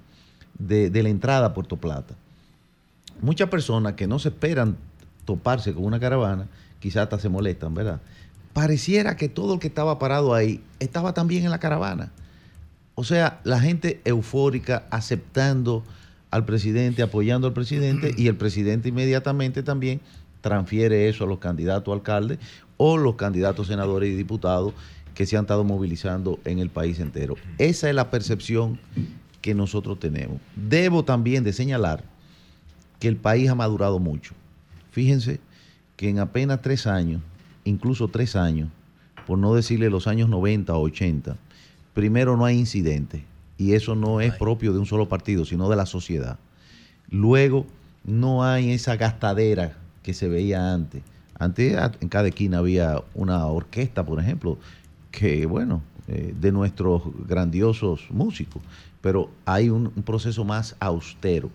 de, de la entrada a Puerto Plata. Muchas personas que no se esperan toparse con una caravana, quizás hasta se molestan, ¿verdad? Pareciera que todo el que estaba parado ahí estaba también en la caravana. O sea, la gente eufórica, aceptando al presidente, apoyando al presidente, y el presidente inmediatamente también transfiere eso a los candidatos a alcaldes o los candidatos senadores y diputados que se han estado movilizando en el país entero. Esa es la percepción que nosotros tenemos. Debo también de señalar que el país ha madurado mucho. Fíjense que en apenas tres años, incluso tres años, por no decirle los años 90 o 80, primero no hay incidentes, y eso no es propio de un solo partido, sino de la sociedad. Luego, no hay esa gastadera que se veía antes. Antes en cada esquina había una orquesta, por ejemplo, que bueno, eh, de nuestros grandiosos músicos, pero hay un, un proceso más austero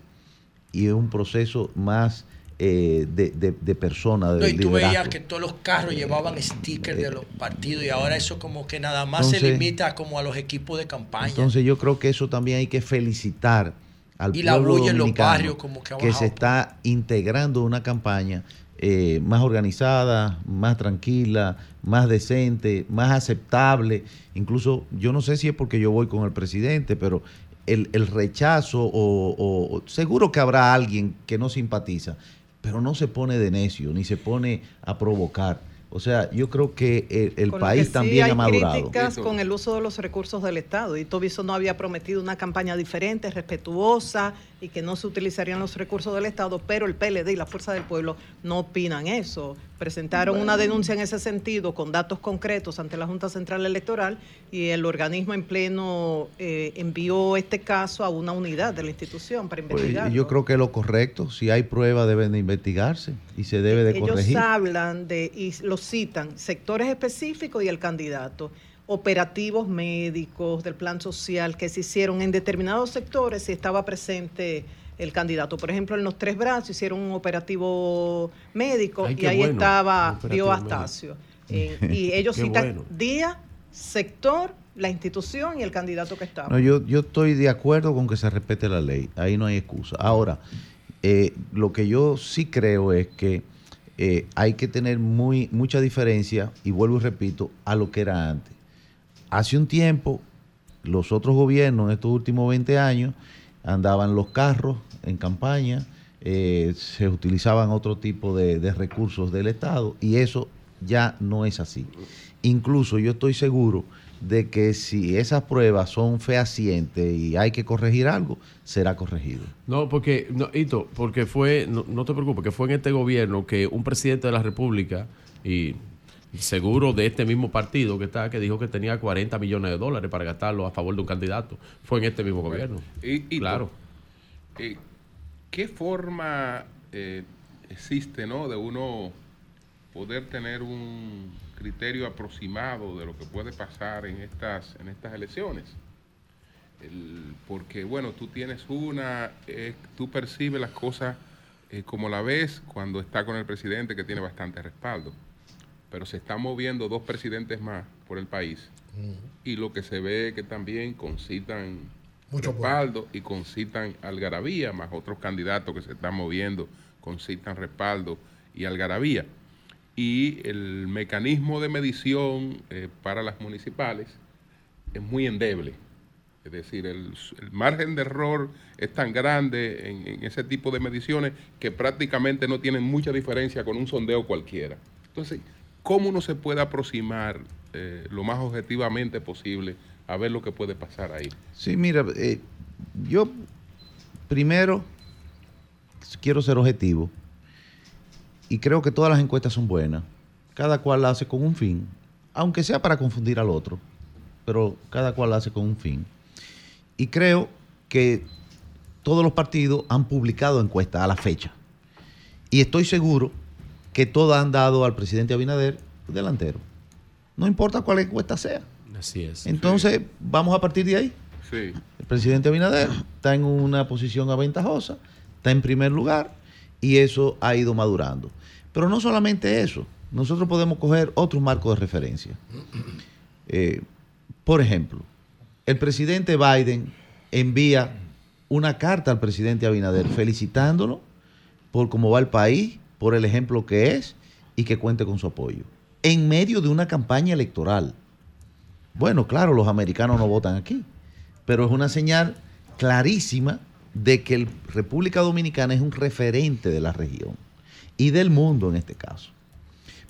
y es un proceso más eh, de, de, de persona, de No, y tú liderazgo. veías que todos los carros llevaban stickers de los partidos y ahora eso como que nada más se limita como a los equipos de campaña. Entonces yo creo que eso también hay que felicitar al Y la pueblo bulla en los barrios como que ha se está integrando una campaña eh, más organizada, más tranquila, más decente, más aceptable. Incluso yo no sé si es porque yo voy con el presidente, pero el, el rechazo o- seguro que habrá alguien que no simpatiza, pero no se pone de necio ni se pone a provocar. O sea, yo creo que el, que país sí también hay ha madurado. críticas con el uso de los recursos del Estado. Y Tobiso no había prometido una campaña diferente, respetuosa y que no se utilizarían los recursos del Estado, pero el PLD y la Fuerza del Pueblo no opinan eso. Presentaron una denuncia en ese sentido con datos concretos ante la Junta Central Electoral y el organismo en pleno eh, envió este caso a una unidad de la institución para Pues, investigar. yo creo que es lo correcto. Si hay pruebas deben de investigarse y se debe de Ellos corregir. hablan de, y lo citan, sectores específicos y el candidato, operativos médicos del plan social que se hicieron en determinados sectores y estaba presente el candidato. Por ejemplo, en los tres brazos hicieron un operativo médico Ay, y ahí bueno, estaba Bio Astacio. Eh, y ellos citan bueno. día, sector, la institución y el candidato que estaba. No, yo, yo estoy de acuerdo con que se respete la ley. Ahí no hay excusa. Ahora, eh, lo que yo sí creo es que eh, hay que tener muy, mucha diferencia, y vuelvo y repito, a lo que era antes. Hace un tiempo, los otros gobiernos, en estos últimos 20 años, andaban los carros en campaña, eh, se utilizaban otro tipo de, de recursos del Estado, y eso ya no es así. Incluso yo estoy seguro de que si esas pruebas son fehacientes y hay que corregir algo, será corregido. No, porque, no, Hito, porque fue, no, no te preocupes, que fue en este gobierno que un presidente de la República, y seguro de este mismo partido que está, que dijo que tenía 40 millones de dólares para gastarlo a favor de un candidato, fue en este mismo gobierno. Y- y claro. Eh, ¿Qué forma eh, existe, no, de uno poder tener un criterio aproximado de lo que puede pasar en estas en estas elecciones? El- porque bueno, tú tienes una, eh, tú percibes las cosas eh, como la ves cuando está con el presidente que tiene bastante respaldo, pero se están moviendo dos presidentes más por el país y lo que se ve que también concitan Mucho respaldo y concitan algarabía, más otros candidatos que se están moviendo, concitan respaldo y algarabía. Y el mecanismo de medición eh, para las municipales es muy endeble. Es decir, el, margen de error es tan grande en, en ese tipo de mediciones que prácticamente no tienen mucha diferencia con un sondeo cualquiera. Entonces, ¿cómo uno se puede aproximar eh, lo más objetivamente posible a ver lo que puede pasar ahí? Sí, mira, eh, yo primero quiero ser objetivo y creo que todas las encuestas son buenas. Cada cual la hace con un fin, aunque sea para confundir al otro, pero cada cual la hace con un fin. Y creo que todos los partidos han publicado encuestas a la fecha. Y estoy seguro que todas han dado al presidente Abinader delantero. No importa cuál encuesta sea. Así es. Entonces, vamos a partir de ahí. Sí. El presidente Abinader está en una posición aventajosa, está en primer lugar y eso ha ido madurando. Pero no solamente eso, nosotros podemos coger otro marco de referencia. Eh, por ejemplo, el presidente Biden envía una carta al presidente Abinader felicitándolo por cómo va el país, por el ejemplo que es y que cuente con su apoyo. En medio de una campaña electoral. Bueno, claro, los americanos no votan aquí, pero es una señal clarísima de que el República Dominicana es un referente de la región y del mundo en este caso.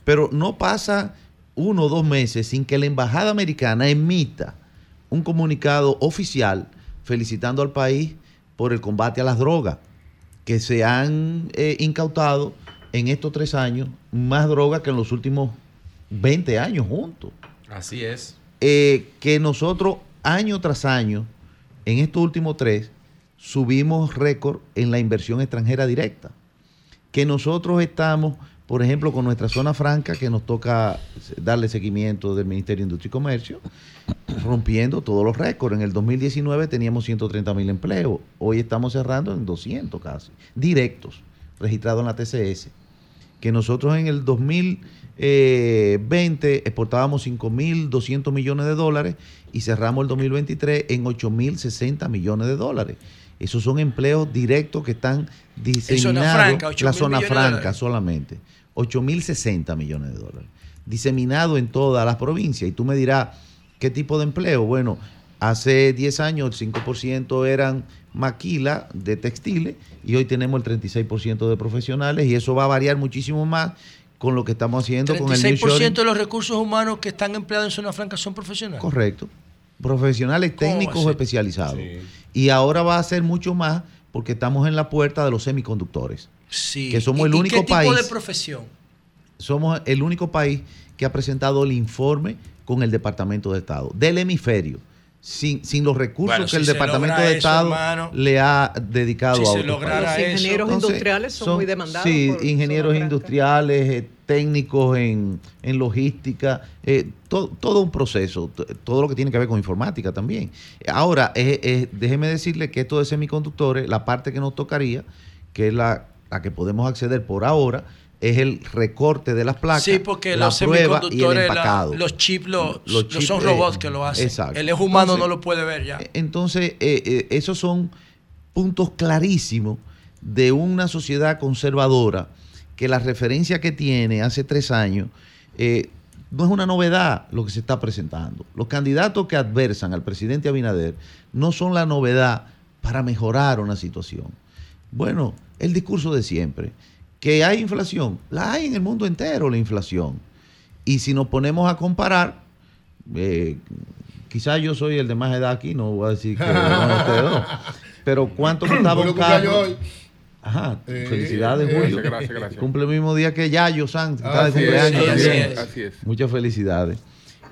Pero no pasa uno o dos meses sin que la Embajada Americana emita un comunicado oficial felicitando al país por el combate a las drogas, que se han eh, incautado en estos tres años más drogas que en los últimos 20 años juntos. Así es. Eh, que nosotros año tras año, en estos últimos tres, subimos récord en la inversión extranjera directa. Que nosotros estamos por ejemplo, con nuestra zona franca, que nos toca darle seguimiento del Ministerio de Industria y Comercio, rompiendo todos los récords. En el 2019 teníamos 130 mil empleos, hoy estamos cerrando en 200 casi, directos, registrados en la TCS. Que nosotros en el 2020 exportábamos 5.200 millones de dólares y cerramos el 2023 en 8.060 millones de dólares. Esos son empleos directos que están diseminados. franca, 8.000 la zona franca solamente. 8.060 millones de dólares. Diseminado en todas las provincias. Y tú me dirás, ¿qué tipo de empleo? Bueno, hace 10 años el 5% eran maquila de textiles y hoy tenemos el 36% de profesionales y eso va a variar muchísimo más con lo que estamos haciendo con el 36% nearshoring. de los recursos humanos que están empleados en zona franca son profesionales. Correcto. Profesionales técnicos o especializados. Y ahora va a ser mucho más porque estamos en la puerta de los semiconductores. Sí. Que somos ¿Y- el único ¿Qué tipo país. de profesión? Somos el único país que ha presentado el informe con el Departamento de Estado del hemisferio. Sin, sin los recursos Bueno, que si el Departamento de eso, Estado hermano, le ha dedicado si a se lograra. Los ingenieros Entonces, industriales son, muy demandados. Sí, por ingenieros industriales, eh, técnicos en, en logística, eh, to- todo un proceso, todo lo que tiene que ver con informática también. Ahora, eh, eh, déjeme decirle que esto de semiconductores, la parte que nos tocaría, que es la, la que podemos acceder por ahora, es el recorte de las placas, Sí, porque la los prueba y el la- empacado. los chips, lo- Los chips, son eh, robots que lo hacen. exacto. El ojo humano Entonces, no lo puede ver ya. entonces, eh, eh, esos son puntos clarísimos de una sociedad conservadora que la referencia que tiene hace tres años eh, no es una novedad lo que se está presentando. Los candidatos que adversan al presidente Abinader no son la novedad para mejorar una situación. Bueno, el discurso de siempre, que hay inflación, la hay en el mundo entero la inflación. Y si nos ponemos a comparar, eh, quizás yo soy el de más edad aquí, no voy a decir que no, ustedes dos, pero ¿cuánto costaba un carro? Ajá, Eh, felicidades, eh, Julio. gracias, gracias, gracias. Cumple el mismo día que Yayo Sanz, que está de es, cumpleaños así también. es, así es. Muchas felicidades.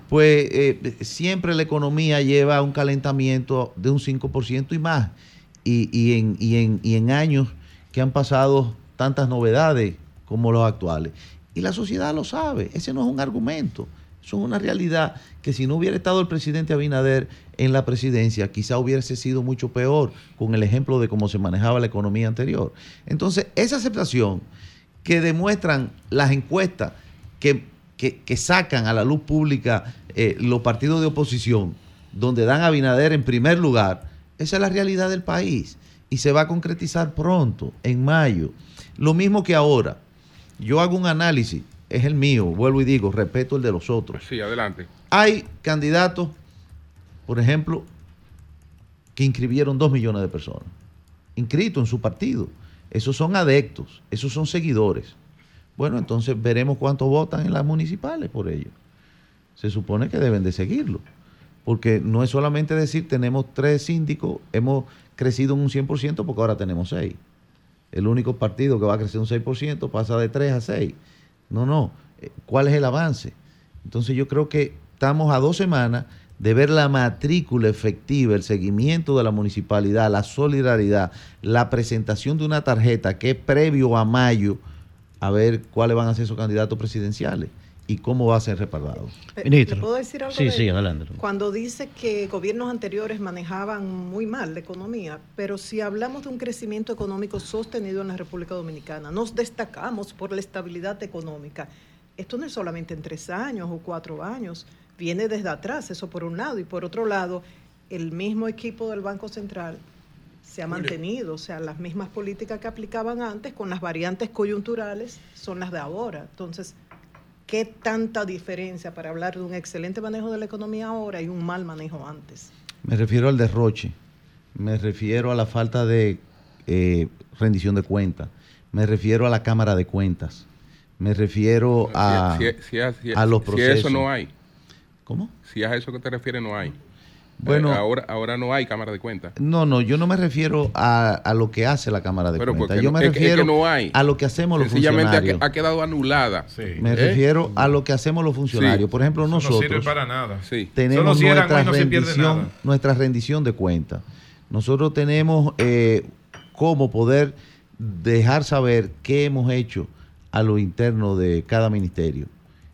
Pues eh, siempre la economía lleva un calentamiento de un 5% y más. Y, y en, y, en, y en años que han pasado tantas novedades como los actuales. Y la sociedad lo sabe. Ese no es un argumento. Eso es una realidad que si no hubiera estado el presidente Abinader en la presidencia, quizá hubiese sido mucho peor con el ejemplo de cómo se manejaba la economía anterior. Entonces, esa aceptación que demuestran las encuestas que, que- sacan a la luz pública eh, los partidos de oposición, donde dan a Abinader en primer lugar, esa es la realidad del país y se va a concretizar pronto, en mayo. Lo mismo que ahora. Yo hago un análisis, es el mío, vuelvo y digo, respeto el de los otros. Sí, adelante. Hay candidatos, por ejemplo, que inscribieron dos millones de personas, inscritos en su partido. Esos son adeptos, esos son seguidores. Bueno, entonces veremos cuántos votan en las municipales por ello. Se supone que deben de seguirlo, porque no es solamente decir tenemos tres síndicos, hemos crecido en un 100% porque ahora tenemos seis. El único partido que va a crecer un 6% pasa de 3 a 6. No, no. Eh, ¿Cuál es el avance? Entonces yo creo que estamos a dos semanas de ver la matrícula efectiva, el seguimiento de la municipalidad, la solidaridad, la presentación de una tarjeta que es previo a mayo, a ver cuáles van a ser esos candidatos presidenciales y cómo va a ser respaldado. Eh, ¿Le puedo decir algo Sí, de sí, adelante. Cuando dice que gobiernos anteriores manejaban muy mal la economía, pero si hablamos de un crecimiento económico sostenido en la República Dominicana, nos destacamos por la estabilidad económica. Esto no es solamente en tres años o cuatro años, viene desde atrás, eso por un lado. Y por otro lado, el mismo equipo del Banco Central se ha mantenido, o sea, las mismas políticas que aplicaban antes con las variantes coyunturales son las de ahora. Entonces, ¿qué tanta diferencia para hablar de un excelente manejo de la economía ahora y un mal manejo antes? Me refiero al derroche, me refiero a la falta de eh, rendición de cuentas, me refiero a la Cámara de Cuentas, me refiero a, Si- si- si- si- a los si procesos. eso no hay. ¿Cómo? Si a eso que te refieres, no hay. Bueno- Eh, ahora, ahora no hay cámara de cuentas. No, no, yo no me refiero a, a lo que hace la Cámara de Pero porque Yo me es que- es que refiero no hay. a lo que hacemos los funcionarios. ha quedado anulada. Me ¿Eh? refiero a lo que hacemos los funcionarios. Sí. Por ejemplo, Eso no nosotros sirve para nada. Sí. tenemos nuestra, no rendición, nada. nuestra rendición de cuentas. Nosotros tenemos eh, cómo poder dejar saber qué hemos hecho a lo interno de cada ministerio.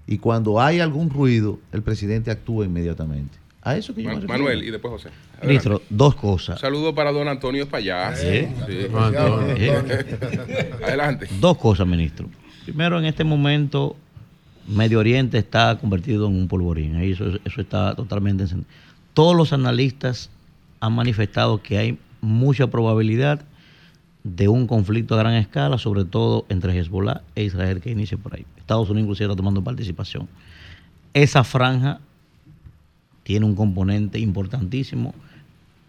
Y cuando hay algún ruido, el presidente actúa inmediatamente. A eso que yo me Man-. Manuel y después José. Adelante. Ministro, dos cosas. Saludo para don Antonio Espallá. Sí. Sí. Antonio. Adelante. Dos cosas, ministro. Primero, en este momento, Medio Oriente está convertido en un polvorín. Ahí Eso, eso está totalmente encendido. Todos los analistas han manifestado que hay mucha probabilidad de un conflicto a gran escala, sobre todo entre Hezbollah e Israel, que inicie por ahí. Estados Unidos inclusive está tomando participación. Esa franja tiene un componente importantísimo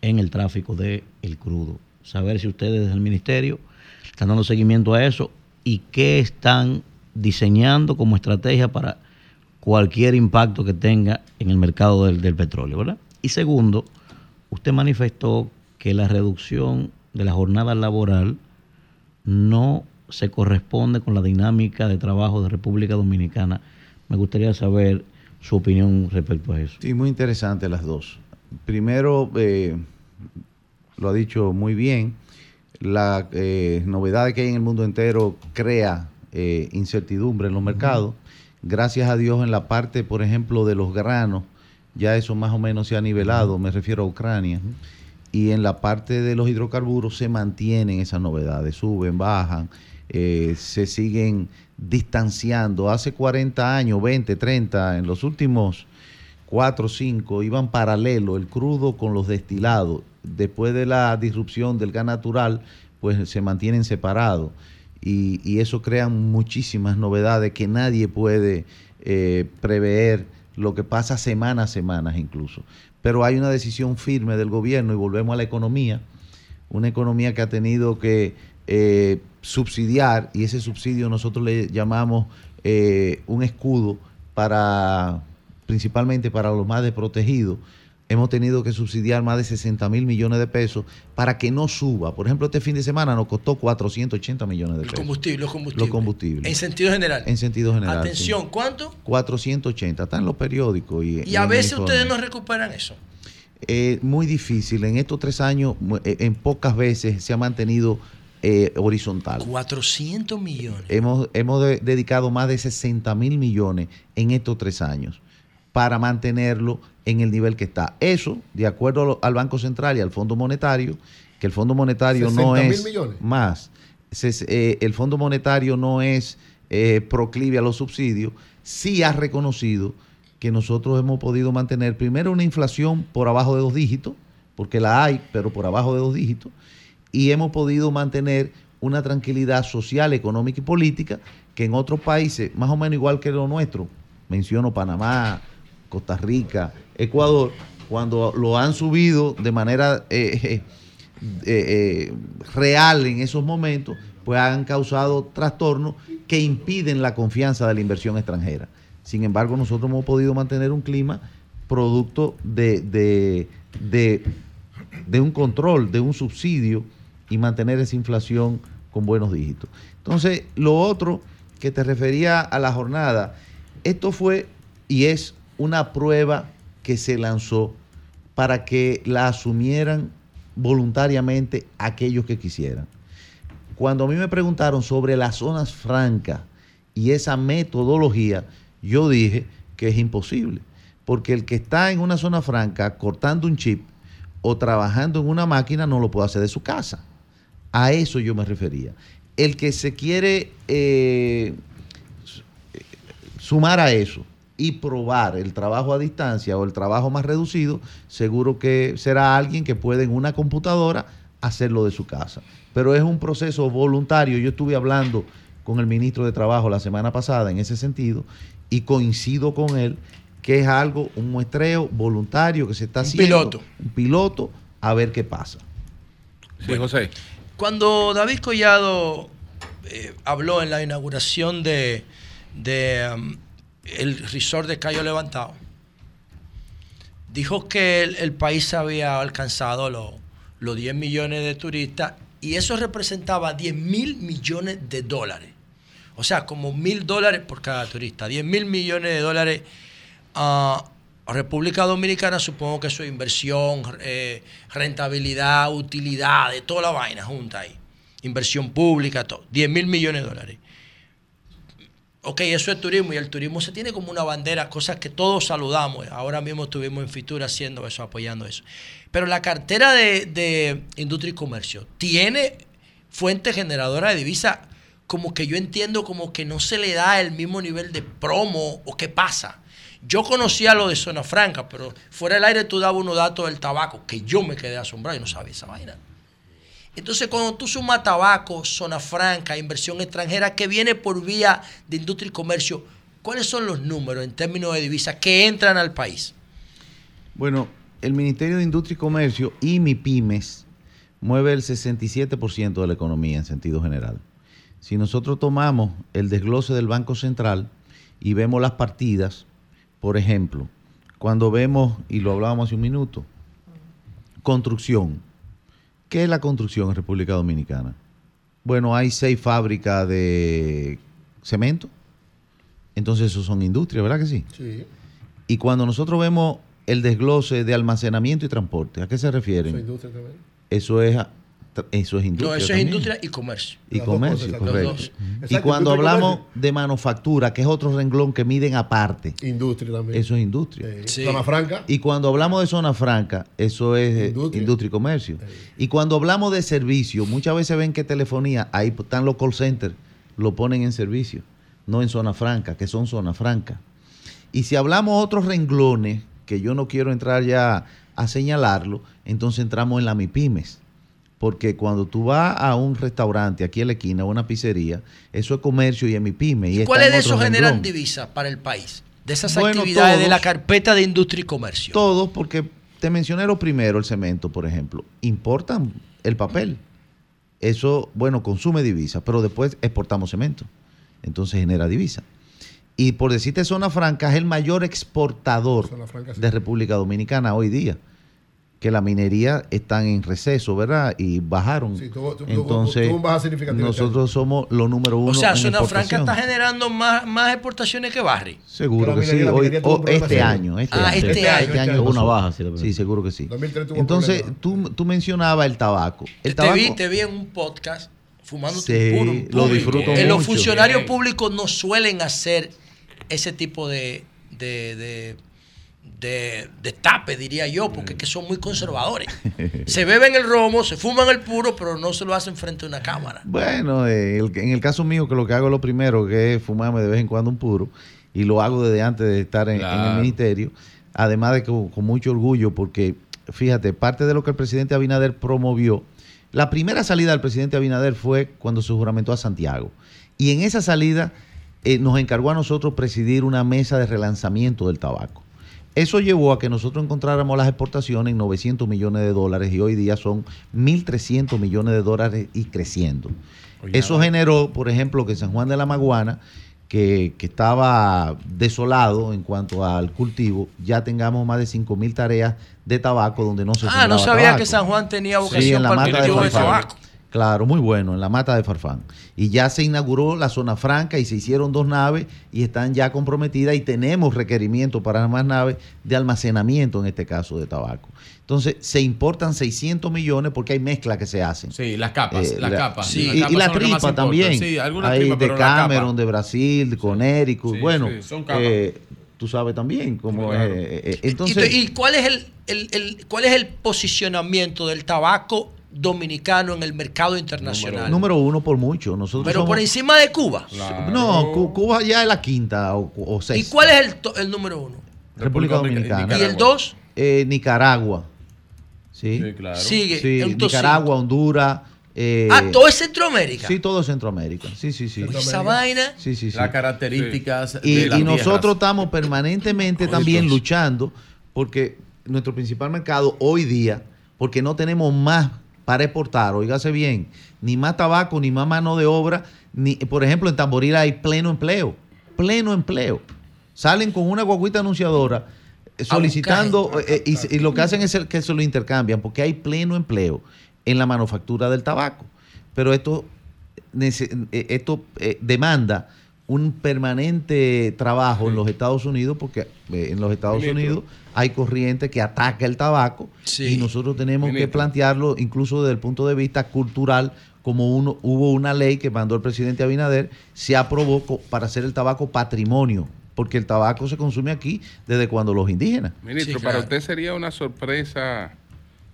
en el tráfico del el crudo. Saber si ustedes desde el ministerio están dando seguimiento a eso y qué están diseñando como estrategia para cualquier impacto que tenga en el mercado del, del petróleo, ¿verdad? Y segundo, usted manifestó que la reducción de la jornada laboral no se corresponde con la dinámica de trabajo de República Dominicana. Me gustaría saber su opinión respecto a eso. Sí, muy interesante las dos. Primero, eh, lo ha dicho muy bien, la eh, novedad que hay en el mundo entero crea eh, incertidumbre en los mercados. Gracias a Dios en la parte, por ejemplo, de los granos, ya eso más o menos se ha nivelado, me refiero a Ucrania. Y en la parte de los hidrocarburos se mantienen esas novedades, suben, bajan, eh, se siguen distanciando. Hace 40 años, 20, 30, en los últimos 4 o 5 iban paralelo el crudo con los destilados. Después de la disrupción del gas natural, pues se mantienen separados. Y, y eso crea muchísimas novedades que nadie puede eh, prever lo que pasa semana a semana incluso. Pero hay una decisión firme del gobierno y volvemos a la economía, una economía que ha tenido que eh, subsidiar y ese subsidio nosotros le llamamos eh, un escudo para principalmente para los más desprotegidos. Hemos tenido que subsidiar más de 60 mil millones de pesos para que no suba. Por ejemplo, este fin de semana nos costó 480 millones de Los pesos. combustibles, los combustibles. Los combustibles. En sentido general. En sentido general. Atención, sí. ¿cuánto? 480. Está en los periódicos. Y, Y a veces ustedes no recuperan eso. Eh, muy difícil. En estos tres años, eh, en pocas veces se ha mantenido eh, horizontal. 400 millones. Hemos, hemos de- dedicado más de 60 mil millones en estos tres años para mantenerlo en el nivel que está. Eso, de acuerdo lo- al Banco Central y al Fondo Monetario, que el Fondo Monetario no 60.000 es millones. más, Se- eh, el Fondo Monetario no es eh, proclive a los subsidios, sí ha reconocido que nosotros hemos podido mantener primero una inflación por abajo de dos dígitos, porque la hay, pero por abajo de dos dígitos, y hemos podido mantener una tranquilidad social, económica y política que en otros países, más o menos igual que lo nuestro, menciono Panamá, Costa Rica, Ecuador, cuando lo han subido de manera eh, eh, eh, real en esos momentos, pues han causado trastornos que impiden la confianza de la inversión extranjera. Sin embargo, nosotros hemos podido mantener un clima producto de, de- de- de un control, de un subsidio y mantener esa inflación con buenos dígitos. Entonces, lo otro que te refería a la jornada, esto fue y es una prueba que se lanzó para que la asumieran voluntariamente aquellos que quisieran. Cuando a mí me preguntaron sobre las zonas francas y esa metodología, yo dije que es imposible, porque el que está en una zona franca cortando un chip o trabajando en una máquina no lo puede hacer de su casa. A eso yo me refería. El que se quiere eh, sumar a eso y probar el trabajo a distancia o el trabajo más reducido, seguro que será alguien que puede en una computadora hacerlo de su casa. Pero es un proceso voluntario. Yo estuve hablando con el ministro de Trabajo la semana pasada en ese sentido y coincido con él que es algo, un muestreo voluntario que se está Un haciendo. piloto. Un piloto, a ver qué pasa. Sí, José. Cuando David Collado eh, habló en la inauguración de, um, el resort de Cayo Levantado, dijo que el, país había alcanzado lo- los 10 millones de turistas y eso representaba 10 mil millones de dólares. O sea, como mil dólares por cada turista. 10 mil millones de dólares a República Dominicana, supongo que eso es inversión, eh, rentabilidad, utilidad, de toda la vaina junta ahí. Inversión pública, todo. 10 mil millones de dólares. Ok, eso es turismo y el turismo se tiene como una bandera, cosas que todos saludamos. Ahora mismo estuvimos en Fitura haciendo eso, apoyando eso. Pero la cartera de, de industria y comercio tiene fuente generadora de divisa como que yo entiendo como que no se le da el mismo nivel de promo o qué pasa. Yo conocía lo de Zona Franca, pero fuera del aire tú dabas unos datos del tabaco que yo me quedé asombrado y no sabía esa vaina. Entonces, cuando tú sumas tabaco, zona franca, inversión extranjera que viene por vía de industria y comercio, ¿cuáles son los números en términos de divisas que entran al país? Bueno, el Ministerio de Industria y Comercio y MIPIMES mueve el 67% de la economía en sentido general. Si nosotros tomamos el desglose del Banco Central y vemos las partidas, por ejemplo, cuando vemos, y lo hablábamos hace un minuto, construcción. ¿Qué es la construcción en República Dominicana? Bueno, hay seis fábricas de cemento. Entonces, eso son industrias, ¿verdad que sí? Sí. Y cuando nosotros vemos el desglose de almacenamiento y transporte, ¿a qué se refieren? Eso es industria también. Eso es, eso es industria. No, eso es también. industria y comercio. Y Las comercio, cosas, correcto. Y cuando hablamos comercio. de manufactura, que es otro renglón que miden aparte, Industria también. eso es industria. Sí. Zona franca. Y cuando hablamos de zona franca, eso es eh, Industria. industria, y comercio. Y cuando hablamos de servicio, muchas veces ven que telefonía, ahí están los call centers, lo ponen en servicio, no en zona franca, que son zona franca. Y si hablamos otros renglones, que yo no quiero entrar ya a señalarlo, entonces entramos en la MIPIMES. Porque cuando tú vas a un restaurante aquí en la esquina, o una pizzería, eso es comercio y es MIPYME. Y ¿Cuáles de esos generan divisas para el país? De esas Bueno, actividades de la carpeta de industria y comercio. Todos, porque te mencioné lo primero, el cemento, por ejemplo. Importan el papel. Eso, bueno, consume divisa, pero después exportamos cemento. Entonces genera divisa. Y por decirte, Zona Franca es el mayor exportador Zona Franca, sí. de República Dominicana hoy día. Que la minería están en receso, ¿verdad? Y bajaron. Sí, tuvo- tuvo- Entonces, tuvo un baja significativa este nosotros somos los número uno. O sea, en Zona Franca está generando más, más exportaciones que Barry. Seguro que sí. Hoy- minería tuvo un o- problema este serio. año. Este Ah, año. este año, este año pasó. Hubo una baja, sí, la Sí, seguro que sí. 2003 tuvo Entonces, tú, tú mencionabas el tabaco. El te, tabaco vi, te vi en un podcast fumando Sí, un puro. lo en público. disfruto Eh, Los mucho. funcionarios Bien. públicos no suelen hacer ese tipo de, de, de, de destape, diría yo, porque es que son muy conservadores. se beben el romo, se fuman el puro, pero no se lo hacen frente a una cámara. Bueno, eh, el- en el caso mío, que lo que hago es lo primero, que es fumarme de vez en cuando un puro, y lo hago desde antes de estar en, el ministerio, además de que con, con mucho orgullo, porque fíjate, parte de lo que el presidente Abinader promovió, la primera salida del presidente Abinader fue cuando se juramentó a Santiago, y en esa salida eh, nos encargó a nosotros presidir una mesa de relanzamiento del tabaco. Eso llevó a que nosotros encontráramos las exportaciones en 900 millones de dólares y hoy día son 1.300 millones de dólares y creciendo. Oye, Eso generó, por ejemplo, que San Juan de la Maguana, que, que estaba desolado en cuanto al cultivo, ya tengamos más de 5.000 tareas de tabaco donde no se Ah, no sabía tabaco. que San Juan tenía Sí, vocación en la para el cultivo de tabaco. Claro, muy bueno, en la mata de Farfán. Y ya se inauguró la zona franca y se hicieron dos naves y están ya comprometidas y tenemos requerimientos para más naves de almacenamiento, en este caso, de tabaco. Entonces, se importan 600 millones porque hay mezclas que se hacen. Sí, las capas, Eh, las la- capas. Sí, Las y, capas y la tripa también. Sí, algunas hay tripas, de pero la capa. Cameron, de Brasil, de Connecticut. Sí, bueno, sí, son capas. eh, tú sabes también cómo es. eh, eh, ¿Y, entonces, y cuál es el, el- el- cuál es el posicionamiento del tabaco dominicano en el mercado internacional? número uno por mucho. Nosotros Pero por encima de Cuba. No, Cu- Cuba ya es la quinta o, o ¿Y sexta. cuál es el, to- el número uno? República República Dominicana. ¿Y el dos? Eh, Nicaragua. Sí. Sí, claro. Sigue. Sí, Nicaragua, Honduras. eh, Ah, todo es Centroamérica. Sí, todo es Centroamérica. Sí, sí, sí. Esa vaina. Sí, sí, sí. Las características Y, de las y nosotros estamos permanentemente también luchando porque nuestro principal mercado hoy día, porque no tenemos más para exportar, oígase bien, ni más tabaco, ni más mano de obra, ni, por ejemplo, en Tamboril hay pleno empleo, pleno empleo. Salen con una guaguita anunciadora eh, solicitando eh, y, se- y lo que hacen es que se lo intercambian porque hay pleno empleo en la manufactura del tabaco. Pero esto, eh, esto eh, demanda un permanente trabajo en los Estados Unidos porque eh, en los Estados Ministro. Unidos hay corriente que ataca el tabaco Sí. y nosotros tenemos que plantearlo incluso desde el punto de vista cultural como uno, hubo una ley que mandó el presidente Abinader, se aprobó para hacer el tabaco patrimonio, porque el tabaco se consume aquí desde cuando los indígenas. Ministro, para usted sería una sorpresa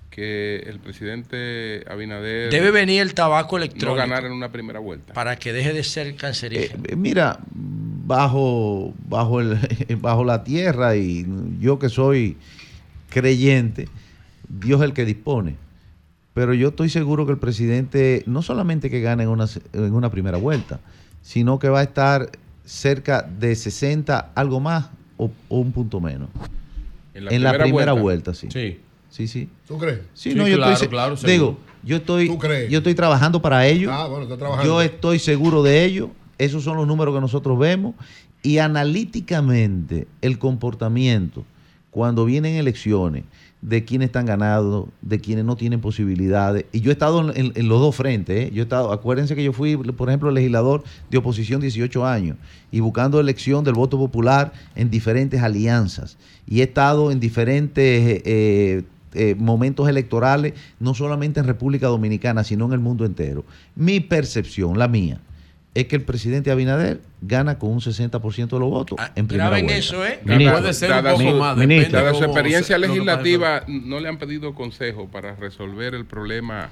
que el presidente Abinader Debe venir el tabaco no electrónico ganara en una primera vuelta. para que deje de ser cancerígeno. Eh, mira, bajo, bajo, el, bajo la tierra y yo que soy creyente, Dios es el que dispone. Pero yo estoy seguro que el presidente no solamente que gane en una, en una primera vuelta, sino que va a estar cerca de 60, algo más o, o un punto menos. En la en la primera primera vuelta. vuelta, sí. Sí. Sí, sí. ¿Tú crees? Sí, Sí, no, yo claro, estoy, claro, digo, yo estoy, ¿Tú crees? yo estoy trabajando para ello. Ah, bueno, está trabajando. Yo estoy seguro de ello. Esos son los números que nosotros vemos. Y analíticamente, el comportamiento, cuando vienen elecciones, de quienes están ganados, de quienes no tienen posibilidades. Y yo he estado en, en- en los dos frentes. ¿eh? Yo he estado, acuérdense que yo fui, por ejemplo, legislador de oposición 18 años y buscando elección del voto popular en diferentes alianzas. Y he estado en diferentes eh, eh, momentos electorales, no solamente en República Dominicana, sino en el mundo entero. Mi percepción, la mía, es que el presidente Abinader gana con un 60% de los votos en primera graben vuelta. eso, ¿eh? Dada- Puede ser un dada poco su- más, dada depende su experiencia se- legislativa, no le han pedido consejo para resolver el problema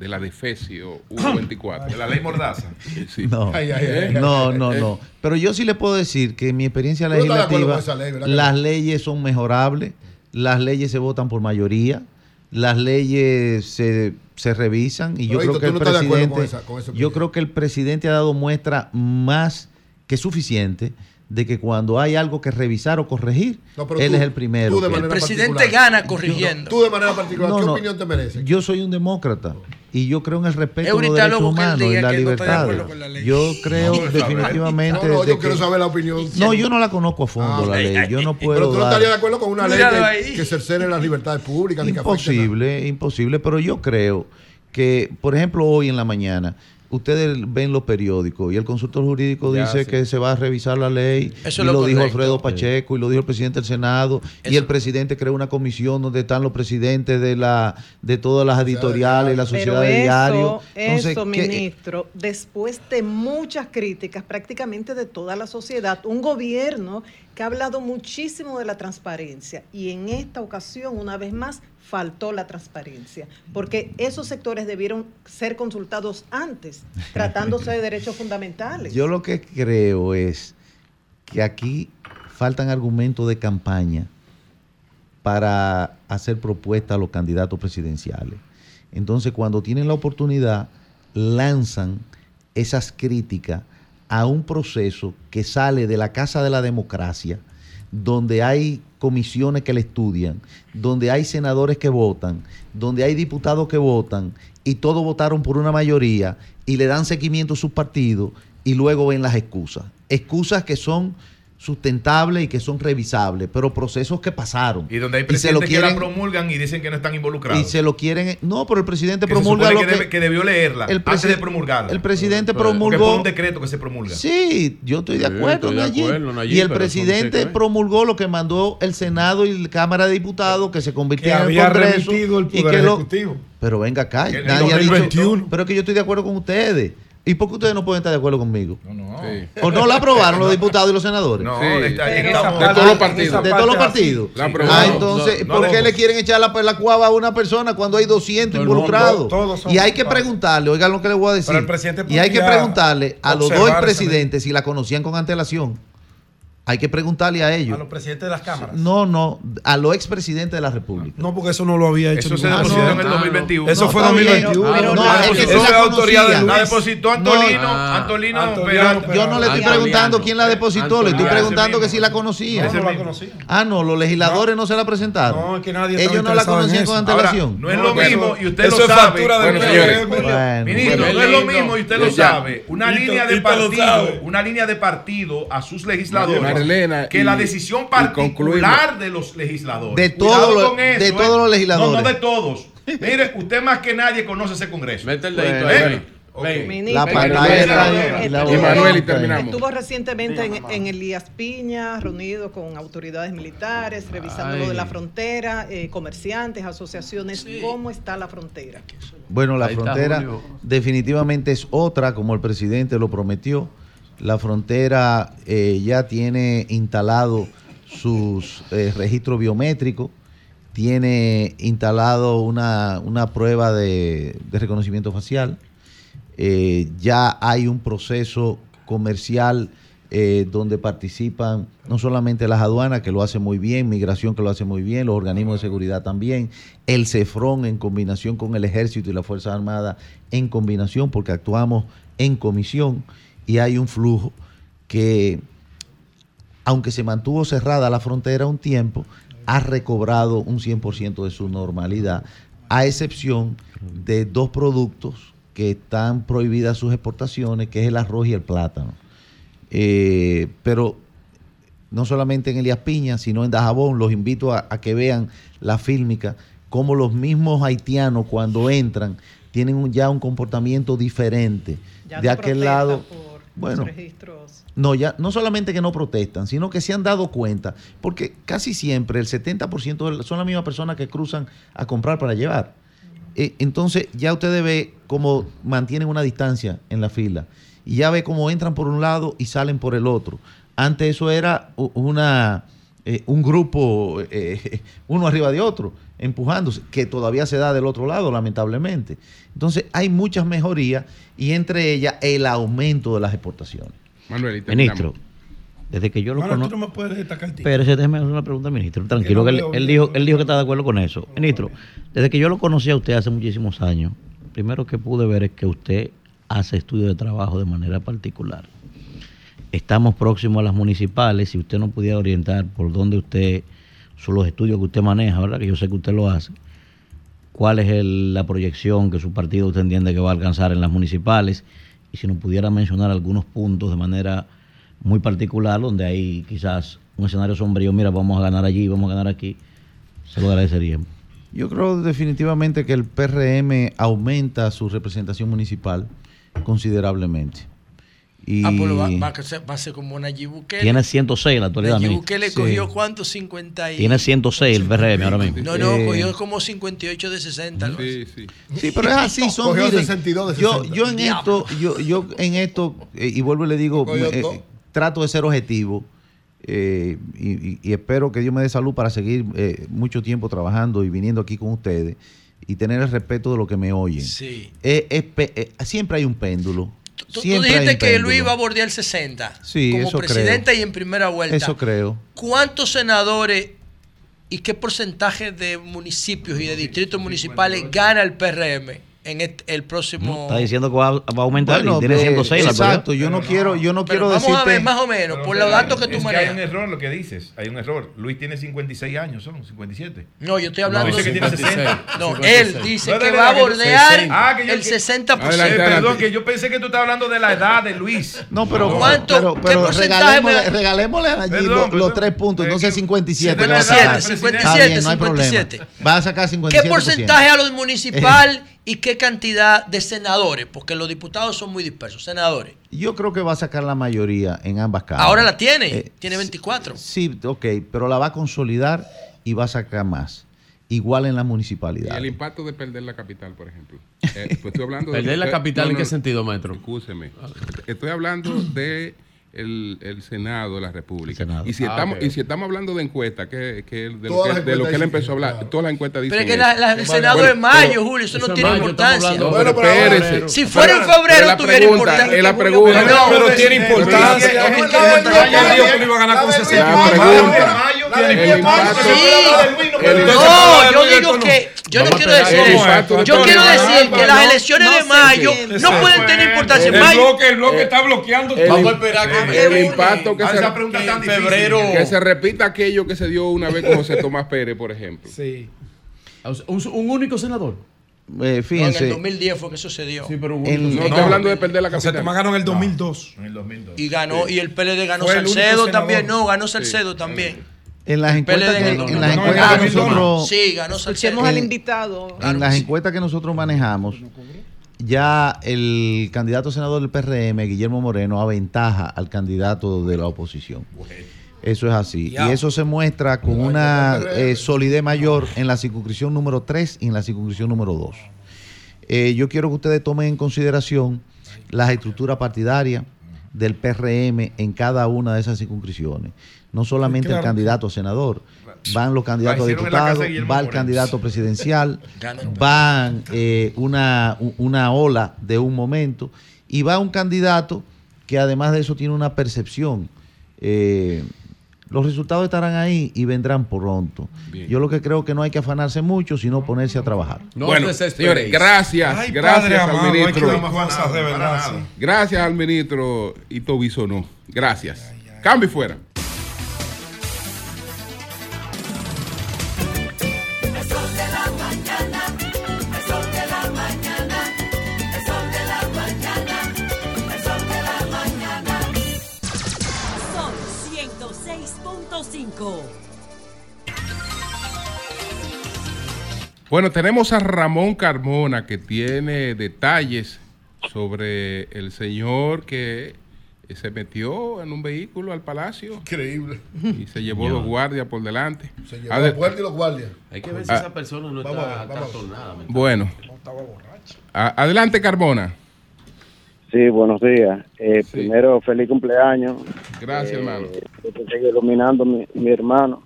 de la defesio U24. De la ley Mordaza. Sí. No, Ay, ay, ay, no, ay, no, ay. no. Pero yo sí le puedo decir que en mi experiencia legislativa, con esa ley, ¿verdad que las leyes son mejorables, las leyes se votan por mayoría, las leyes se, se revisan y yo Pero, creo que el no presidente, con esa- con yo creo que el presidente ha dado muestra más que suficiente de que cuando hay algo que revisar o corregir, No, pero él tú- es el primero. de manera presidente particular. gana corrigiendo. Tú de manera particular, No, ¿qué opinión te merece? Yo soy un demócrata y yo creo en el respeto un los derechos humanos y la de libertad. la. Yo creo definitivamente. No, no, de yo quiero que- saber la opinión. No, yo no la conozco a fondo Ah, la ley. Yo no puedo. Pero tú no estarías de acuerdo con una ley que, que cercene las libertades públicas. ni que. Imposible, imposible. Pero yo creo que, por ejemplo, hoy en la mañana, ustedes ven los periódicos y el consultor jurídico Ya, dice sí. que se va a revisar la ley. Eso es y lo lo, dijo. Alfredo Pacheco y lo dijo el presidente del Senado. Y el presidente creó una comisión donde están los presidentes de la de todas las editoriales y la Pero sociedad de eso, diario. eso, ¿qué- ministro, después de muchas críticas prácticamente de toda la sociedad, un gobierno que ha hablado muchísimo de la transparencia y en esta ocasión, una vez más, faltó la transparencia, porque esos sectores debieron ser consultados antes, tratándose de derechos fundamentales. Yo lo que creo es que aquí faltan argumentos de campaña para hacer propuestas a los candidatos presidenciales. Entonces, cuando tienen la oportunidad, lanzan esas críticas a un proceso que sale de la Casa de la Democracia, donde hay comisiones que le estudian, donde hay senadores que votan, donde hay diputados que votan, y todos votaron por una mayoría y le dan seguimiento a sus partidos y luego ven las excusas. Excusas que son sustentables y que son revisables, pero procesos que pasaron. Y donde hay se lo presidentes que la promulgan y dicen que no están involucrados. y se lo quieren. No, pero el presidente Que se promulga supone lo que, que, debe- que debió leerla el antes de promulgarla. el presidente promulgó- fue un decreto que se promulga. Sí, yo estoy de Sí, acuerdo, estoy de Nayib. acuerdo, Nayib, Y el presidente promulgó lo que mandó el Senado y la Cámara de Diputados, que se que convirtiera en el había Congreso. remitido el y Poder que lo- Ejecutivo. Pero venga acá, nadie ha dicho. 2021. Pero es que yo estoy de acuerdo con ustedes. ¿Y por qué ustedes no pueden estar de acuerdo conmigo? No, no. Sí. ¿O no la aprobaron los diputados y los senadores? No, Sí. está- Pero estamos- esa De todos los partidos. de todos los partidos. La Ah, entonces, No, no, ¿por qué no. le quieren echar la, la cuava a una persona cuando hay 200 Todo el mundo, involucrados? todos son y hay que preguntarle, oigan lo que les voy a decir. Pero el presidente y hay que preguntarle a los dos presidentes si la conocían con antelación. Hay que preguntarle a ellos. A los presidentes de las cámaras. No, no, a los expresidentes de la República. No, porque eso no lo había hecho. Eso se depositó no, en el no, 2021. Eso fue está bien, 2021. pero no, no, es que la autoridad de conocían. La Luis. depositó Antolino, Ah. Antolino, Antoliano Peralta. Peralta. Yo no le estoy Antoliano. preguntando quién la depositó, le estoy preguntando que si la mismo. conocían. No, Ese no la conocía. Ah, no, los legisladores no, se la presentaron. No, es que nadie Ellos no la conocían con antelación. no es lo mismo, y usted eso lo es sabe. factura de Bueno, Julio. señores. Bueno, Ministro, no es lo mismo y usted lo sabe. Una línea de partido, sabe. una línea de partido a sus legisladores. Que y- la decisión particular de los legisladores. De todos los- con eso, de ¿eh? los legisladores. No, no de todos. Mire, usted más que nadie conoce ese Congreso. Mete el dedito. La pantalla y la Y Manuel, y terminamos. Estuvo recientemente en, en Elías Piña, reunido con autoridades militares, revisando lo de la frontera, eh, comerciantes, asociaciones. ¿Cómo está la frontera? Bueno, la Ahí frontera definitivamente es otra, como el presidente lo prometió. La frontera eh, ya tiene instalado sus eh, registros biométricos, tiene instalado una, una prueba de, reconocimiento facial, eh, ya hay un proceso comercial donde participan no solamente las aduanas, que lo hace muy bien, migración, que lo hace muy bien, los organismos de seguridad también, el CEFRON en combinación con el ejército y las Fuerzas Armadas en combinación, porque actuamos en comisión y hay un flujo que, aunque se mantuvo cerrada la frontera un tiempo, ha recobrado un 100% de su normalidad, a excepción de dos productos que están prohibidas sus exportaciones, que es el arroz y el plátano. Eh, pero no solamente en Elías Piña, sino en Dajabón, los invito a, a que vean la fílmica, cómo los mismos haitianos cuando entran tienen un- ya un comportamiento diferente. Ya de no aquel lado, por bueno, los registros. no, ya, no solamente que no protestan, sino que se han dado cuenta, porque casi siempre el 70% de- son las mismas personas que cruzan a comprar para llevar. Eh, entonces ya ustedes ve cómo mantienen una distancia en la fila y ya ve cómo entran por un lado y salen por el otro. Antes eso era una, eh, un grupo, eh, uno arriba de otro, empujándose, que todavía se da del otro lado, lamentablemente. Entonces hay muchas mejorías y entre ellas el aumento de las exportaciones. Manuel, Ministro, desde que yo lo Manuel, tú conozco. no me puedes destacar. Pero ese déjeme hacer una pregunta, ministro. Tranquilo, que él, veo él bien. dijo, él dijo que está de acuerdo con eso. Ministro, desde que yo lo conocí a usted hace muchísimos años, primero que pude ver es que usted hace estudios de trabajo de manera particular. Estamos próximos a las municipales. Si usted nos pudiera orientar por dónde usted, son los estudios que usted maneja, ¿verdad? Que yo sé que usted lo hace. ¿Cuál es el- la proyección que su partido usted entiende que va a alcanzar en las municipales? Y si nos pudiera mencionar algunos puntos de manera muy particular, donde hay quizás un escenario sombrío, mira, vamos a ganar allí, vamos a ganar aquí, se lo agradeceríamos. Yo creo definitivamente que el PRM aumenta su representación municipal considerablemente. Y Ah, pues va, va a ser, va a ser como Nayib Bukele. Tiene 106 en la actualidad, Nayib. Bukele Sí. cogió cuánto? 50 y... Tiene 106 el PRM ahora mismo. No, no, Eh, cogió como 58 de 60. algo así. Sí, pero es así, son Cogió miren, 62 de yo, 60. yo en esto, yo, yo en esto, eh, y vuelvo y le digo, eh, trato de ser objetivo eh, y, y- y espero que Dios me dé salud para seguir eh, mucho tiempo trabajando y viniendo aquí con ustedes y tener el respeto de lo que me oyen. Sí. Eh, eh, siempre hay un péndulo. Tú, dijiste que. Luis iba a bordear 60 Sí, como eso presidente creo. y en primera vuelta. Eso creo. ¿Cuántos senadores y qué porcentaje de municipios y de distritos municipales gana el PRM en et- el próximo? Está diciendo que va, va a aumentar Bueno, y tiene eh, 106 la exacto, yo no quiero, yo no Pero quiero vamos a decirte. ver más o menos, por los datos que tú que hay manejas. un error en lo que dices. Hay un error. Luis tiene 56 años, son 57. No, yo estoy hablando dice que tiene 60. No, él dice No, no, que no, va a bordear Ah, que yo- el que- 60%. Eh, perdón, que yo pensé que tú estabas hablando de la edad de Luis. No, pero, ¿Cuánto? pero, ¿Qué pero porcentaje regalémosle, me- regalémosle allí Perdón, los, los tres puntos, 57. a edad, sacar. 57, Está bien, no hay 57. problema. Va a sacar 57%. ¿Qué porcentaje a los municipal y qué cantidad de senadores? Porque los diputados son muy dispersos. Senadores. Yo creo que va a sacar la mayoría en ambas cámaras. Ahora la tiene. Eh, tiene 24. Sí, ok, pero la va a consolidar y va a sacar más. Igual en la Y municipalidad. el impacto de perder la capital, por ejemplo. Eh, pues estoy hablando de- ¿Perder la capital en qué sentido, maestro? Escúcheme. Estoy hablando de el, el Senado de la República. Y si Ah, estamos ok. y si estamos hablando de encuestas, que, que de, lo que, de lo que él empezó a hablar, dicen, todas las encuestas dicen Pero es que la- la- el Senado Bueno, es mayo, pero- Julio. Eso no tiene mayo, importancia. pero Bueno, pero espérese. Si fuera en febrero, tuviera pregunta, importancia. es la pregunta. no, pero tiene importancia. La de 60. La Luis pregunta, El impacto- se no el. No, yo digo no. que yo no quiero decir el eso. Yo quiero decir que las no- elecciones no de se mayo no pueden tener importancia. El mayo bloque, el bloque está bloqueando. el- Vamos a esperar que el impacto que se, febrero. que se repita aquello que se dio una vez con José Tomás Pérez, por ejemplo. Sí. Un, un único senador. Eh, No, en fíjense, el 2010 fue que sucedió. Sí, pero un En- único No, estoy hablando de perder la José capital. Tomás ganó en el 2002. En el 2002. Y ganó, y el PLD ganó el Salcedo también. No, ganó Salcedo también. En las encuestas que, en las encuestas nosotros, Sí, ganó. Escuchemos al invitado. en las encuestas que nosotros manejamos, ya el candidato a senador del PRM, Guillermo Moreno, aventaja al candidato de la oposición. Eso es así. Ya. Y eso se muestra con una eh, solidez mayor en la circunscripción número 3 y en la circunscripción número 2. Eh, yo quiero que ustedes tomen en consideración las estructuras partidarias del PRM en cada una de esas circunscripciones. No solamente claro. el candidato a senador, van los candidatos a diputados, va el candidato presidencial, van eh, una, una ola de un momento y va un candidato que además de eso tiene una percepción. Eh, los resultados estarán ahí y vendrán pronto. Yo lo que creo que no hay que afanarse mucho, sino ponerse a trabajar. bueno, señores, gracias. Ay, gracias padre al amado, ministro. Gracias al ministro Ito Bisonó. Gracias. Cambio y fuera. Bueno, tenemos a Ramón Carmona que tiene detalles sobre el señor que se metió en un vehículo al palacio. Increíble. Y se llevó los guardias por delante. Se llevó la puerta y los guardias. Hay que ver si Ah. esa persona no Vamos está ver. Bueno. A- adelante, Carmona. Sí, buenos días. Eh, Primero, feliz cumpleaños. Gracias, Eh, hermano. Que te sigue iluminando mi, mi hermano.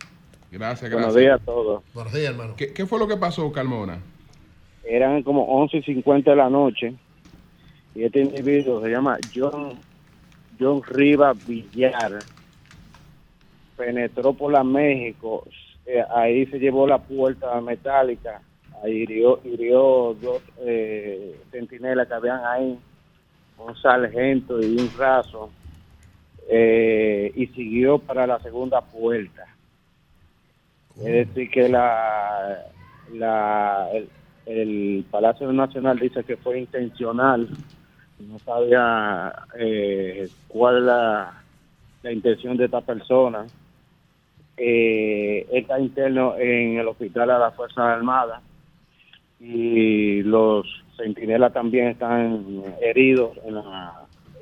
Gracias, gracias. Buenos días a todos. Buenos días, hermano. ¿Qué, qué fue lo que pasó, Carmona? Eran como 11 y 50 de la noche y este individuo se llama John, John Rivas Villar. Penetró por la México, eh, ahí se llevó la puerta metálica, ahí hirió, hirió dos eh, centinelas que habían ahí, un sargento y un raso, eh, y siguió para la segunda puerta. Es decir, que la, la, el, Palacio Nacional dice que fue intencional, no sabía eh, cuál la, la intención de esta persona. Eh, está interno en el hospital de las Fuerzas Armadas y los centinelas también están heridos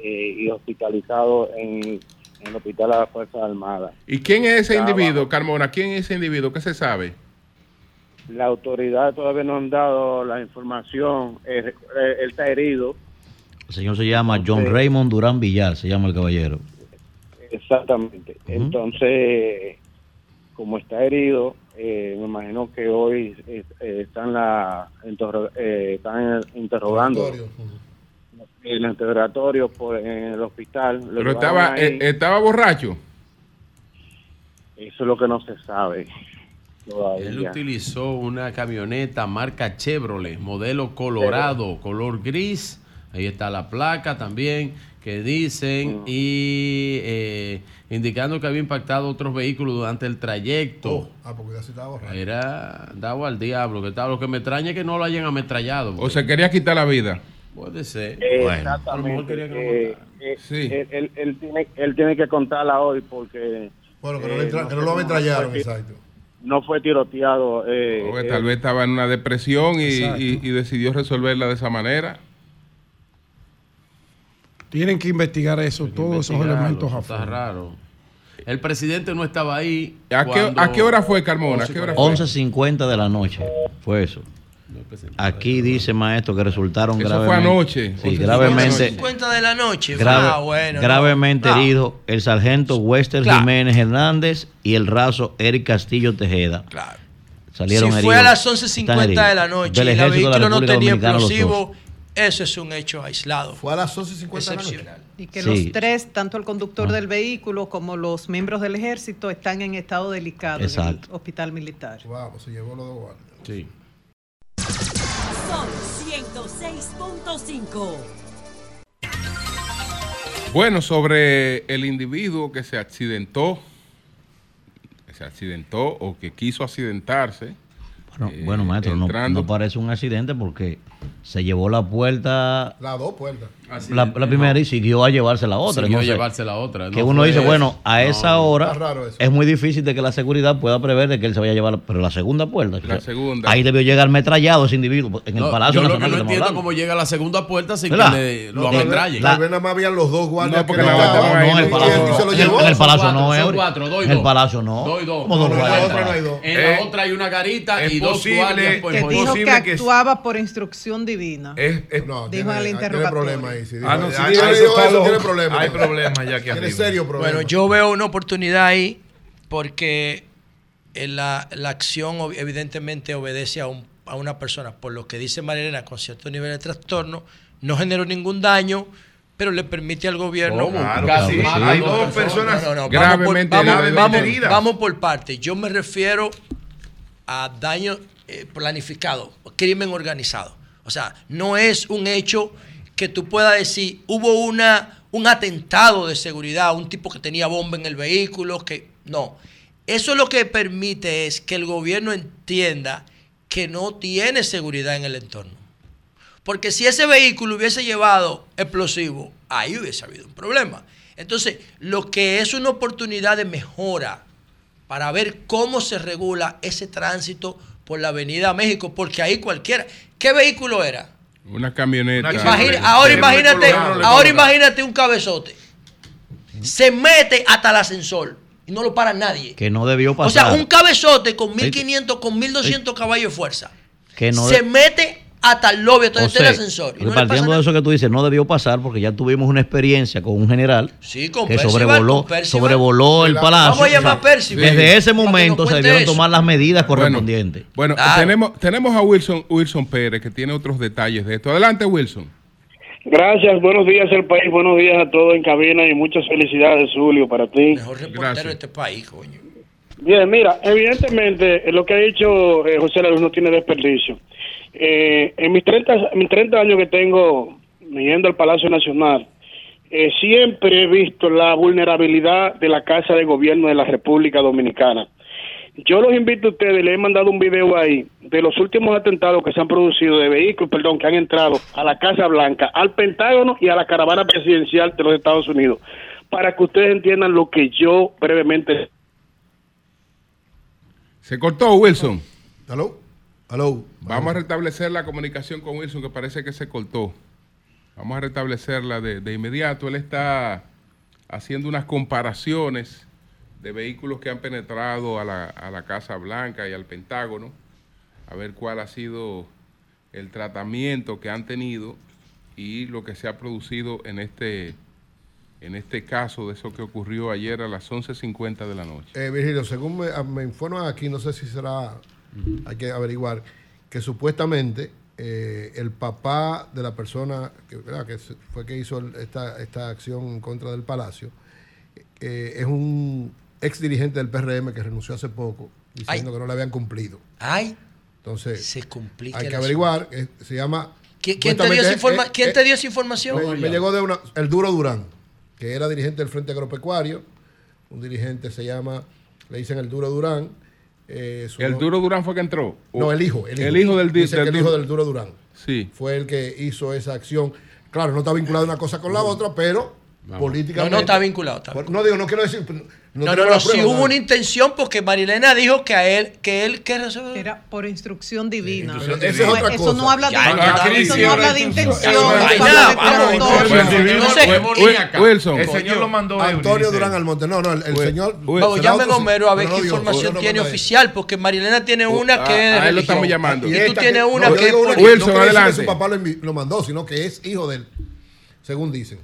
eh, y hospitalizados en, en el hospital de las Fuerzas Armadas. ¿Y quién es ese Estaba- individuo, Carmona? ¿Quién es ese individuo? ¿Qué se sabe? La autoridad todavía no han dado la información. Eh, eh, él está herido, El señor se llama John Raymond Durán Villar, se llama el caballero. exactamente. Entonces, como está herido, eh, me imagino que hoy eh, están, la, eh, están interrogando el interrogatorio por, en el hospital. Lo Pero estaba, ahí. eh, estaba borracho. Eso es lo que no se sabe. todavía. Él utilizó una camioneta marca Chevrolet, modelo colorado, color gris. Ahí está la placa también que dicen y eh, indicando que había impactado otros vehículos durante el trayecto. Ah, porque casi estaba borracho. Era dado al diablo. Que tal. Lo que me extraña es que no lo hayan ametrallado. O se quería quitar la vida. Puede ser. Eh, Bueno, eh, eh, él, él- él tiene, él tiene que contarla hoy porque... Bueno, que no, eh, que no lo ametrallaron, exacto. No fue tiroteado. eh, Porque eh, tal vez estaba en una depresión y, Exacto. y- y decidió resolverla de esa manera. Tienen que investigar eso, todos esos elementos a eso Está raro. El presidente no estaba ahí. ¿A qué, cuando- a qué hora fue, Carmona? ¿A qué hora fue? 11.50 de la noche fue eso. Aquí dice maestro que resultaron Eso fue gravemente. anoche. Sí, 11:50 gravemente. 50 de la noche. grave- ah, bueno. no. gravemente Ah, herido el sargento Wester Claro. Jiménez Hernández y el raso Eric Castillo Tejeda. Claro. Salieron si heridos. fue a las Están 11.50 heridos. de la noche Del y el ejército de la vehículo no tenía explosivo, eso es un hecho aislado. Fue a las 11.50 de la noche. Excepcional. Y que Sí. los tres, tanto el conductor del vehículo como los miembros del ejército, están en estado delicado Exacto. en el hospital militar. Wow, pues se llevó los dos guardias. Sí. Sol 106.5. Bueno, sobre el individuo que se accidentó, que se accidentó o que quiso accidentarse. Bueno, eh, bueno, maestro, no parece un accidente porque se llevó la puerta Las dos puertas. La, la primera y siguió a llevarse la otra. Siguió a Entonces, llevarse la otra. Que No uno fue dice, eso. bueno, a No, esa no, hora es muy difícil de que la seguridad pueda prever de que él se vaya a llevar, pero la segunda puerta. La segunda. Ahí debió llegar metrallado ese individuo en el No, Palacio yo lo que Nacional. no que estamos entiendo hablando. cómo llega a la segunda puerta sin ¿Verdad? que le, lo No, ametrallen. Tal vez nada más habían los dos guardias. No, porque que No, en el Palacio no. En el Palacio no, En el dos. Palacio no. Doy dos. ¿Cómo dos No, no, en la otra no hay dos. En la otra hay una garita y dos guardias por Que Es dijo que que- actuaba por instrucción divina. No, Dijo en el interrogatorio. Dijo, Ah, no, si eso, tiene problema. Hay problemas ya aquí Tiene serio problema. Bueno, yo veo una oportunidad ahí porque eh, la, la acción evidentemente obedece a, un- a una persona, por lo que dice Marilena, con cierto nivel de trastorno, no generó ningún daño, pero le permite al gobierno... ¿Cómo? Claro Casi que sí. Hay dos personas. No, no, no, Gravemente vamos por, vamos- heridas. vamos- heridas. vamos por partes. Yo me refiero a daño eh, planificado, crimen organizado. O sea, no es un hecho que tú puedas decir, hubo una, un atentado de seguridad, un tipo que tenía bomba en el vehículo, que no. Eso lo que permite es que el gobierno entienda que no tiene seguridad en el entorno. Porque si ese vehículo hubiese llevado explosivo, ahí hubiese habido un problema. Entonces, lo que es una oportunidad de mejora para ver cómo se regula ese tránsito por la Avenida México, porque ahí cualquiera. ¿Qué vehículo era? Una camioneta. Una Imagina- Sí, ahora imagínate, ahora imagínate un cabezote. Se mete hasta el ascensor y no lo para nadie. Que no debió O pasar. sea, un cabezote con 1500, con 1200 caballos de fuerza. que no se de- mete hasta el lobby, hasta o está el ascensor. Y no partiendo de eso que tú dices, no debió pasar porque ya tuvimos una experiencia con un general Sí, con que Percival, sobrevoló, con Percival. sobrevoló el La- palacio. Vamos a llamar a. Desde ese momento se debieron eso. tomar las medidas correspondientes. Bueno, Claro. tenemos, tenemos a Wilson, Wilson Pérez que tiene otros detalles de esto. Adelante, Wilson. Gracias, buenos días al país, buenos días a todos en cabina y muchas felicidades, Julio, para ti. Mejor reportero Gracias. de este país, coño. Bien, mira, evidentemente eh, lo que ha dicho eh, José La Luz no tiene desperdicio. Eh, en mis 30, en mis 30 años que tengo yendo al Palacio Nacional, eh, siempre he visto la vulnerabilidad de la Casa de Gobierno de la República Dominicana. Yo los invito a ustedes, les he mandado un video ahí de los últimos atentados que se han producido de vehículos, perdón, que han entrado a la Casa Blanca, al Pentágono y a la caravana presidencial de los Estados Unidos, para que ustedes entiendan lo que yo brevemente Se cortó, Wilson. ¿Aló? ¿Aló? Vamos a restablecer la comunicación con Wilson, que parece que se cortó. Vamos a restablecerla de, de inmediato. Él está haciendo unas comparaciones de vehículos que han penetrado a la, a la Casa Blanca y al Pentágono, a ver cuál ha sido el tratamiento que han tenido y lo que se ha producido en este, en este caso de eso que ocurrió ayer a las 11.50 de la noche. Eh, Virgilio, según me, me informan aquí, no sé si será, hay que averiguar, que supuestamente eh, el papá de la persona que, ¿verdad? que se- fue que hizo el- esta, esta acción en contra del Palacio eh, es un ex dirigente del PRM que renunció hace poco diciendo Ay. que no le habían cumplido. Ay, Entonces, se complica hay que averiguar, eh, se llama... ¿Qui- ¿Quién, te dio, esa, informa- eh, ¿quién eh, te dio esa información? me, me llegó de una, el Duro Durán, que era dirigente del Frente Agropecuario. Un dirigente se llama, le dicen el Duro Durán. eh, ¿El no- Duro Durán fue que entró? No, el hijo. El hijo, El hijo del, di- Dicen que del el hijo del Duro Durán. Sí. Fue el que hizo esa acción. Claro, no está vinculado una cosa con la otra, pero políticamente. No, no está vinculado. está Por- no digo, no quiero decir. No, No, no, no, si hubo ¿no? una intención porque Marilena dijo que a él, que él, que Era por instrucción divina. Instrucción divina. Eso, Esa es otra eso cosa. no habla de, Ya, eso no habla de intención. no Wilson. El señor lo mandó Antonio. Durán Almonte. No, no, el, señor. Vamos, otro- Homero a ver qué no información no tiene oficial, porque Marilena tiene una que es de a él lo estamos llamando. Y tú tienes una no, que es. Wilson, no quiere decir que adelante. su papá lo mandó, sino que es hijo de él, según dicen.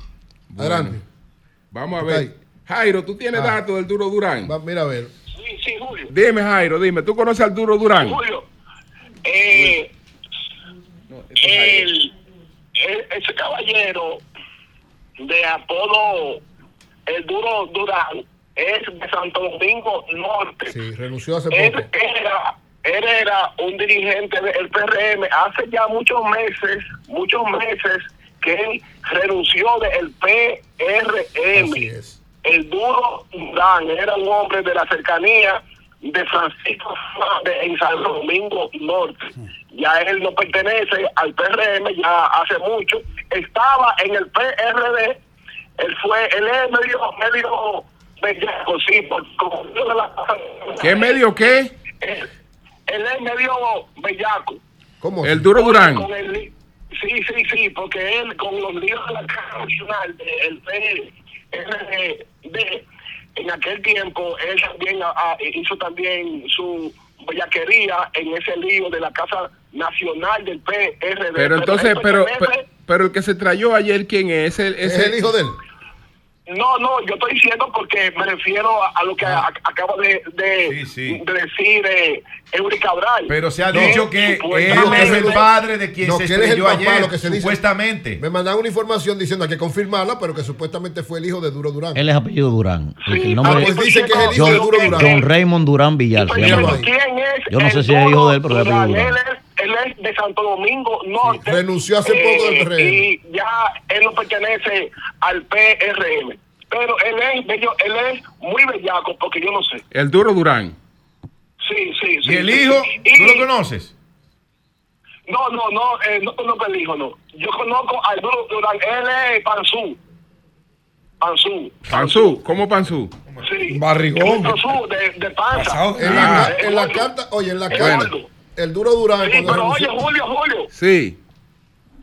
Adelante. Vamos a ver. Jairo, ¿tú tienes Ah. datos del Duro Durán? Va, mira a ver. Sí, sí, Julio. Dime, Jairo, dime. ¿Tú conoces al Duro Durán? Julio, eh, el, el- ese caballero de apodo El Duro Durán es de Santo Domingo Norte. Sí, renunció hace Él poco. era, él era un dirigente del PRM hace ya muchos meses, muchos meses que él renunció del PRM. Así es. El duro Durán era un hombre de la cercanía de Francisco Fernández en San Domingo Norte. Ya él no pertenece al PRM ya hace mucho. estaba en el PRD, él fue, él es medio, medio bellaco, sí, por, como de la ¿Qué medio qué? él, él es medio bellaco. ¿Cómo? El Duro Durán. con el li- sí, sí, sí, porque él con los líos de la Caja Nacional del PRD, en aquel tiempo, él también ah, ah, hizo también su bellaquería en ese lío de la Casa Nacional del PRD. Pero entonces, pero, pero, pero el que se trayó ayer, ¿quién es? ¿Es el, ¿Es el hijo de él? No, no, yo estoy diciendo porque me refiero a, a lo que a- acaba de, de, de decir eh, Eury Cabral. Pero se ha No, dicho que él supuestamente- es el padre de quien No, se que él es el estrelló papá, ayer, lo que se dice. supuestamente. Me mandaron una información diciendo hay que confirmarla, pero que supuestamente fue el hijo de Duro Durán. Él es apellido Durán. El- el ah, nombre pues es dicen que es el hijo de Duro Durán. John Raymond Durán Villar. se llama. Pero ¿Quién es? Yo no sé si es hijo de él, pero es apellido Durán? Él es, de Santo Domingo Norte. renunció hace poco del PRM. Y ya él no pertenece al PRM. Pero él es, bello, él es muy bellaco, porque yo no sé. El Duro Durán. Sí, sí, sí. ¿Y el hijo? sí. ¿Tú lo Y- conoces? No, no, no, eh, no conozco al hijo, no. Yo conozco al Duro Durán, él es Panzú. Panzú. Panzú, ¿cómo Panzú? Sí. Barrigón. Panzú, de, de panza. En la, Ah. en la carta, oye, en la carta. El Duro Durán. Sí, pero oye, Julio, Julio, Sí.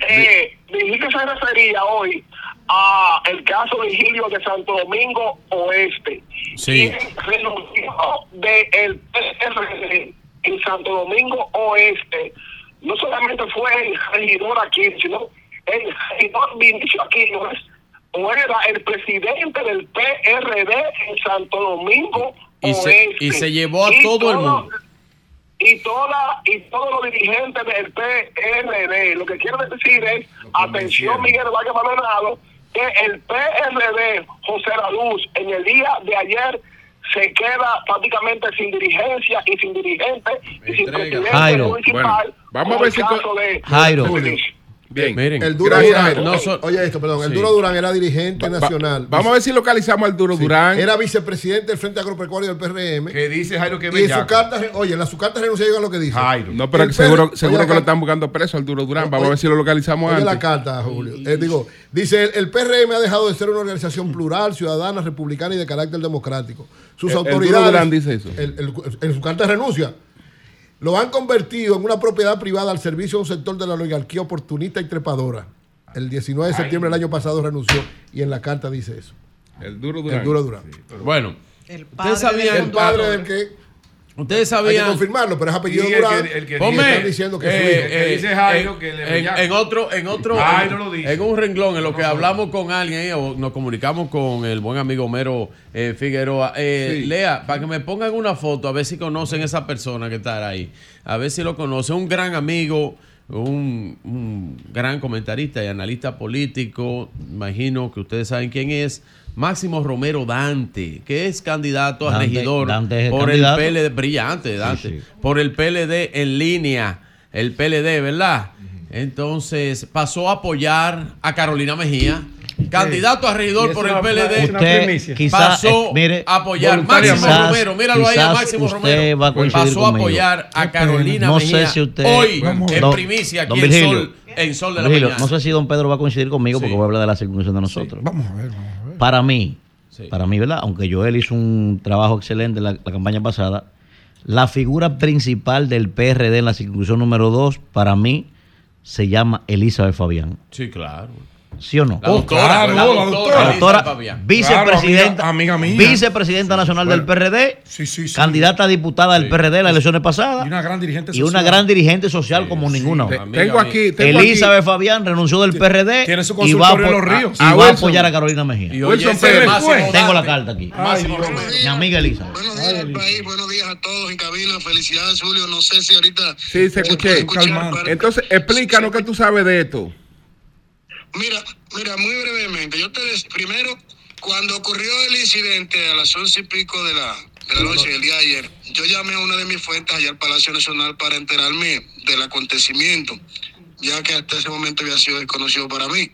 eh, dijiste que se refería hoy a el caso de Gilio de Santo Domingo Oeste. Sí. Renunció del PRD en Santo Domingo Oeste. No solamente fue el regidor aquí, sino el regidor Vinicio Aquino es o era el presidente del PRD en Santo Domingo Y se, Oeste. y se llevó a Y todo el mundo. Y toda y todos los dirigentes del PRD. Lo que quiero decir es, atención Miguel Valle Maldonado, que el PRD, José La Luz, en el día de ayer se queda prácticamente sin dirigencia y sin dirigente y sin presidente Jairo, municipal. bueno, vamos a ver el si caso co- de- Jairo. Bien. Miren, El Duro Durán. No so- oye esto, perdón, el. Duro Durán era dirigente nacional. Vamos a ver si localizamos al Duro Sí. Durán. Era vicepresidente del Frente Agropecuario del PRM. Que dice Jairo que y en su carta, oye, en la, su carta renuncia llega lo que dice. Jairo. No, pero El seguro, seguro que lo están buscando preso al Duro Durán. Vamos Oye, a ver si lo localizamos Oye la antes. carta, Julio. Eh, digo, dice, el, el PRM ha dejado de ser una organización plural, ciudadana, republicana y de carácter democrático. Sus El- el Duro autoridades... Durán dice eso. el- el- en su carta renuncia. Lo han convertido en una propiedad privada al servicio de un sector de la oligarquía oportunista y trepadora. El 19 de septiembre del año pasado renunció y en la carta dice eso. El Duro Durán. El Duro Durán. Bueno, El ustedes sabían. El padre del que Ustedes hay que sabían. confirmarlo, pero es apellido Durán. que- el que Ponme, están diciendo que eh, es su hijo. que dice Jairo en- que le en, bellaco. en otro, en otro, Jairo en, lo dice. en un renglón, en lo que hablamos con alguien ahí, o nos comunicamos con el buen amigo Homero eh, Figueroa. Eh, Sí. Lea, para que me pongan una foto, a ver si conocen esa persona que está ahí. A ver si lo conocen. Un gran amigo, un, un gran comentarista y analista político. Imagino que ustedes saben quién es. Máximo Romero Dante, que es candidato a Dante- regidor Dante es el por candidato. el PLD, brillante Dante, sí. por el PLD en línea, el PLD, ¿verdad? Entonces pasó a apoyar a Carolina Mejía, candidato a regidor por el PLD. Usted quizá, pasó eh, mire, a apoyar. Máximo Quizás- Romero, míralo ahí a Máximo usted Romero. va a coincidir pasó a conmigo. apoyar a Carolina No Mejía. sé si usted. Hoy en Don- primicia aquí don en Sol, en Sol de la Virgilio, Mañana. No sé si don Pedro va a coincidir conmigo porque voy a hablar de la circuncisión de nosotros. Vamos a ver, vamos a ver. Para mí, Sí. para mí, ¿verdad? Aunque Joel hizo un trabajo excelente en la, la campaña pasada, la figura principal del PRD en la circunscripción número 2, para mí, se llama Elizabeth Fabián. Sí, claro. ¿Sí o no? La doctora, claro, la doctora. La doctora, Fabián. vicepresidenta, Claro, amiga- amiga mía. vicepresidenta nacional del PRD, Sí, sí, sí. candidata a diputada del PRD en las elecciones pasadas Y una gran dirigente y una social. gran dirigente social como ninguna Te- tengo aquí, tengo Elizabeth Fabián renunció del PRD Tiene su y va, a, en Los Ríos. y Ah, va a apoyar a Carolina Mejía. Y oye, Wilson ese Pérez. Máximo Tengo la carta aquí. Ay, Mi Dios. amiga Elizabeth. Buenos días al país, buenos días a todos en cabina. Felicidades, Julio. No sé si ahorita. Sí, se escuché. Entonces, explícanos qué tú sabes de esto. Mira, mira, muy brevemente. Yo te des, primero, cuando ocurrió el incidente a las once y pico de la, noche del día de ayer, yo llamé a una de mis fuentes allá al Palacio Nacional para enterarme del acontecimiento, ya que hasta ese momento había sido desconocido para mí.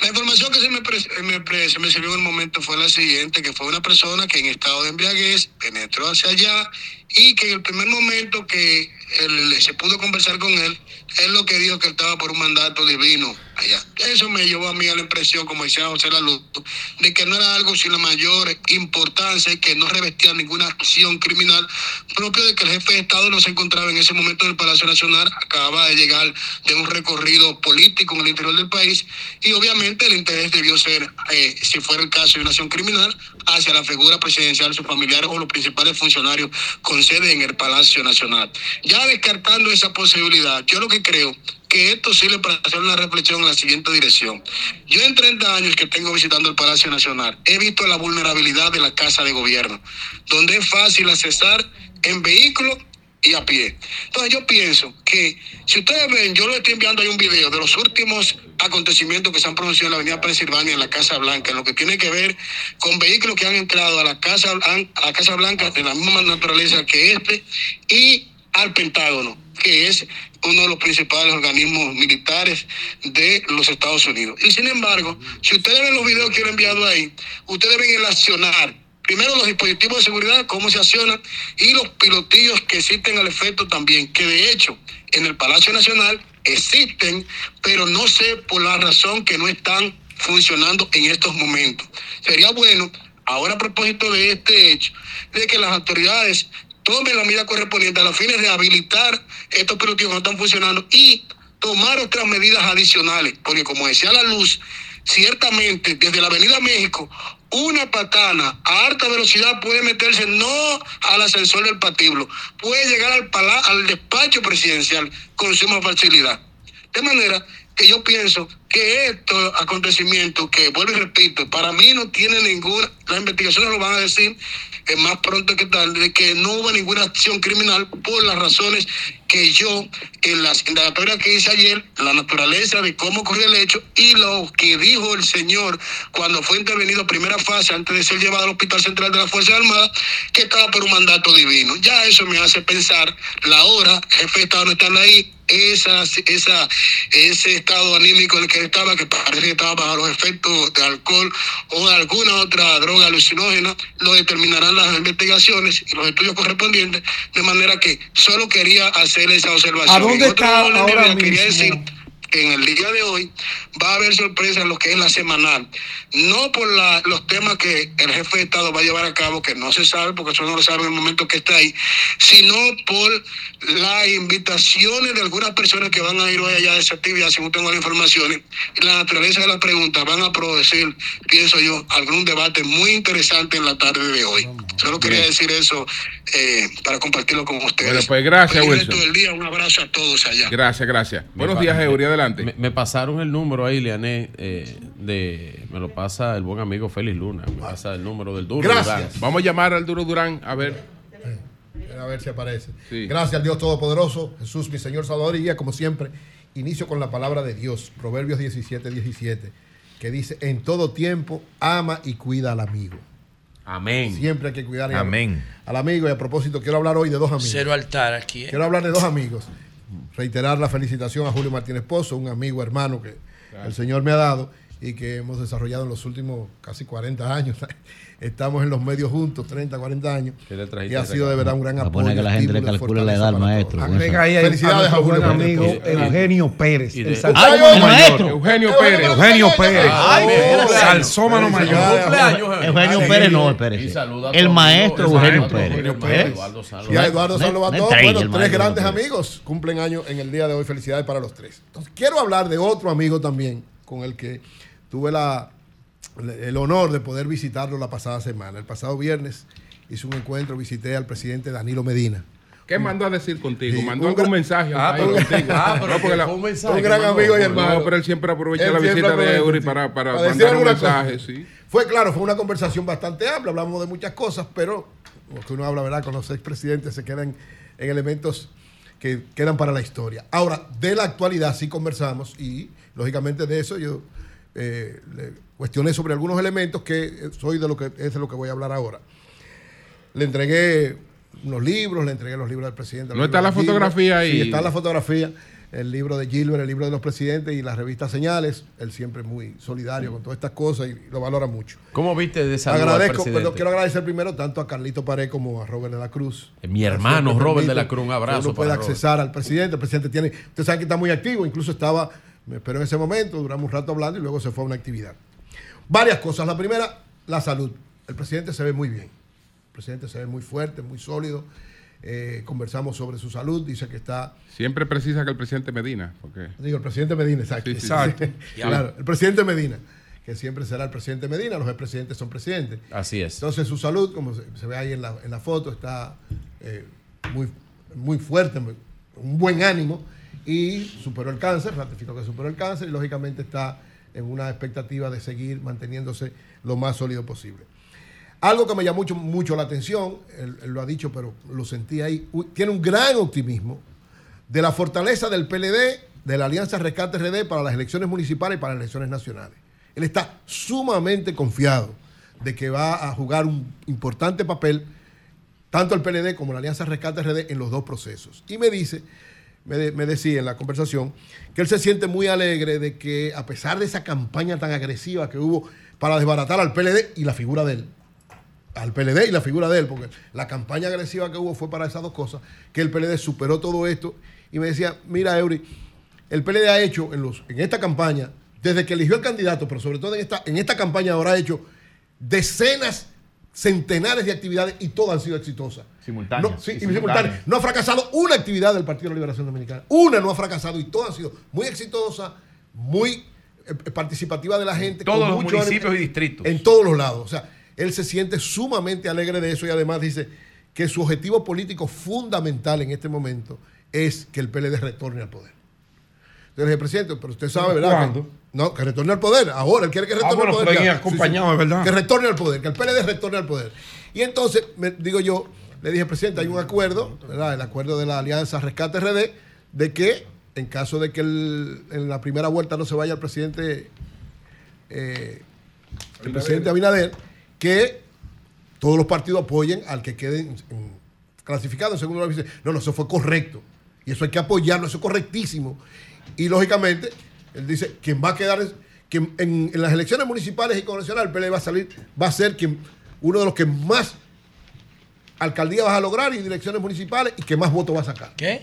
La información que se me, se me sirvió en el momento fue la siguiente, que fue una persona que en estado de embriaguez penetró hacia allá y que en el primer momento que se pudo conversar con él, Él lo que dijo que estaba por un mandato divino. Eso me llevó a mí a la impresión, como decía José Lalu, de que no era algo sin la mayor importancia y que no revestía ninguna acción criminal, propio de que el jefe de Estado no se encontraba en ese momento en el Palacio Nacional, acababa de llegar de un recorrido político en el interior del país y obviamente el interés debió ser, eh, si fuera el caso de una acción criminal, hacia la figura presidencial, sus familiares o los principales funcionarios con sede en el Palacio Nacional. Ya descartando esa posibilidad, yo lo que creo que esto sirve para hacer una reflexión en la siguiente dirección. Yo en 30 años que tengo visitando el Palacio Nacional, he visto la vulnerabilidad de la Casa de Gobierno, donde es fácil accesar en vehículo y a pie. Entonces yo pienso que si ustedes ven, yo le estoy enviando ahí un video de los últimos acontecimientos que se han producido en la Avenida Pensilvania, en la Casa Blanca, en lo que tiene que ver con vehículos que han entrado a la Casa, a la Casa Blanca de la misma naturaleza que este y al Pentágono, que es uno de los principales organismos militares de los Estados Unidos. Y sin embargo, si ustedes ven los videos que yo he enviado ahí, ustedes ven el accionar Primero los dispositivos de seguridad, cómo se accionan, y los pilotillos que existen al efecto también, que de hecho en el Palacio Nacional existen, pero no sé por la razón que no están funcionando en estos momentos. Sería bueno, ahora a propósito de este hecho, de que las autoridades tomen la medida correspondiente a los fines de habilitar estos pilotillos que no están funcionando y tomar otras medidas adicionales, porque como decía la luz, ciertamente desde la Avenida México una patana a alta velocidad puede meterse no al ascensor del patíbulo, puede llegar al, pala- al despacho presidencial con suma facilidad. De manera que yo pienso que estos acontecimientos, que vuelvo y repito, para mí no tiene ninguna, las investigaciones lo van a decir eh, más pronto que tarde, de que no hubo ninguna acción criminal por las razones que yo en las indagatorias que hice ayer, la naturaleza de cómo ocurrió el hecho y lo que dijo el señor cuando fue intervenido primera fase antes de ser llevado al Hospital Central de la Fuerza Armada, que estaba por un mandato divino. Ya eso me hace pensar la hora, jefe de Estado no están ahí, esa, esa, ese estado anímico en el que estaba, que parece que estaba bajo los efectos de alcohol o de alguna otra droga alucinógena, lo determinarán las investigaciones y los estudios correspondientes, de manera que solo quería hacer esa observación. ¿A dónde está ahora Quería mismo? decir en el día de hoy va a haber sorpresa en lo que es la semanal. No por la- los temas que el jefe de Estado va a llevar a cabo, que no se sabe, porque eso no lo sabe en el momento que está ahí, sino por las invitaciones de algunas personas que van a ir hoy allá de esa actividad, según tengo las informaciones, y la naturaleza de las preguntas van a producir, pienso yo, algún debate muy interesante en la tarde de hoy. Solo quería decir eso eh, para compartirlo con ustedes. Bueno, pues gracias, Wilson. resto del día, un abrazo a todos allá. Gracias, gracias. Buenos días, Eury, adelante. Me, me pasaron el número ahí, Leané, eh, de, me lo pasa el buen amigo Félix Luna. Me pasa el número del duro. Gracias. Durán. Vamos a llamar al Duro Durán a ver. A ver si aparece. Gracias al Dios Todopoderoso, Jesús, mi Señor Salvador. Y ya, como siempre, inicio con la palabra de Dios, Proverbios 17, 17, que dice: En todo tiempo, ama y cuida al amigo. Amén. Siempre hay que cuidar Amén. al amigo. Y a propósito, quiero hablar hoy de dos amigos. Cero altar aquí. ¿eh? Quiero hablar de dos amigos. Reiterar la felicitación a Julio Martínez Pozo, un amigo hermano que el Señor me ha dado y que hemos desarrollado en los últimos casi 40 años. Estamos en los medios juntos, 30, 40 años. ¿Qué le trajiste Y ha sido de verdad un gran apoyo. poner que la gente le calcule la edad al maestro. Agrega ahí Felicidades a buen Martínez amigo. Eugenio Pérez. el sal- ¡Ay, ¡Ay, el maestro! Eugenio Pérez. Eugenio Pérez. Pérez. Salsómano mayor. Eugenio Pérez no, a El maestro Eugenio Pérez. Eugenio. Pérez. Eduardo Salva. Y a Eduardo estrella, bueno, tres grandes Pérez. amigos cumplen años en el día de hoy. Felicidades para los tres. Entonces, quiero hablar de otro amigo también con el que tuve la, el honor de poder visitarlo la pasada semana. El pasado viernes hice un encuentro, visité al presidente Danilo Medina. ¿Qué mandó a decir contigo? Sí, mandó un algún mensaje Ah, pero- contigo. ah, pero No, porque la- fue un mensaje un gran amigo y No, hermano. pero él siempre aprovecha Él la siempre visita de Eury sí. para, para, mandar un cosa. mensaje. Sí. Fue claro, fue una conversación bastante amplia, hablamos de muchas cosas, pero lo que uno habla, ¿verdad? Con los expresidentes se quedan en elementos que quedan para la historia. Ahora, de la actualidad sí conversamos y, lógicamente, de eso yo eh, le cuestioné sobre algunos elementos que eh, soy de lo que es de lo que voy a hablar ahora. Le entregué unos libros, le entregué los libros del presidente. ¿No está la fotografía ahí? Sí, está la fotografía. el libro de Gilbert, el libro de los presidentes y la revista Señales. Él siempre es muy solidario con todas estas cosas y lo valora mucho. ¿Cómo viste de al Agradezco, pero quiero agradecer primero tanto a Carlito Pared como a Robert de la Cruz. Mi hermano Robert de la Cruz, un abrazo Uno puede para Robert. accesar al presidente. El presidente tiene, usted sabe que está muy activo, incluso estaba, me esperó en ese momento, duramos un rato hablando y luego se fue a una actividad. Varias cosas. La primera, la salud. El presidente se ve muy bien. El presidente se ve muy fuerte, muy sólido. Eh, conversamos sobre su salud, dice que está Siempre precisa que el presidente Medina. Porque... Digo, el presidente Medina, exacto. Sí, sí, exacto. sí. claro, el presidente Medina, que siempre será el presidente Medina, los expresidentes son presidentes. Así es. Entonces su salud, como se, se ve ahí en la, en la foto, está eh, muy, muy fuerte, muy- un buen ánimo y superó el cáncer, ratificó que superó el cáncer y lógicamente está en una expectativa de seguir manteniéndose lo más sólido posible. Algo que me llamó mucho, mucho la atención, él, lo ha dicho, pero lo sentí ahí, tiene un gran optimismo de la fortaleza del PLD, de la Alianza Rescate RD para las elecciones municipales y para las elecciones nacionales. Él está sumamente confiado de que va a jugar un importante papel tanto el PLD como la Alianza Rescate RD en los dos procesos. Y me dice, me, de- me decía en la conversación, que él se siente muy alegre de que a pesar de esa campaña tan agresiva que hubo para desbaratar al PLD y la figura de él, al PLD y la figura de él, porque la campaña agresiva que hubo fue para esas dos cosas, que el PLD superó todo esto y me decía, mira Eury, el PLD ha hecho en, los, en esta campaña, desde que eligió el candidato, pero sobre todo en esta, en esta campaña ahora ha hecho decenas, centenares de actividades y todas han sido exitosas. Simultáneas. No, sí, Y y simultáneas. simultáneas. No ha fracasado una actividad del Partido de la Liberación Dominicana. Una no ha fracasado y todas han sido muy exitosas, muy eh, participativa de la gente. Todos con los municipios y distritos. En todos los lados. O sea, él se siente sumamente alegre de eso y además dice que su objetivo político fundamental en este momento es que el PLD retorne al poder. Entonces le dije, presidente, pero usted sabe, ¿verdad? ¿Cuándo? Que- no, que retorne al poder. Ahora, él quiere que retorne Ah, bueno, al poder. ya. acompañado, es verdad. Que retorne al poder, que el PLD retorne al poder. Y entonces, me- digo yo, le dije, presidente, hay un acuerdo, ¿verdad? El acuerdo de la Alianza Rescate RD, de que en caso de que el- en la primera vuelta no se vaya el presidente, eh, el presidente Abinader, que todos los partidos apoyen al que quede clasificado en segundo lugar. No, no, eso fue correcto. Y eso hay que apoyarlo, eso es correctísimo. Y lógicamente, él dice, quien va a quedar, es- quien en, en las elecciones municipales y congresionales, el PLD va a salir, va a ser quien, uno de los que más alcaldías vas a lograr y direcciones municipales y que más votos va a sacar. ¿Qué?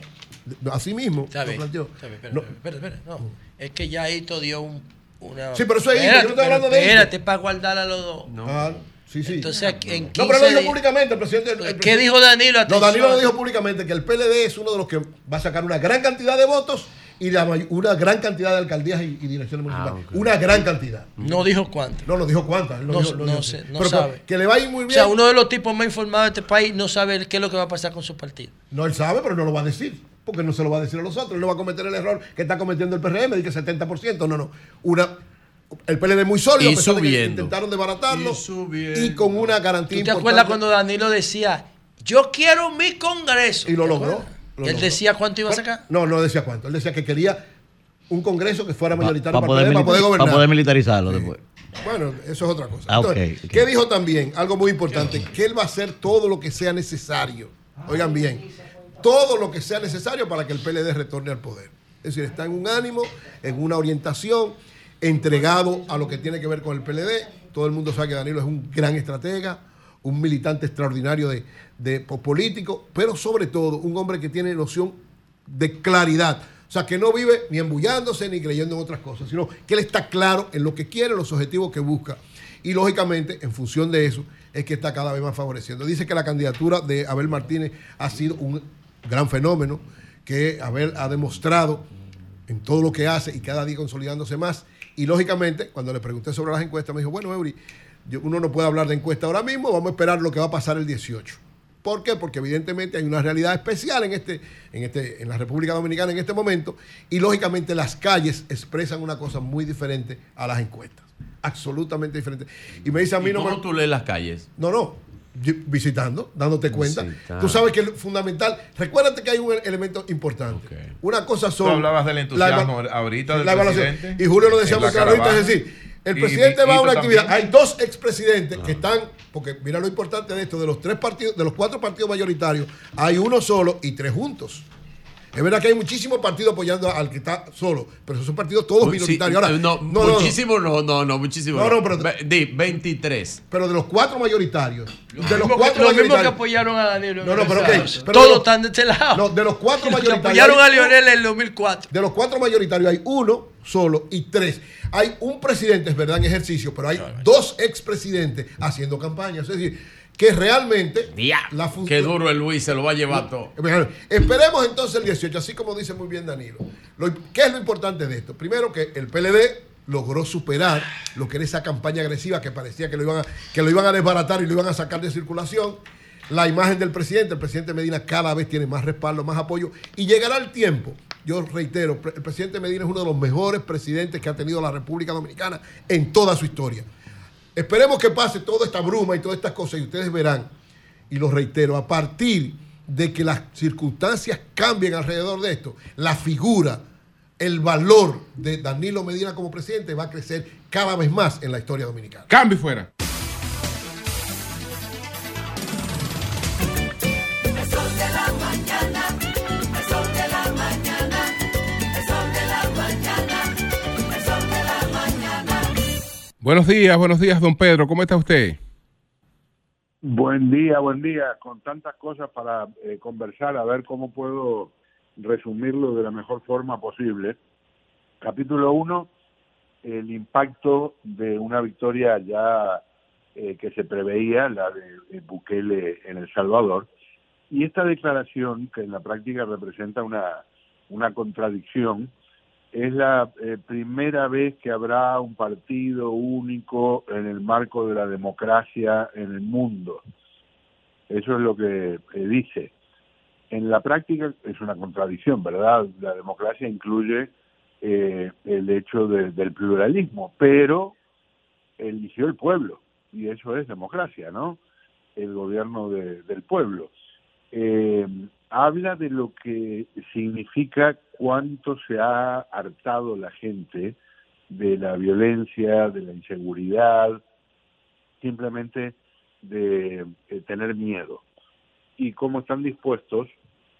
Así mismo lo planteó. espera, No. espera, espera, no. Es que ya Hito dio un, una. Sí, pero eso es Hito, Espérate, yo no estoy hablando de. Espérate, para guardar a los dos. Ah, sí, sí. Entonces, en No, 15 pero lo dijo públicamente el presidente. el ¿Qué presidente- dijo Danilo? No, Danilo Atención. lo dijo públicamente que el PLD es uno de los que va a sacar una gran cantidad de votos y la una gran cantidad de alcaldías y, y direcciones municipales. Una gran cantidad. No dijo cuánto. No, no dijo cuántas. No, dijo- no sé, no Pero que- sabe. Que, le va a ir muy O bien. sea, uno de los tipos más informados de este país no sabe qué es lo que va a pasar con su partido. No, él sabe, pero no lo va a decir. Porque no se lo va a decir a los otros. Él no va a cometer el error que está cometiendo el PRM, de que 70%. No, no. Una, el PLD es muy sólido, Y de que subiendo. intentaron desbaratarlo. Y subiendo. Y con una garantía ¿Tú te importante. acuerdas cuando Danilo decía, yo quiero mi congreso? Y lo ¿Te logró. acuerdas? Lo ¿Y él logró. decía cuánto iba a sacar? No, no decía cuánto. Él decía que quería un congreso que fuera mayoritario Para para, poder, para poder gobernar. pa' poder militarizarlo después. Bueno, eso es otra cosa. Ah. ¿Qué dijo también? Algo muy importante, que él va a hacer todo lo que sea necesario. Oigan bien, todo lo que sea necesario para que el PLD retorne al poder. Es decir, está en un ánimo, en una orientación, entregado a lo que tiene que ver con el PLD. Todo el mundo sabe que Danilo es un gran estratega, un militante extraordinario de, de po- político, pero sobre todo un hombre que tiene noción de claridad. O sea, que no vive ni embullándose ni creyendo en otras cosas, sino que él está claro en lo que quiere, los objetivos que busca. Y lógicamente, en función de eso, es que está cada vez más favoreciendo. Dice que la candidatura de Abel Martínez ha sido un gran fenómeno, que Abel ha demostrado en todo lo que hace y cada día consolidándose más. Y lógicamente, cuando le pregunté sobre las encuestas, me dijo, bueno, Eury, uno no puede hablar de encuesta ahora mismo, vamos a esperar lo que va a pasar el 18. ¿Por qué? Porque evidentemente hay una realidad especial en, este, en, este, en la República Dominicana en este momento y lógicamente las calles expresan una cosa muy diferente a las encuestas. Absolutamente diferente. Y me dice a mí ¿Y no ¿Cómo me- tú lees las calles? no, no. Visitando, dándote cuenta. Tú sabes que es fundamental. Recuérdate que hay un elemento importante. Una cosa son. Tú hablabas del la entusiasmo eva- ahorita del la presidente Y Julio lo decía en la muy caravana. es decir, el presidente va a una también. actividad. Hay dos expresidentes que están, porque mira lo importante de esto, de los tres partidos, de los cuatro partidos mayoritarios, hay uno solo y tres juntos. Es verdad que hay muchísimos partidos apoyando al que está solo, pero esos son partidos todos minoritarios. Ahora, no, no, no, no. muchísimo no, no, no, muchísimo. No, no, pero- Ve- di, 23. Pero de los cuatro mayoritarios, de los mismo cuatro lo mismo que mayoritarios. apoyaron a Danilo No, no, pero ok, pero Todos están de este lado. No, de los cuatro Los que mayoritarios. apoyaron a Lionel en el 2004. De los cuatro mayoritarios hay uno solo y tres. Hay un presidente, es verdad, en ejercicio, pero hay dos expresidentes haciendo campaña. Es decir, que realmente la Qué duro el Luis, se lo va a llevar todo. Esperemos entonces el 18, así como dice muy bien Danilo. Lo- ¿Qué es lo importante de esto? Primero que el PLD logró superar lo que era esa campaña agresiva que parecía que lo iban a, que lo iban a desbaratar y lo iban a sacar de circulación. La imagen del presidente, el presidente Medina cada vez tiene más respaldo, más apoyo y llegará el tiempo. Yo reitero, el presidente Medina es uno de los mejores presidentes que ha tenido la República Dominicana en toda su historia. Esperemos que pase toda esta bruma y todas estas cosas y ustedes verán, y lo reitero, a partir de que las circunstancias cambien alrededor de esto, la figura, el valor de Danilo Medina como presidente va a crecer cada vez más en la historia dominicana. Cambio fuera. Buenos días, buenos días, don Pedro. ¿Cómo está usted? Buen día, buen día. Con tantas cosas para eh, conversar, a ver cómo puedo resumirlo de la mejor forma posible. Capítulo 1, el impacto de una victoria ya eh, que se preveía, la de, Bukele en El Salvador, y esta declaración, que en la práctica representa una, una contradicción, es la eh, primera vez que habrá un partido único en el marco de la democracia en el mundo. Eso es lo que eh, dice. En la práctica es una contradicción, ¿verdad? La democracia incluye eh, el hecho de- del pluralismo, pero eligió el pueblo, y eso es democracia, ¿no? El gobierno de- del pueblo. Habla de lo que significa cuánto se ha hartado la gente de la violencia, de la inseguridad, simplemente de, eh, tener miedo y cómo están dispuestos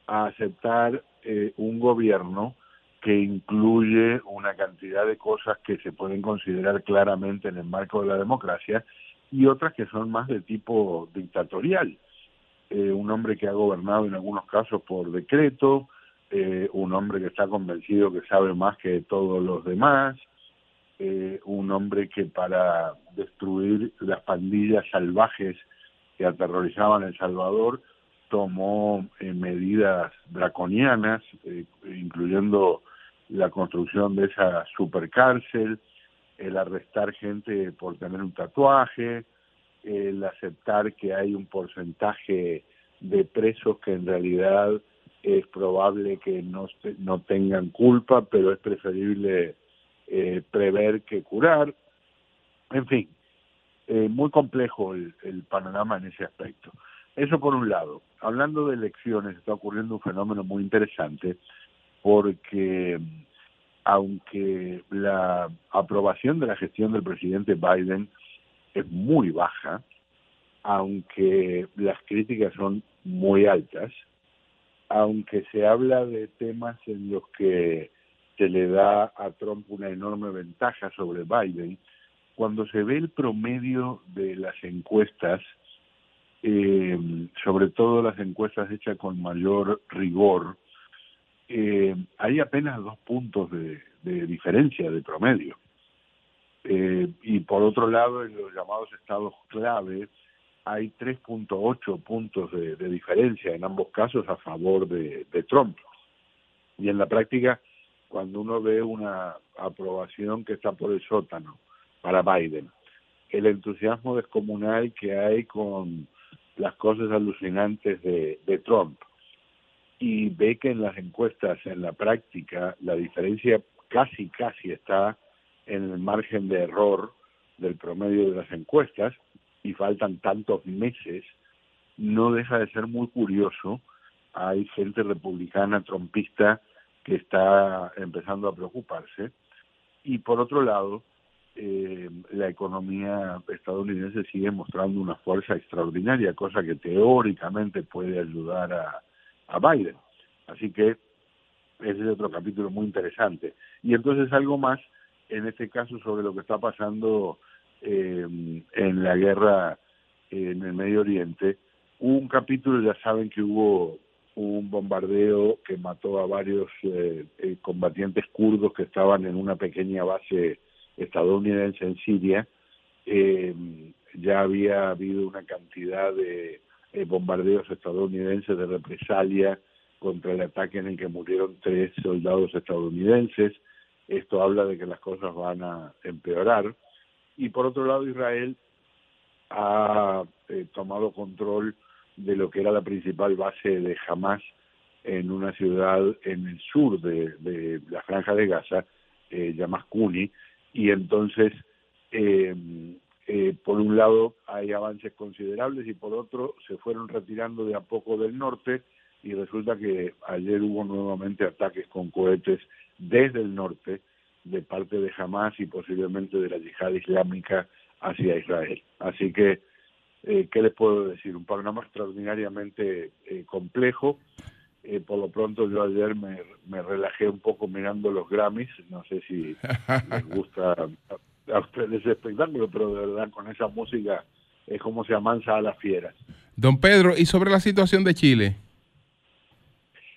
a aceptar eh, un gobierno que incluye una cantidad de cosas que se pueden considerar claramente en el marco de la democracia y otras que son más de tipo dictatorial. Eh, un hombre que ha gobernado en algunos casos por decreto, eh, un hombre que está convencido que sabe más que todos los demás, eh, un hombre que para destruir las pandillas salvajes que aterrorizaban El Salvador tomó eh, medidas draconianas, incluyendo la construcción de esa supercárcel, el arrestar gente por tener un tatuaje, el aceptar que hay un porcentaje de presos que en realidad es probable que no, no tengan culpa, pero es preferible eh, prever que curar. En fin, eh, muy complejo el, el panorama en ese aspecto. Eso por un lado. Hablando de elecciones, está ocurriendo un fenómeno muy interesante porque aunque la aprobación de la gestión del presidente Biden es muy baja, aunque las críticas son muy altas, aunque se habla de temas en los que se le da a Trump una enorme ventaja sobre Biden, cuando se ve el promedio de las encuestas, eh, sobre todo las encuestas hechas con mayor rigor, eh, hay apenas dos puntos de, de diferencia de promedio. Eh, y por otro lado, en los llamados estados clave, hay 3.8 puntos de, diferencia en ambos casos a favor de, Trump. Y en la práctica, cuando uno ve una aprobación que está por el sótano para Biden, el entusiasmo descomunal que hay con las cosas alucinantes de Trump, y ve que en las encuestas, en la práctica, la diferencia casi, casi está en el margen de error del promedio de las encuestas y faltan tantos meses, no deja de ser muy curioso. Hay gente republicana, trompista, que está empezando a preocuparse. Y por otro lado, eh, la economía estadounidense sigue mostrando una fuerza extraordinaria, cosa que teóricamente puede ayudar a, a Biden. Así que ese es otro capítulo muy interesante. Y entonces algo más, en este caso, sobre lo que está pasando eh, en la guerra en el Medio Oriente. Un capítulo, ya saben que hubo un bombardeo que mató a varios eh, eh, combatientes kurdos que estaban en una pequeña base estadounidense en Siria. Eh, ya había habido una cantidad de eh, bombardeos estadounidenses de represalia contra el ataque en el que murieron tres soldados estadounidenses. Esto habla de que las cosas van a empeorar. Y por otro lado, Israel ha eh, tomado control de lo que era la principal base de Hamas en una ciudad en el sur de, de la franja de Gaza, eh, llamada Kuni, y entonces, eh, eh, por un lado, hay avances considerables y por otro, se fueron retirando de a poco del norte y resulta que ayer hubo nuevamente ataques con cohetes desde el norte de parte de Hamas y posiblemente de la yihad islámica hacia Israel. Así que, eh, ¿qué les puedo decir? Un panorama extraordinariamente eh, complejo. Eh, por lo pronto yo ayer me, me relajé un poco mirando los Grammys. No sé si les gusta a, a ustedes ese espectáculo, pero de verdad con esa música es como se amansa a las fieras. Don Pedro, ¿y sobre la situación de Chile?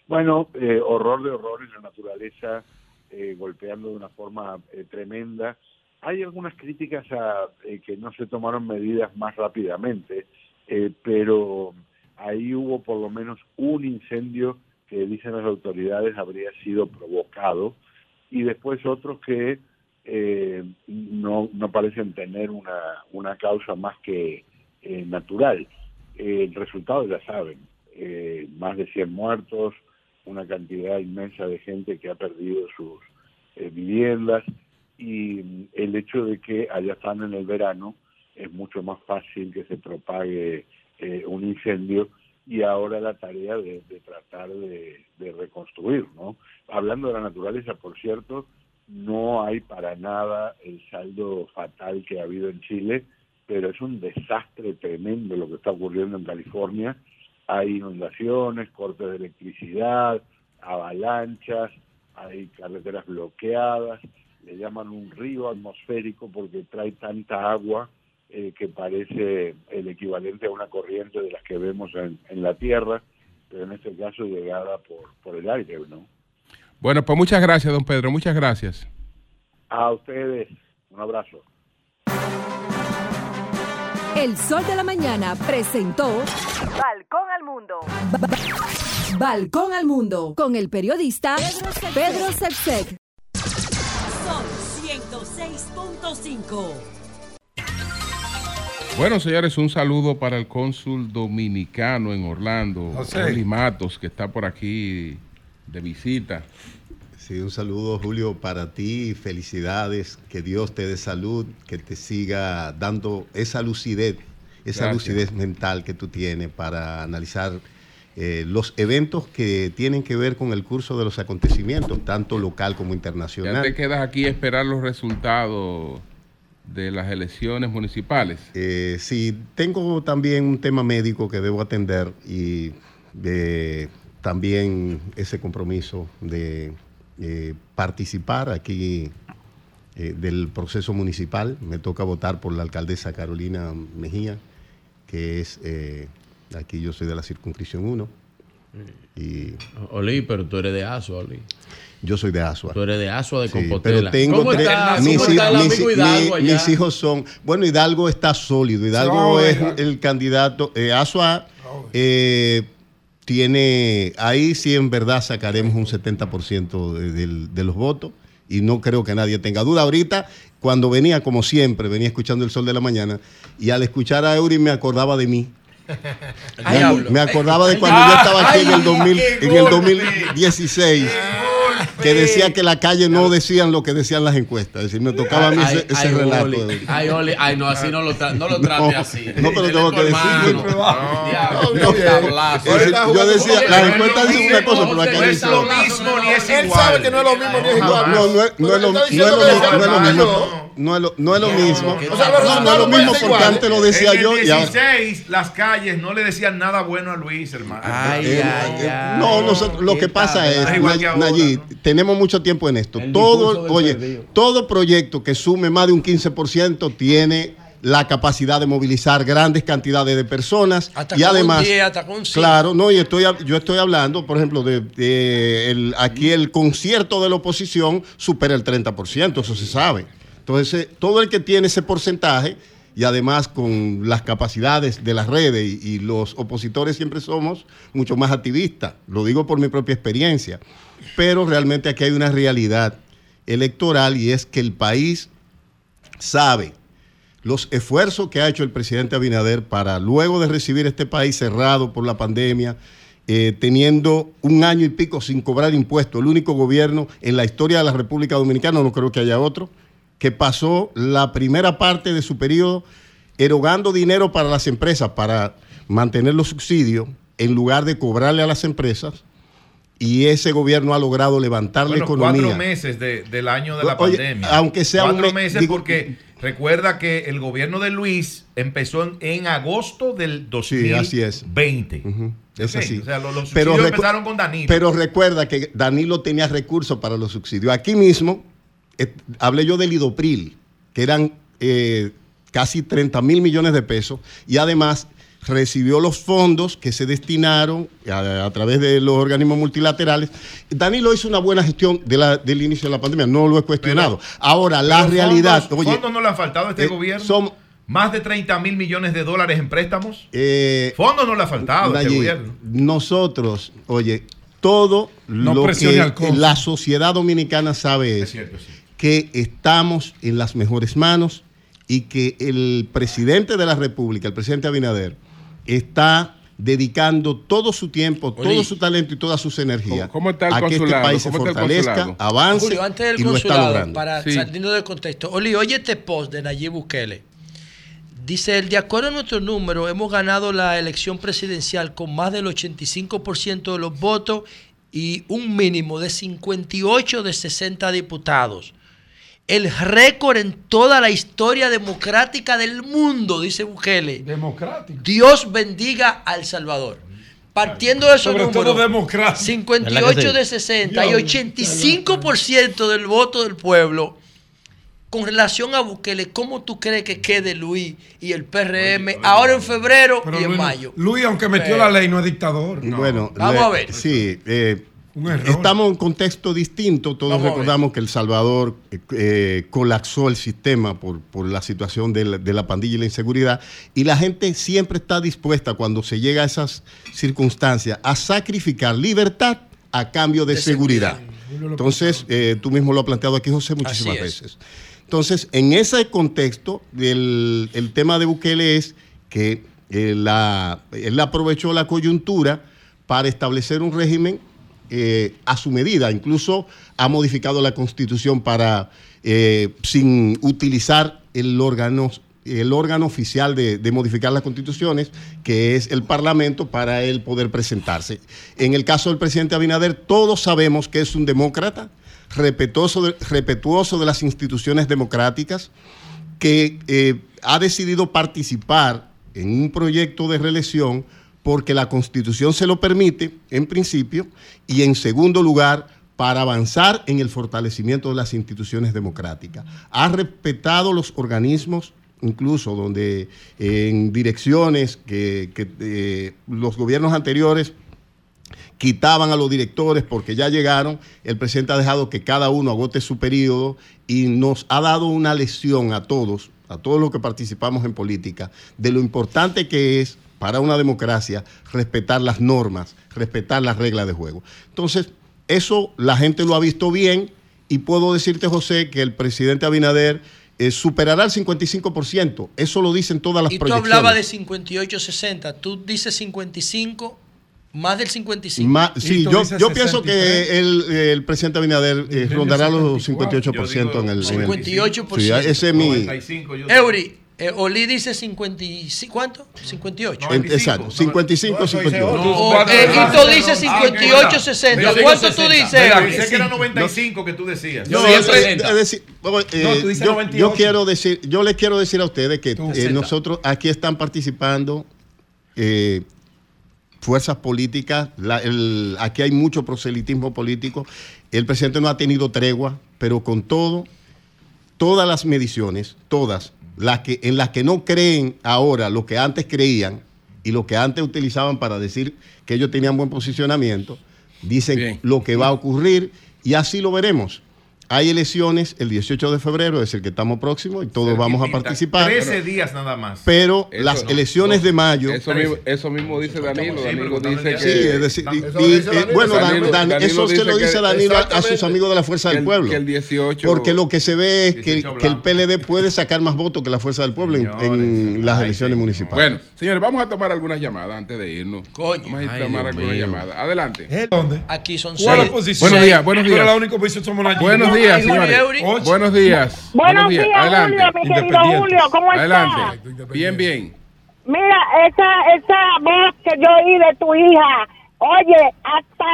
Bueno, eh, horror de horrores, la naturaleza eh, golpeando de una forma eh, tremenda. Hay algunas críticas a eh, que no se tomaron medidas más rápidamente, eh, pero ahí hubo por lo menos un incendio que dicen las autoridades habría sido provocado y después otros que eh, no, no parecen tener una, una causa más que natural. El resultado ya saben, más de 100 muertos, una cantidad inmensa de gente que ha perdido sus eh, viviendas y mm, el hecho de que allá están en el verano es mucho más fácil que se propague eh, un incendio y ahora la tarea de, de tratar de, de reconstruir, ¿no? Hablando de la naturaleza, por cierto, no hay para nada el saldo fatal que ha habido en Chile, pero es un desastre tremendo lo que está ocurriendo en California. Hay inundaciones, cortes de electricidad, avalanchas, hay carreteras bloqueadas, le llaman un río atmosférico porque trae tanta agua eh, que parece el equivalente a una corriente de las que vemos en, en la Tierra, pero en este caso llegada por, por el aire, ¿no? Bueno, pues muchas gracias, don Pedro, muchas gracias. A ustedes, un abrazo. El Sol de la Mañana presentó Balcón al Mundo. Balcón al Mundo con el periodista Pedro Sepsek. Sol 106.5. Bueno, señores, un saludo para el cónsul dominicano en Orlando, José. Matos, que está por aquí de visita. Sí, un saludo, Julio, para ti. Felicidades. Que Dios te dé salud, que te siga dando esa lucidez, esa Gracias. lucidez mental que tú tienes para analizar eh, los eventos que tienen que ver con el curso de los acontecimientos, tanto local como Ya internacional. te quedas aquí a esperar los resultados de las elecciones municipales. Eh, sí, tengo también un tema médico que debo atender y eh, también ese compromiso de eh, participar aquí eh, del proceso municipal. Me toca votar por la alcaldesa Carolina Mejía, que es, eh, aquí yo soy de la circunscripción 1. Y Oli, pero tú eres de Asua, Oli. yo soy de Asua. Tú eres de Asua, de Sí, Compostela. pero tengo ¿Cómo tres- está, mis, cómo está el mis- amigo Hidalgo mi- allá? mis hijos son. Bueno, Hidalgo está sólido. Hidalgo es el candidato. Eh, Asua eh, tiene. Ahí sí, en verdad, sacaremos un 70% de, de los votos. Y no creo que nadie tenga duda. Ahorita, cuando venía, como siempre, venía escuchando el sol de la mañana. Y al escuchar a Eury me acordaba de mí. Me acordaba de cuando yo estaba aquí en el, 2000 en el 2016 que decía que la calle no decían lo que decían las encuestas. Es decir, me tocaba a mí ese, Ay, ese ay, relato. Ay, Oli, ay, no, así no lo, tra- no lo trate No, así. no, pero tengo que decirlo. No, No, yo decía, las encuestas dicen una cosa, pero la No calle es dice lo otra. mismo ni es Él igual. sabe que no es lo mismo ni es No, igual. no, no es- no es lo- mismo, no es lo mismo. No. es lo, no es lo mismo. O sea, los no, no es lo mismo porque antes lo decía en yo ahora. 16, las calles no le decían nada bueno a Luis, hermano. Eh, eh, no, nosotros, lo que pasa es, que ahora, Nayib, tenemos mucho tiempo en esto. El Todo, oye, perdido. todo proyecto que sume más de un 15% tiene la capacidad de movilizar grandes cantidades de personas Hasta y con un además 10, hasta con un cinco. claro no y estoy yo estoy hablando por ejemplo de, de el- aquí el concierto de la oposición supera el 30% eso se sabe entonces todo el que tiene ese porcentaje y además con las capacidades de las redes y, y los opositores siempre somos mucho más activistas. Lo digo por mi propia experiencia. Pero realmente aquí hay una realidad electoral y es que el país sabe los esfuerzos que ha hecho el presidente Abinader para luego de recibir este país cerrado por la pandemia, eh, teniendo un año y pico sin cobrar impuestos, el único gobierno en la historia de la República Dominicana, no creo que haya otro, que pasó la primera parte de su periodo erogando dinero para las empresas para mantener los subsidios en lugar de cobrarle a las empresas. Y ese gobierno ha logrado levantar Bueno, la economía. cuatro meses de- del año de la Oye, pandemia. aunque sea un cuatro me- meses digo- porque recuerda que el gobierno de Luis empezó en, en agosto del 2020. Sí, así es. Es así. o sea, los- subsidios empezaron con Danilo. Pero recuerda que Danilo tenía recursos para los subsidios. Aquí mismo eh, hablé yo del Idopril, que eran eh, casi 30 mil millones de pesos, y además recibió los fondos que se destinaron a, a través de los organismos multilaterales. Danilo hizo una buena gestión de la- del inicio de la pandemia, no lo he cuestionado. Ahora, la realidad, Fondos, oye, fondos no le han faltado a este eh, gobierno. son- más de 30 mil millones de dólares en préstamos. Eh, Fondos no le ha faltado a este gobierno. Nosotros, oye, todo No lo que la sociedad dominicana sabe es, que estamos en las mejores manos y que el presidente de la República, el presidente Abinader, está dedicando todo su tiempo, todo su talento y todas sus energías ¿Cómo- cómo está el a que este país se ¿Cómo está el fortalezca, avance Julio, antes del y lo está consulado, logrando. para Sí. saliendo del contexto. Oli, oye este post de Nayib Bukele. Dice él, de acuerdo a nuestro número, hemos ganado la elección presidencial con más del 85% de los votos y un mínimo de 58 de 60 diputados. El récord en toda la historia democrática del mundo, dice Bukele. Democrático. Dios bendiga a El Salvador. Partiendo de esos Sobre todo números, democrático. 58 de 60 y Dios, 85% del voto del pueblo. Con relación a Bukele, ¿cómo tú crees que quede Luis y el PRM ahora en febrero Pero y en Luis, mayo? Luis, aunque metió Pero- la ley, no es dictador. Bueno, Vamos le- a ver. Sí, eh, error. estamos en un contexto distinto. Todos Vamos recordamos que El Salvador eh, colapsó el sistema por, por la situación de la, de la pandilla y la inseguridad. Y la gente siempre está dispuesta, cuando se llega a esas circunstancias, a sacrificar libertad a cambio de, De seguridad. seguridad. Entonces, eh, tú mismo lo has planteado aquí, José, muchísimas Así es. veces. Entonces, en ese contexto, el, el tema de Bukele es que eh, la- él aprovechó la coyuntura para establecer un régimen eh, a su medida. Incluso ha modificado la constitución para, eh, sin utilizar el órgano, el órgano oficial de, modificar las constituciones, que es el Parlamento, para él poder presentarse. En el caso del presidente Abinader, todos sabemos que es un demócrata, respetuoso de, respetuoso de las instituciones democráticas, que eh, ha decidido participar en un proyecto de reelección porque la constitución se lo permite, en principio, y en segundo lugar, para avanzar en el fortalecimiento de las instituciones democráticas. Ha respetado los organismos, incluso donde en direcciones que, que, eh, los gobiernos anteriores quitaban a los directores porque ya llegaron, el presidente ha dejado que cada uno agote su periodo y nos ha dado una lección a todos, a todos los que participamos en política, de lo importante que es para una democracia respetar las normas, respetar las reglas de juego. Entonces, eso la gente lo ha visto bien y puedo decirte, José, que el presidente Abinader eh, superará el 55%. Eso lo dicen todas las Y tú proyecciones. hablabas de 58-60, tú dices 55, más del 55. Ma- sí, yo, yo pienso que el, el presidente Abinader eh, rondará los 58% en el... en el- 58%. Sí, ese es mi... Eury, Eh, Oli dice 55, ¿cuánto? 58. En- Exacto, 55, 58. No, eh, Hito dice 58, 60. ¿Cuánto tú dices? Pensé que era 95 que tú decías. No, es- es decir, vamos, eh, No, tú dices yo, 98. yo quiero decir, yo les quiero decir a ustedes que eh, 60. nosotros aquí están participando eh, fuerzas políticas, la- el- aquí hay mucho proselitismo político. El presidente no ha tenido tregua, pero con todo, todas las mediciones, todas, las que, en las que no creen ahora lo que antes creían y lo que antes utilizaban para decir que ellos tenían buen posicionamiento, dicen lo que va a ocurrir y así lo veremos. Hay elecciones el 18 de febrero, es el que estamos próximos y todos vamos a participar. 13 días nada más. Pero Eso las no, elecciones no. de mayo. Eso mismo, eso mismo dice Danilo. Danilo dice que. Sí, es decir, bueno, eso se lo dice Danilo a sus amigos de la Fuerza del el- Pueblo. que el 18 Porque lo que se ve es que, 18 que el PLD puede sacar más votos que la Fuerza del Pueblo en, en las elecciones municipales. Bueno, señores, vamos a tomar algunas llamadas antes de irnos. Coño. Vamos a Ay, tomar algunas llamadas. Adelante. ¿Dónde? Aquí son ¿Cuál seis. oposición? Buenos días, buenos días. La única somos la días, señores. Buenos días. Buenos días, Adelante. Julio, mi querido Julio, ¿cómo está? Adelante. Bien, bien. Mira, esa, esa voz que yo oí de tu hija, oye, hasta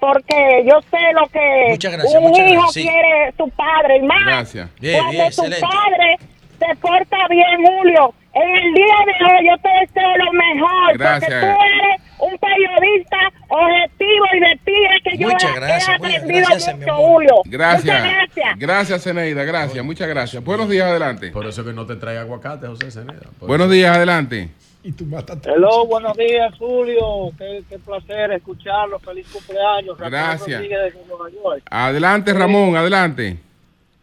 porque yo sé lo que Muchas gracias, un muchas hijo gracias, sí. quiere su padre y más Gracias. Bien, cuando bien, tu excelente. padre se porta bien, Julio. En el día de hoy yo te deseo lo mejor Gracias. porque tú eres un periodista objetivo y de ti es que yo Muchas he- gracias, he muchas aprendido gracias, mucho, Julio. Gracias. Muchas gracias. Gracias, Zeneida. Gracias. Muchas gracias. Buenos días, adelante. Por eso que no te trae aguacate, José Zeneida. Buenos eso. días, adelante. Hello, buenos días, Julio. Qué, qué placer escucharlo. Feliz cumpleaños. Rafael Gracias. Rodríguez desde Nueva York. Adelante, Ramón, adelante.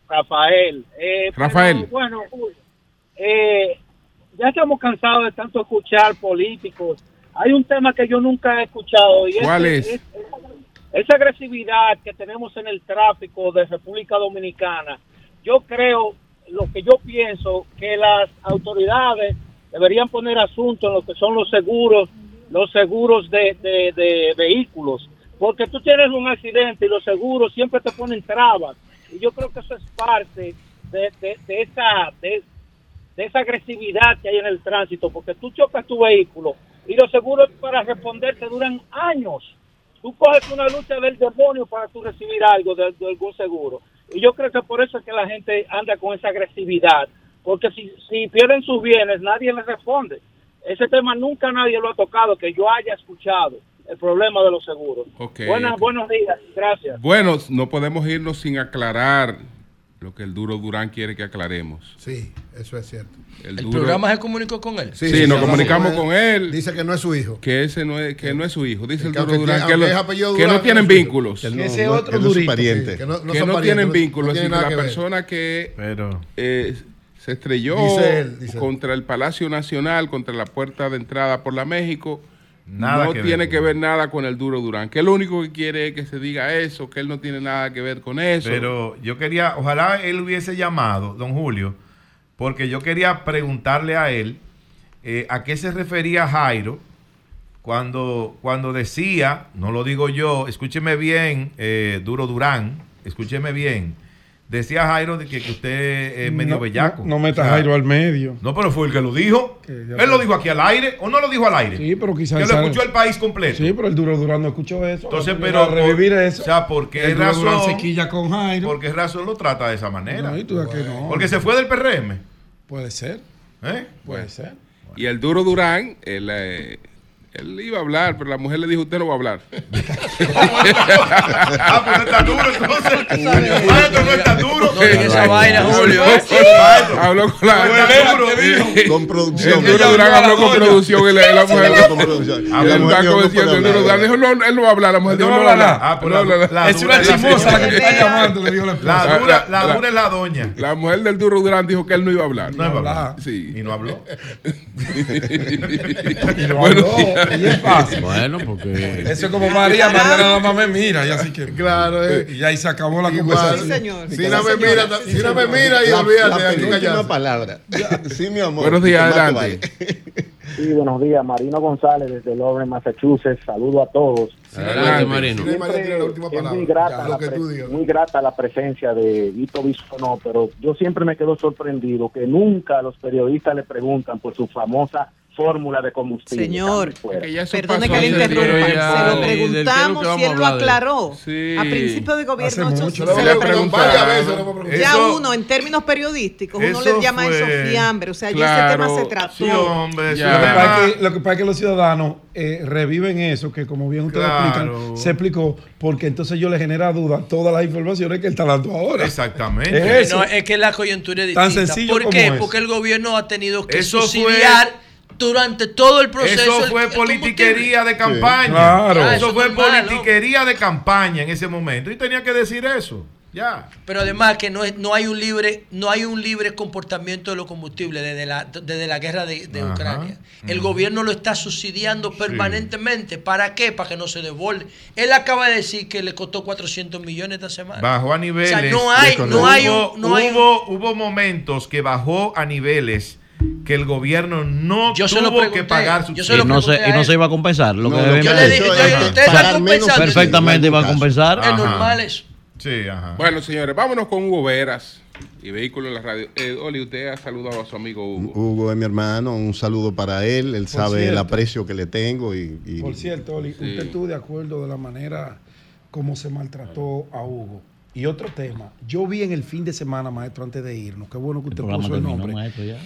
Rafael. Eh, pero, Rafael. bueno, Julio, eh, ya estamos cansados de tanto escuchar políticos. Hay un tema que yo nunca he escuchado. Y ¿Cuál es? esa agresividad que tenemos en el tráfico de República Dominicana, yo creo, lo que yo pienso, que las autoridades deberían poner asunto en lo que son los seguros, los seguros de, de- de vehículos, porque tú tienes un accidente y los seguros siempre te ponen trabas, y yo creo que eso es parte de, de- de esa de, de esa agresividad que hay en el tránsito, porque tú chocas tu vehículo y los seguros para responder te duran años tú coges una lucha del demonio para tú recibir algo de, de algún seguro. Y yo creo que por eso es que la gente anda con esa agresividad, porque si, si pierden sus bienes, nadie les responde. Ese tema nunca nadie lo ha tocado, que yo haya escuchado, el problema de los seguros. Ok. Buenas, buenos días, gracias. Bueno, no podemos irnos sin aclarar lo que el Duro Durán quiere que aclaremos. Sí, eso es cierto. El, ¿El Duro- programa se comunicó con él? Sí, nos comunicamos con él. Dice que no es su hijo. Que ese no es, que no es su hijo. Dice el Que Duro Durán tiene- que, lo- no tienen vínculos. Que no- Ese no- otro que no es su durito. pariente. Que Que no, no- no son parientes, tienen vínculos. tiene la persona que Pero- eh, se estrelló Dice él, dice él. contra el Palacio Nacional, contra la puerta de entrada por la México, Nada no que tiene que ver nada con el Duro Durán. Que lo único que quiere es que se diga eso, que él no tiene nada que ver con eso. Pero yo quería, ojalá él hubiese llamado, don Julio, porque yo quería preguntarle a él eh, a qué se refería Jairo cuando, cuando decía, no lo digo yo, escúcheme bien, eh, Duro Durán, escúcheme bien, decía Jairo de que, que usted es medio No, bellaco. no- no meta O sea, Jairo al medio. No, pero fue el que lo dijo. Él lo dijo aquí al aire o no lo dijo al aire. Sí, pero quizás. Que lo escuchó el país completo. Sí, pero el Duro Durán no escuchó eso. Entonces, pero revivir eso. O sea, ¿por qué El Durán razón? se quilla con Jairo. ¿Por qué razón lo trata de esa manera? No, y tú das que no. Porque se fue del PRM. Puede ser. ¿Eh? Puede ser. Y el Duro Durán, eh, él iba a hablar, pero la mujer le dijo, usted no va a hablar. ah, pues no está duro entonces. Maestro, no está duro. No esa vaina, Julio, ¿eh? Habló con la- Con producción. El Duro Durán habló con producción y la, mujer. Con producción. No el puede Duro Durán dijo, no, él no va a hablar. La mujer dijo, No no va a hablar. Ah, No Es una chismosa la que te está llamando, le dijo la esposa. La dura, la La- dura es la doña. La mujer del Duro Durán dijo que él no iba a hablar. No iba a hablar. Sí. Y no habló. Y Buenos habló. Y es fácil. Bueno, porque. Eso es como María, María nada más me mira, y así que. Claro, eh. Y ahí se acabó la Igual. conversación. Sí, señor. Si no me mira, si no me mira y La- olvídate, la callarse. palabra. Sí, mi amor. Buenos días, adelante. Sí, buenos días. Marino González desde Lawrence, Massachusetts. Saludo a todos. Adelante, Marino. Siempre es muy grata, la pre- muy grata la presencia de Vito Bisonó, pero yo siempre me quedo sorprendido que nunca los periodistas le preguntan por su famosa fórmula de combustible. Señor, perdone que le interrumpa. Se lo preguntamos y él lo aclaró. A principio de gobierno eso mucho. se hemos preguntado. Ya Eso- uno, en términos periodísticos, uno eso le llama eso fue- fiambre. O sea, ya ese tema se trató. Sí, hombre, Ya. Lo, que pasa es que, lo que pasa es que los ciudadanos eh, reviven eso, que como bien ustedes Claro. explican, se explicó, porque entonces yo le genera duda todas las informaciones que él está dando ahora. Exactamente. Es eso. No, es que la coyuntura es Tan distinta. sencillo ¿Por como qué? es. Porque el gobierno ha tenido que Eso fue- subsidiar durante todo el proceso. Eso fue el politiquería de campaña. claro. Eso eso fue politiquería de campaña en ese momento. Y tenía que decir eso. Ya. Pero además que no, es, no hay un libre no hay un libre comportamiento de los combustibles desde la, desde la guerra de, de. Ucrania. El gobierno lo está subsidiando permanentemente. ¿Para qué? Para que no se devuelva. Él acaba de decir que le costó 400 millones esta semana. Bajó a niveles. O sea, no hay, no hay hubo, no hay un- hubo, hubo momentos que bajó a niveles que el gobierno no Yo tuvo que pagar su Y no, se, y no se iba a compensar. Lo No, que lo deben que yo le dije, compensando. Perfectamente iba a compensar. Es normal eso. Sí, ajá. Bueno, señores, vámonos con Hugo Veras y Vehículo en la Radio. Eh, Oli, usted ha saludado a su amigo Hugo. Hugo es mi hermano, un saludo para él. Él sabe el aprecio que le tengo. Y, y- Por cierto, Oli, usted estuvo de acuerdo de la manera como se maltrató a Hugo. Y otro tema, yo vi en el fin de semana, maestro, antes de irnos, qué bueno que usted programa puso el terminó, nombre. maestro, ya.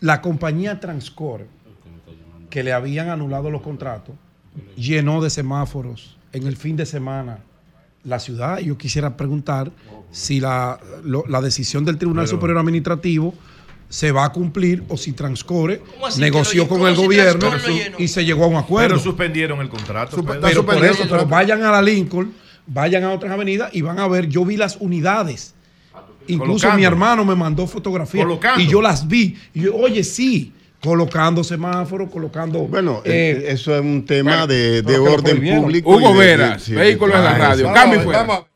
La compañía Transcore, que le habían anulado los contratos, llenó de semáforos en el fin de semana la ciudad. Yo quisiera preguntar si la, lo- la decisión del Tribunal Pero- Superior Administrativo se va a cumplir o si Transcore negoció con el gobierno y se llegó a un acuerdo. Pero suspendieron el contrato. Supe- Pedro. pero por eso, pero vayan a la Lincoln, vayan a otras avenidas y van a ver, yo vi las unidades. Incluso Colocando. mi hermano me mandó fotografías Colocando. y yo las vi. Y yo, oye, sí, colocando semáforos, colocando. Bueno, eh, eh, eso es un tema bueno, de, de orden público. Hugo y de- Veras, sí, Vehículos en la Radio. Cambio fuera.